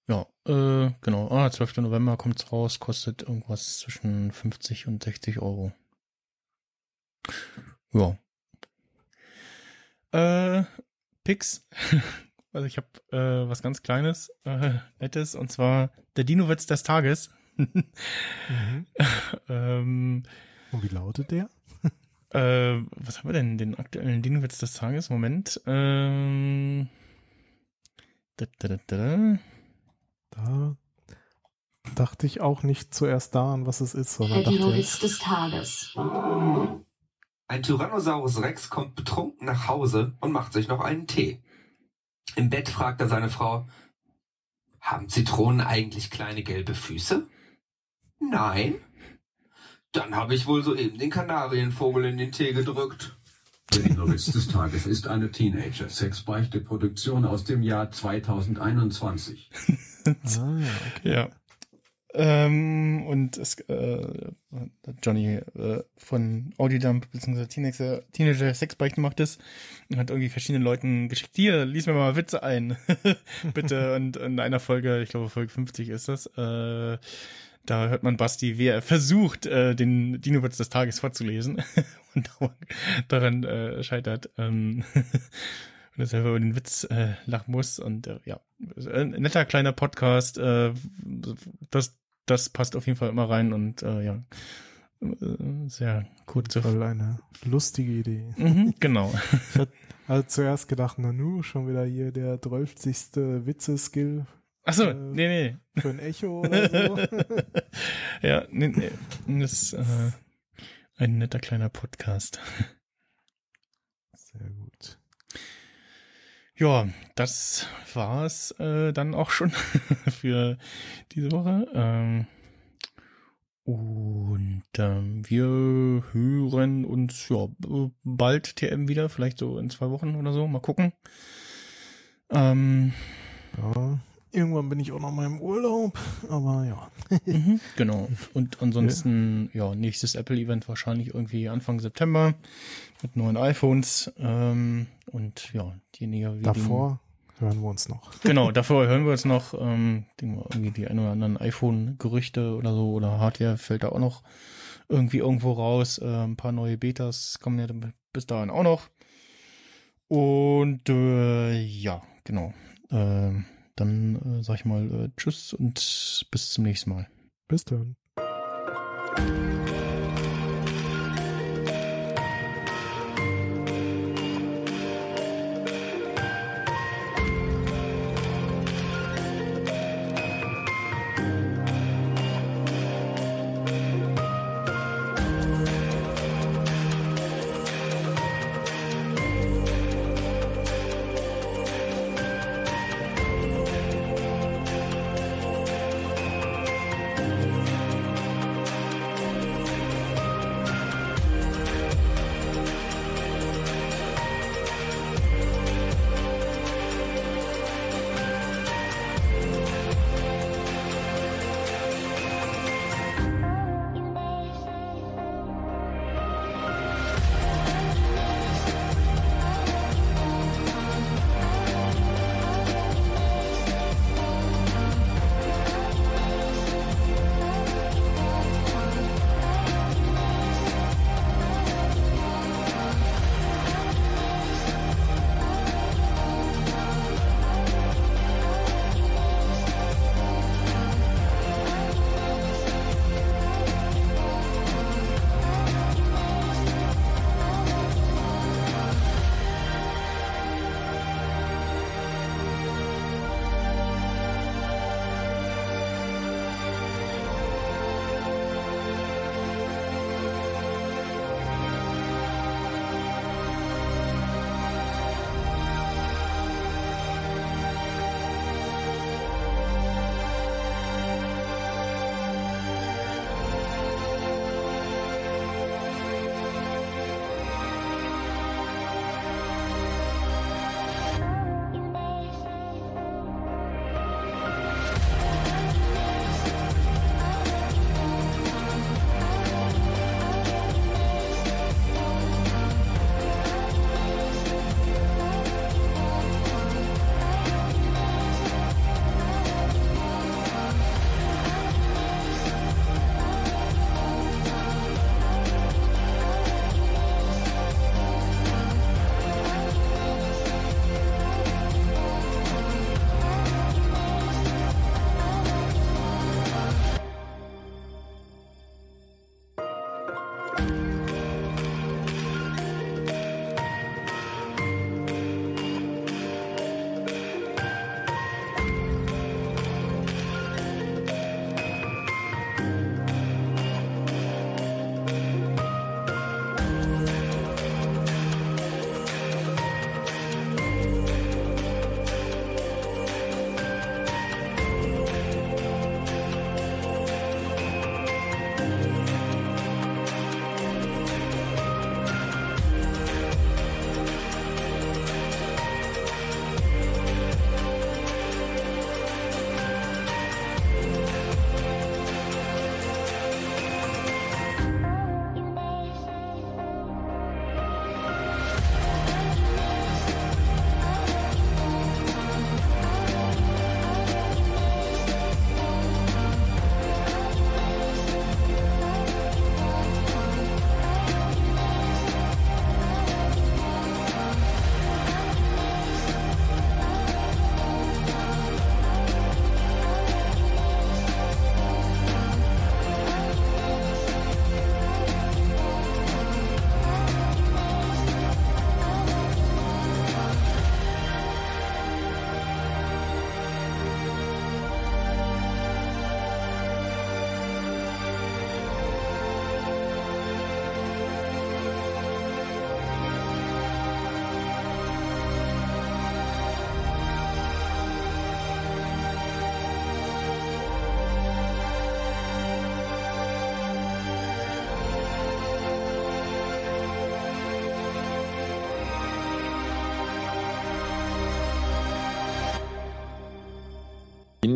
Ja, äh, genau. Ah, 12. November kommt's raus, kostet irgendwas zwischen 50 und 60 Euro. Ja. Äh, Pix. Also ich habe äh, was ganz Kleines, äh, Nettes, und zwar der Dino-Witz des Tages. mhm. ähm, und wie lautet der? äh, was haben wir denn? Den aktuellen Dino-Witz des Tages? Moment. Ähm, da, da, da, da. Da dachte ich auch nicht zuerst daran, was es ist, sondern Der Dino-Witz des Tages. Ein Tyrannosaurus Rex kommt betrunken nach Hause und macht sich noch einen Tee. Im Bett fragt er seine Frau, haben Zitronen eigentlich kleine gelbe Füße? Nein. Dann habe ich wohl soeben den Kanarienvogel in den Tee gedrückt. Der Dino-Witz des Tages ist eine Teenager-Sexbeichte-Produktion aus dem Jahr 2021. ah, okay. Ja. Ähm, und es, äh, Johnny äh, von Audiodump bzw. Teenager, Teenager Sexbeichten macht es und hat irgendwie verschiedenen Leuten geschickt, hier, lies mir mal Witze ein, bitte. und in einer Folge, ich glaube Folge 50 ist das, äh, da hört man Basti, wie er versucht, äh, den Dino-Witz des Tages vorzulesen daran äh, scheitert. Ähm, und selber über den Witz äh, lachen muss. Und äh, ja, ein netter kleiner Podcast. Äh, das, das passt auf jeden Fall immer rein und äh, ja, äh, sehr gut Voll eine lustige Idee. Mhm, genau. ich hatte zuerst gedacht, Nanu, schon wieder hier der 12. Witze-Skill. Achso, äh, nee, nee. Für ein Echo oder so. ja, nee, nee. Das äh, ein netter kleiner Podcast. Sehr gut. Ja, das war's äh, dann auch schon für diese Woche. Ähm, und ähm, wir hören uns ja bald TM wieder, vielleicht so in zwei Wochen oder so. Mal gucken. Ähm, ja, irgendwann bin ich auch noch mal im Urlaub, aber ja. mhm, genau. Und ansonsten, ja. ja, nächstes Apple-Event wahrscheinlich irgendwie Anfang September mit neuen iPhones. Ähm, und ja, die näher wie Davor hören wir uns noch. Genau, davor hören wir uns noch. Ähm, irgendwie die ein oder anderen iPhone-Gerüchte oder so oder Hardware fällt da auch noch irgendwie irgendwo raus. Äh, ein paar neue Betas kommen ja bis dahin auch noch. Und äh, ja, genau. Äh, dann äh, sag ich mal äh, Tschüss und bis zum nächsten Mal. Bis dann.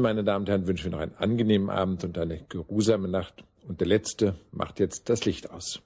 Ihnen, meine Damen und Herren, wünschen wir noch einen angenehmen Abend und eine geruhsame Nacht. Und der Letzte macht jetzt das Licht aus.